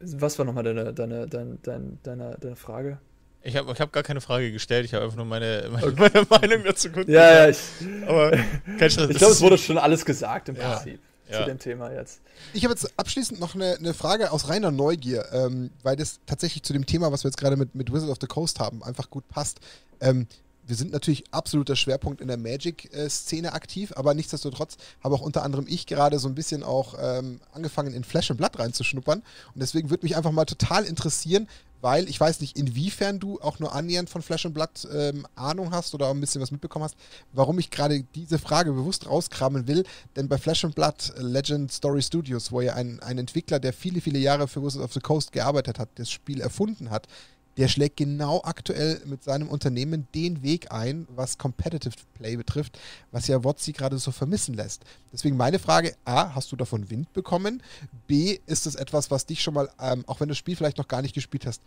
was war nochmal deine, deine, deine, deine, deine, deine Frage? Ich habe ich hab gar keine Frage gestellt, ich habe einfach nur meine, meine, okay. meine Meinung dazu gut Ja, ja, ich, aber kein Stress. Ich glaube, es wurde schon alles gesagt im ja. Prinzip ja. zu dem Thema jetzt. Ich habe jetzt abschließend noch eine, eine, Frage aus reiner Neugier, ähm, weil das tatsächlich zu dem Thema, was wir jetzt gerade mit, mit Wizard of the Coast haben, einfach gut passt. Ähm, wir sind natürlich absoluter Schwerpunkt in der Magic-Szene aktiv, aber nichtsdestotrotz habe auch unter anderem ich gerade so ein bisschen auch ähm, angefangen, in Flash and Blood reinzuschnuppern. Und deswegen würde mich einfach mal total interessieren, weil ich weiß nicht, inwiefern du auch nur annähernd von Flash and Blood ähm, Ahnung hast oder ein bisschen was mitbekommen hast, warum ich gerade diese Frage bewusst rauskramen will. Denn bei Flash and Blood Legend Story Studios, wo ja ein, ein Entwickler, der viele, viele Jahre für Wizards of the Coast gearbeitet hat, das Spiel erfunden hat, der schlägt genau aktuell mit seinem Unternehmen den Weg ein, was Competitive Play betrifft, was ja WotC gerade so vermissen lässt. Deswegen meine Frage, A, hast du davon Wind bekommen? B, ist es etwas, was dich schon mal, ähm, auch wenn du das Spiel vielleicht noch gar nicht gespielt hast,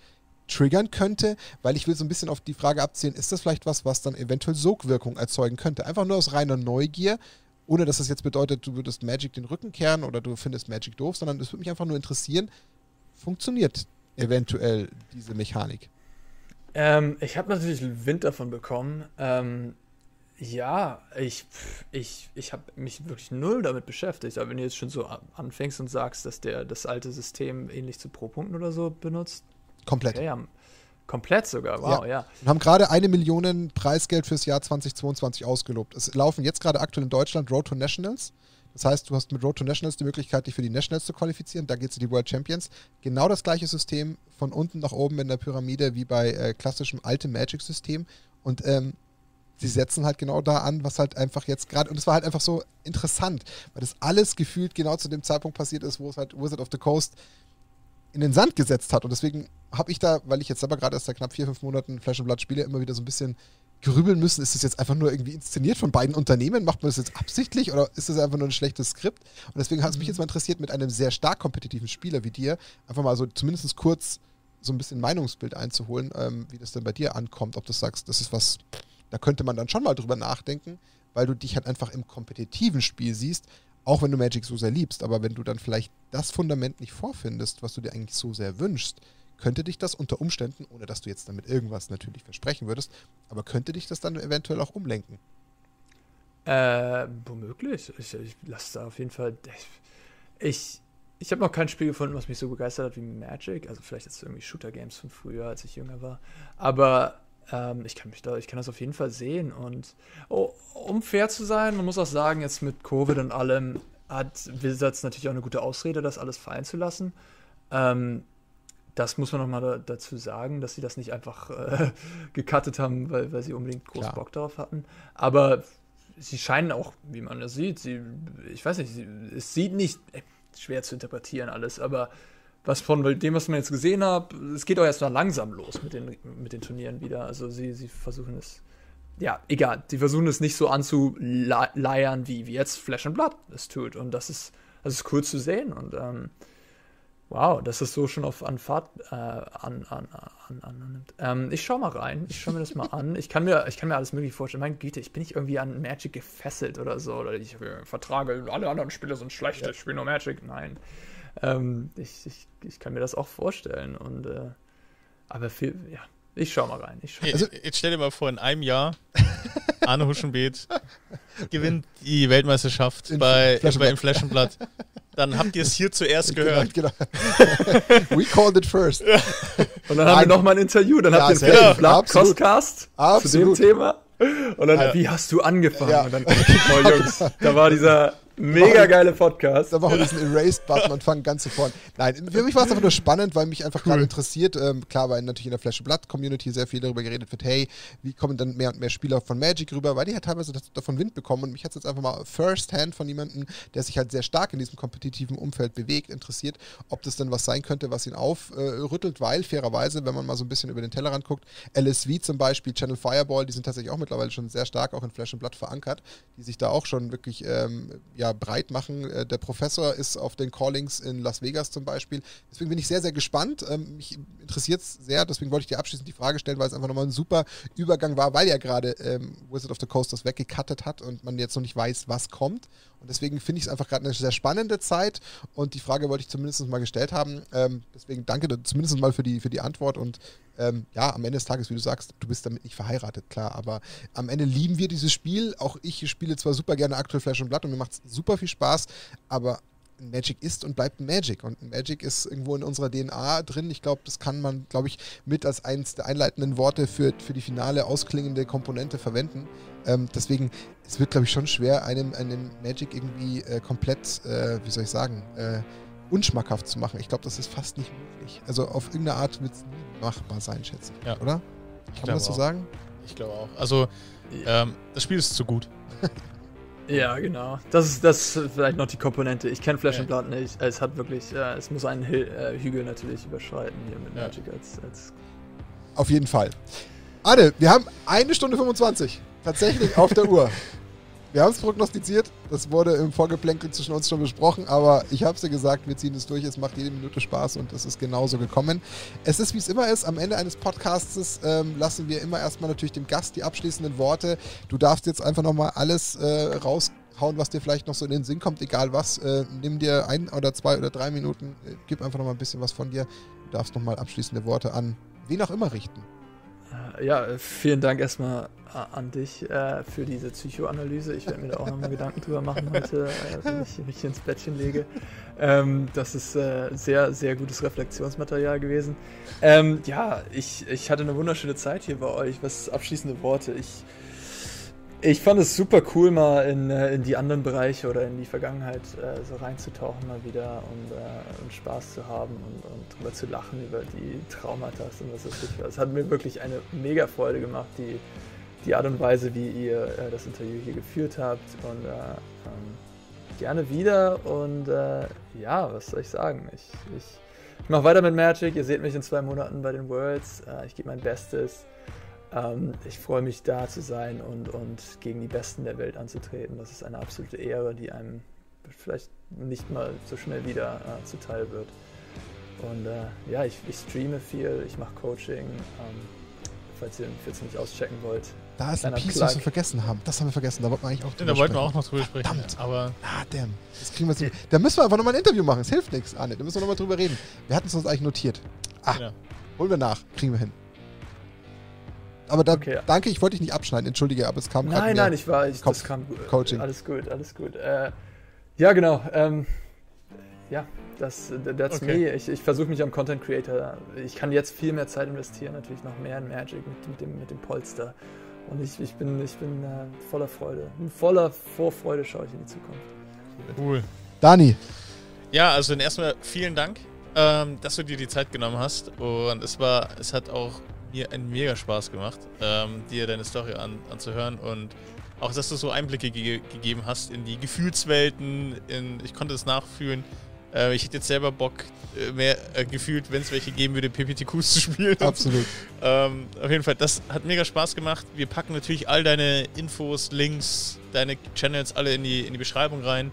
triggern könnte? Weil ich will so ein bisschen auf die Frage abzielen, ist das vielleicht was, was dann eventuell Sogwirkung erzeugen könnte? Einfach nur aus reiner Neugier, ohne dass das jetzt bedeutet, du würdest Magic den Rücken kehren oder du findest Magic doof, sondern es würde mich einfach nur interessieren, funktioniert eventuell diese Mechanik? Ähm, ich habe natürlich Wind davon bekommen. Ähm, ja, ich, ich, ich habe mich wirklich null damit beschäftigt. Aber wenn du jetzt schon so anfängst und sagst, dass der das alte System ähnlich zu Pro-Punkten oder so benutzt. Komplett. Okay, ja, komplett sogar, wow, ja. ja. Und haben gerade eine Million Preisgeld fürs Jahr 2022 ausgelobt. Es laufen jetzt gerade aktuell in Deutschland Road to Nationals. Das heißt, du hast mit Road to Nationals die Möglichkeit, dich für die Nationals zu qualifizieren. Da geht es in die World Champions. Genau das gleiche System von unten nach oben in der Pyramide wie bei äh, klassischem altem Magic-System. Und ähm, sie setzen halt genau da an, was halt einfach jetzt gerade, und es war halt einfach so interessant, weil das alles gefühlt genau zu dem Zeitpunkt passiert ist, wo es halt Wizard of the Coast in den Sand gesetzt hat. Und deswegen habe ich da, weil ich jetzt selber gerade erst seit knapp vier, fünf Monaten Flash and Blood spiele, immer wieder so ein bisschen grübeln müssen, ist das jetzt einfach nur irgendwie inszeniert von beiden Unternehmen? Macht man das jetzt absichtlich oder ist das einfach nur ein schlechtes Skript? Und deswegen hat es mich mhm. jetzt mal interessiert, mit einem sehr stark kompetitiven Spieler wie dir, einfach mal so zumindest kurz so ein bisschen Meinungsbild einzuholen, ähm, wie das denn bei dir ankommt, ob du sagst, das ist was, da könnte man dann schon mal drüber nachdenken, weil du dich halt einfach im kompetitiven Spiel siehst, auch wenn du Magic so sehr liebst, aber wenn du dann vielleicht das Fundament nicht vorfindest, was du dir eigentlich so sehr wünschst, könnte dich das unter Umständen, ohne dass du jetzt damit irgendwas natürlich versprechen würdest, aber könnte dich das dann eventuell auch umlenken? Äh, womöglich. Ich, ich lasse da auf jeden Fall. Ich, ich habe noch kein Spiel gefunden, was mich so begeistert hat wie Magic. Also vielleicht jetzt irgendwie Shooter-Games von früher, als ich jünger war. Aber ähm, ich kann mich da, ich kann das auf jeden Fall sehen. Und oh, um fair zu sein, man muss auch sagen, jetzt mit Covid und allem hat Wizards natürlich auch eine gute Ausrede, das alles fallen zu lassen. Ähm, das muss man nochmal da, dazu sagen, dass sie das nicht einfach äh, gecuttet haben, weil, weil sie unbedingt groß Klar. Bock darauf hatten. Aber sie scheinen auch, wie man das sieht, sie, ich weiß nicht, sie, es sieht nicht, äh, schwer zu interpretieren alles, aber was von dem, was man jetzt gesehen hat, es geht auch erst mal langsam los mit den, mit den Turnieren wieder. Also sie, sie versuchen es, ja, egal, sie versuchen es nicht so anzuleiern, wie, wie jetzt Flash and Blood es tut. Und das ist, das ist cool zu sehen. Und ähm, Wow, dass es so schon auf an Fahrt äh, an, an, an, annimmt. Ähm, ich schau mal rein. Ich schau mir das mal an. Ich kann mir, ich kann mir alles mögliche vorstellen. Mein Güte, ich bin nicht irgendwie an Magic gefesselt oder so. Oder ich äh, vertrage, alle anderen Spiele sind schlecht, ja. ich spiele nur Magic. Nein. Ähm, ich, ich, ich kann mir das auch vorstellen. Und äh, aber viel, ja, ich schau mal rein. Schau mal. Also, jetzt stell dir mal vor, in einem Jahr Arne Huschenbeet gewinnt die Weltmeisterschaft in bei, bei im Flaschenblatt. Dann habt ihr es hier zuerst genau, gehört. Genau, genau. We called it first. Und dann haben wir nochmal ein Interview, dann ja, habt ihr einen Flaschenblatt-Podcast zu dem Thema. Und dann, ja. wie hast du angefangen? Ja. Und dann, oh Jungs, da war dieser Mega geile Podcast. Da machen wir diesen Erased-Button und fangen ganz sofort. Nein, für mich war es einfach nur spannend, weil mich einfach cool. gerade interessiert. Ähm, klar, weil natürlich in der Flash Blood Community sehr viel darüber geredet wird, hey, wie kommen dann mehr und mehr Spieler von Magic rüber, weil die halt teilweise davon Wind bekommen. Und mich hat es jetzt einfach mal first hand von jemandem, der sich halt sehr stark in diesem kompetitiven Umfeld bewegt, interessiert, ob das dann was sein könnte, was ihn aufrüttelt, äh, weil fairerweise, wenn man mal so ein bisschen über den Tellerrand guckt, LSV zum Beispiel, Channel Fireball, die sind tatsächlich auch mittlerweile schon sehr stark auch in Flash Blood verankert, die sich da auch schon wirklich ähm, ja, ja, breit machen. Äh, der Professor ist auf den Callings in Las Vegas zum Beispiel. Deswegen bin ich sehr, sehr gespannt. Ähm, mich interessiert es sehr, deswegen wollte ich dir abschließend die Frage stellen, weil es einfach nochmal ein super Übergang war, weil ja gerade ähm, Wizard of the Coast das weggekattet hat und man jetzt noch nicht weiß, was kommt. Und deswegen finde ich es einfach gerade eine sehr spannende Zeit und die Frage wollte ich zumindest mal gestellt haben. Ähm, deswegen danke zumindest mal für die, für die Antwort und ähm, ja, am Ende des Tages, wie du sagst, du bist damit nicht verheiratet, klar, aber am Ende lieben wir dieses Spiel. Auch ich spiele zwar super gerne aktuell Flash und Blatt und mir macht es super viel Spaß, aber Magic ist und bleibt Magic. Und Magic ist irgendwo in unserer DNA drin. Ich glaube, das kann man, glaube ich, mit als eines der einleitenden Worte für, für die finale ausklingende Komponente verwenden. Ähm, deswegen, es wird, glaube ich, schon schwer, einem, einem Magic irgendwie äh, komplett, äh, wie soll ich sagen, äh, unschmackhaft zu machen. Ich glaube, das ist fast nicht möglich. Also auf irgendeine Art wird es nie machbar sein, schätze ich. Ja. Oder? Kann man das so sagen? Ich glaube auch. Also, ähm, das Spiel ist zu gut. ja, genau. Das ist, das ist vielleicht noch die Komponente. Ich kenne Flash ja. Blood nicht. Es hat wirklich, äh, es muss einen Hü äh, Hügel natürlich überschreiten hier mit ja. Magic als, als. Auf jeden Fall. Ade, wir haben eine Stunde 25 tatsächlich auf der Uhr. Wir haben es prognostiziert, das wurde im Vorgeplänkel zwischen uns schon besprochen, aber ich habe es dir gesagt, wir ziehen es durch, es macht jede Minute Spaß und es ist genauso gekommen. Es ist, wie es immer ist, am Ende eines Podcasts ähm, lassen wir immer erstmal natürlich dem Gast die abschließenden Worte. Du darfst jetzt einfach nochmal alles äh, raushauen, was dir vielleicht noch so in den Sinn kommt, egal was. Äh, nimm dir ein oder zwei oder drei Minuten, äh, gib einfach nochmal ein bisschen was von dir. Du darfst nochmal abschließende Worte an wen auch immer richten. Äh, ja, vielen Dank erstmal an dich äh, für diese Psychoanalyse. Ich werde mir da auch nochmal Gedanken drüber machen heute, äh, wenn ich mich ins Bettchen lege. Ähm, das ist äh, sehr, sehr gutes Reflexionsmaterial gewesen. Ähm, ja, ich, ich hatte eine wunderschöne Zeit hier bei euch. Was abschließende Worte? Ich ich fand es super cool, mal in, äh, in die anderen Bereiche oder in die Vergangenheit äh, so reinzutauchen mal wieder und, äh, und Spaß zu haben und, und drüber zu lachen über die Traumata und was das war. Es hat mir wirklich eine mega Freude gemacht, die, die Art und Weise, wie ihr äh, das Interview hier geführt habt und äh, ähm, gerne wieder und äh, ja, was soll ich sagen? Ich, ich, ich mache weiter mit Magic, ihr seht mich in zwei Monaten bei den Worlds, ich gebe mein Bestes. Ähm, ich freue mich da zu sein und, und gegen die Besten der Welt anzutreten. Das ist eine absolute Ehre, die einem vielleicht nicht mal so schnell wieder äh, zuteil wird. Und äh, ja, ich, ich, streame viel, ich mache Coaching. Ähm, falls ihr jetzt nicht auschecken wollt. Da ist ein Piece, was wir vergessen haben. Das haben wir vergessen. Da wollten wir eigentlich auch drüber Da wollten wir auch noch drüber sprechen. Verdammt. Aber ah, damn. Das kriegen wir Da müssen wir einfach nochmal ein Interview machen. Es hilft nichts, Arne. Da müssen wir nochmal drüber reden. Wir hatten es uns eigentlich notiert. Ah, ja. holen wir nach. Kriegen wir hin. Aber da, okay. danke, ich wollte dich nicht abschneiden, entschuldige, aber es kam gerade. Nein, nein, ich war, ich, Kopf das kam Coaching. Alles gut, alles gut. Äh, ja, genau. Ähm, ja, das, that's okay. me. Ich, ich versuche mich am Content Creator. Ich kann jetzt viel mehr Zeit investieren, natürlich noch mehr in Magic mit, mit dem, mit dem Polster. Und ich, ich bin, ich bin äh, voller Freude. Voller Vorfreude schaue ich in die Zukunft. Cool. Dani. Ja, also erstmal vielen Dank, ähm, dass du dir die Zeit genommen hast. Und es war, es hat auch mir einen mega Spaß gemacht, ähm, dir deine Story an, anzuhören und auch, dass du so Einblicke ge gegeben hast in die Gefühlswelten. In, ich konnte es nachfühlen. Äh, ich hätte jetzt selber Bock, äh, mehr äh, gefühlt, wenn es welche geben würde, PPTQs zu spielen. Absolut. ähm, auf jeden Fall, das hat mega Spaß gemacht. Wir packen natürlich all deine Infos, Links, deine Channels alle in die, in die Beschreibung rein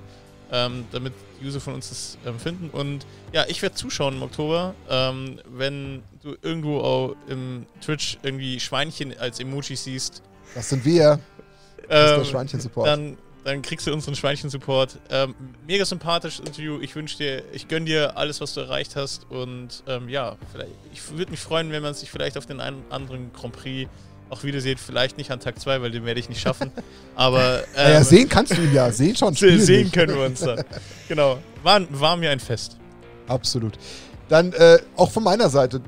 ähm, damit User von uns das ähm, finden. Und ja, ich werde zuschauen im Oktober, ähm, wenn du irgendwo auch im Twitch irgendwie Schweinchen als Emoji siehst. Das sind wir. Das ist der ähm, Schweinchen-Support. Dann, dann kriegst du unseren Schweinchen-Support. Ähm, mega sympathisches Interview. Ich wünsche dir, ich gönne dir alles, was du erreicht hast. Und ähm, ja, vielleicht, ich würde mich freuen, wenn man sich vielleicht auf den einen anderen Grand Prix auch wieder seht, vielleicht nicht an Tag 2, weil den werde ich nicht schaffen. Aber. Ähm, naja, sehen kannst du ihn ja. Sehen schon. Sehen nicht. können wir uns dann. Genau. War, war mir ein Fest. Absolut. Dann äh, auch von meiner Seite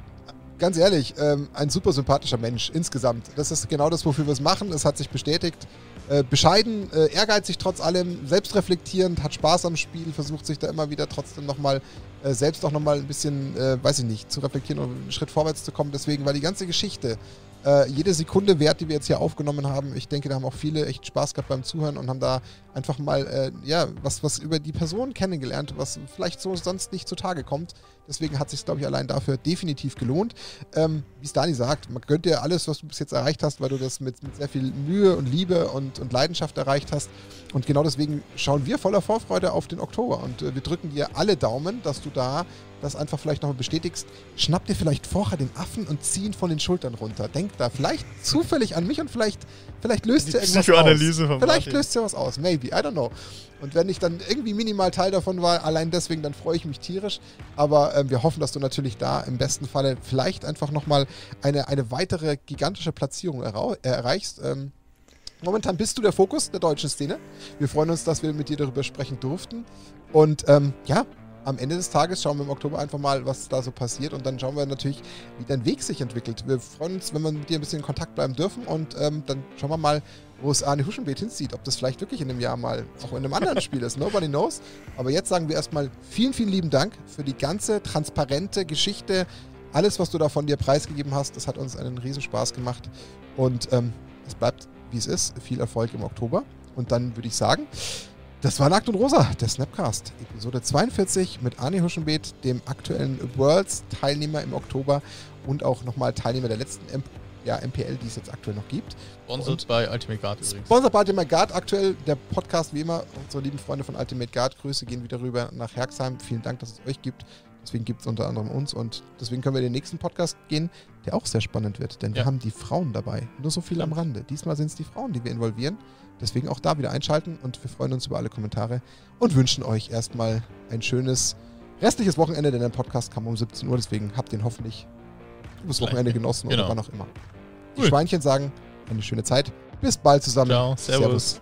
ganz ehrlich, ähm, ein super sympathischer Mensch insgesamt. Das ist genau das, wofür wir es machen. Es hat sich bestätigt. Äh, bescheiden, äh, ehrgeizig trotz allem, selbstreflektierend, hat Spaß am Spiel, versucht sich da immer wieder trotzdem nochmal äh, selbst auch nochmal ein bisschen, äh, weiß ich nicht, zu reflektieren und einen Schritt vorwärts zu kommen. Deswegen, weil die ganze Geschichte, äh, jede Sekunde wert, die wir jetzt hier aufgenommen haben, ich denke, da haben auch viele echt Spaß gehabt beim Zuhören und haben da einfach mal, äh, ja, was, was über die Person kennengelernt, was vielleicht so sonst nicht zutage kommt. Deswegen hat sich glaube ich, allein dafür definitiv gelohnt. Ähm, wie es Dani sagt, man gönnt dir alles, was du bis jetzt erreicht hast, weil du das mit, mit sehr viel Mühe und Liebe und, und Leidenschaft erreicht hast. Und genau deswegen schauen wir voller Vorfreude auf den Oktober. Und äh, wir drücken dir alle Daumen, dass du da das einfach vielleicht nochmal bestätigst. Schnapp dir vielleicht vorher den Affen und zieh ihn von den Schultern runter. Denk da vielleicht zufällig an mich und vielleicht, vielleicht löst dir irgendwas Psychoanalyse aus. von Vielleicht löst dir was aus. Maybe. I don't know. Und wenn ich dann irgendwie minimal Teil davon war, allein deswegen, dann freue ich mich tierisch. Aber ähm, wir hoffen, dass du natürlich da im besten Falle vielleicht einfach nochmal eine, eine weitere gigantische Platzierung äh, erreichst. Ähm, momentan bist du der Fokus der deutschen Szene. Wir freuen uns, dass wir mit dir darüber sprechen durften. Und ähm, ja, am Ende des Tages schauen wir im Oktober einfach mal, was da so passiert. Und dann schauen wir natürlich, wie dein Weg sich entwickelt. Wir freuen uns, wenn wir mit dir ein bisschen in Kontakt bleiben dürfen. Und ähm, dann schauen wir mal, wo es Arne Huschenbeet hinzieht. Ob das vielleicht wirklich in einem Jahr mal auch in einem anderen Spiel ist. Nobody knows. Aber jetzt sagen wir erstmal vielen, vielen lieben Dank für die ganze transparente Geschichte. Alles, was du da von dir preisgegeben hast, das hat uns einen Riesenspaß gemacht. Und ähm, es bleibt, wie es ist. Viel Erfolg im Oktober. Und dann würde ich sagen, das war Nackt und Rosa, der Snapcast, Episode 42 mit Arne Huschenbeet, dem aktuellen Worlds-Teilnehmer im Oktober und auch nochmal Teilnehmer der letzten M ja, MPL, die es jetzt aktuell noch gibt. Sponsored bei Ultimate Guard übrigens. Sponsor bei Ultimate Guard, aktuell der Podcast wie immer. Unsere lieben Freunde von Ultimate Guard, Grüße gehen wieder rüber nach Herxheim. Vielen Dank, dass es euch gibt. Deswegen gibt es unter anderem uns und deswegen können wir in den nächsten Podcast gehen, der auch sehr spannend wird, denn wir Ja. haben die Frauen dabei. Nur so viel am Rande. Diesmal sind es die Frauen, die wir involvieren. Deswegen auch da wieder einschalten und wir freuen uns über alle Kommentare und wünschen euch erstmal ein schönes restliches Wochenende, denn der Podcast kam um 17 Uhr, deswegen habt ihr ihn hoffentlich Vielleicht. Wochenende genossen Genau. oder wann auch immer. Die Cool. Schweinchen sagen, eine schöne Zeit. Bis bald zusammen. Ciao, servus. servus.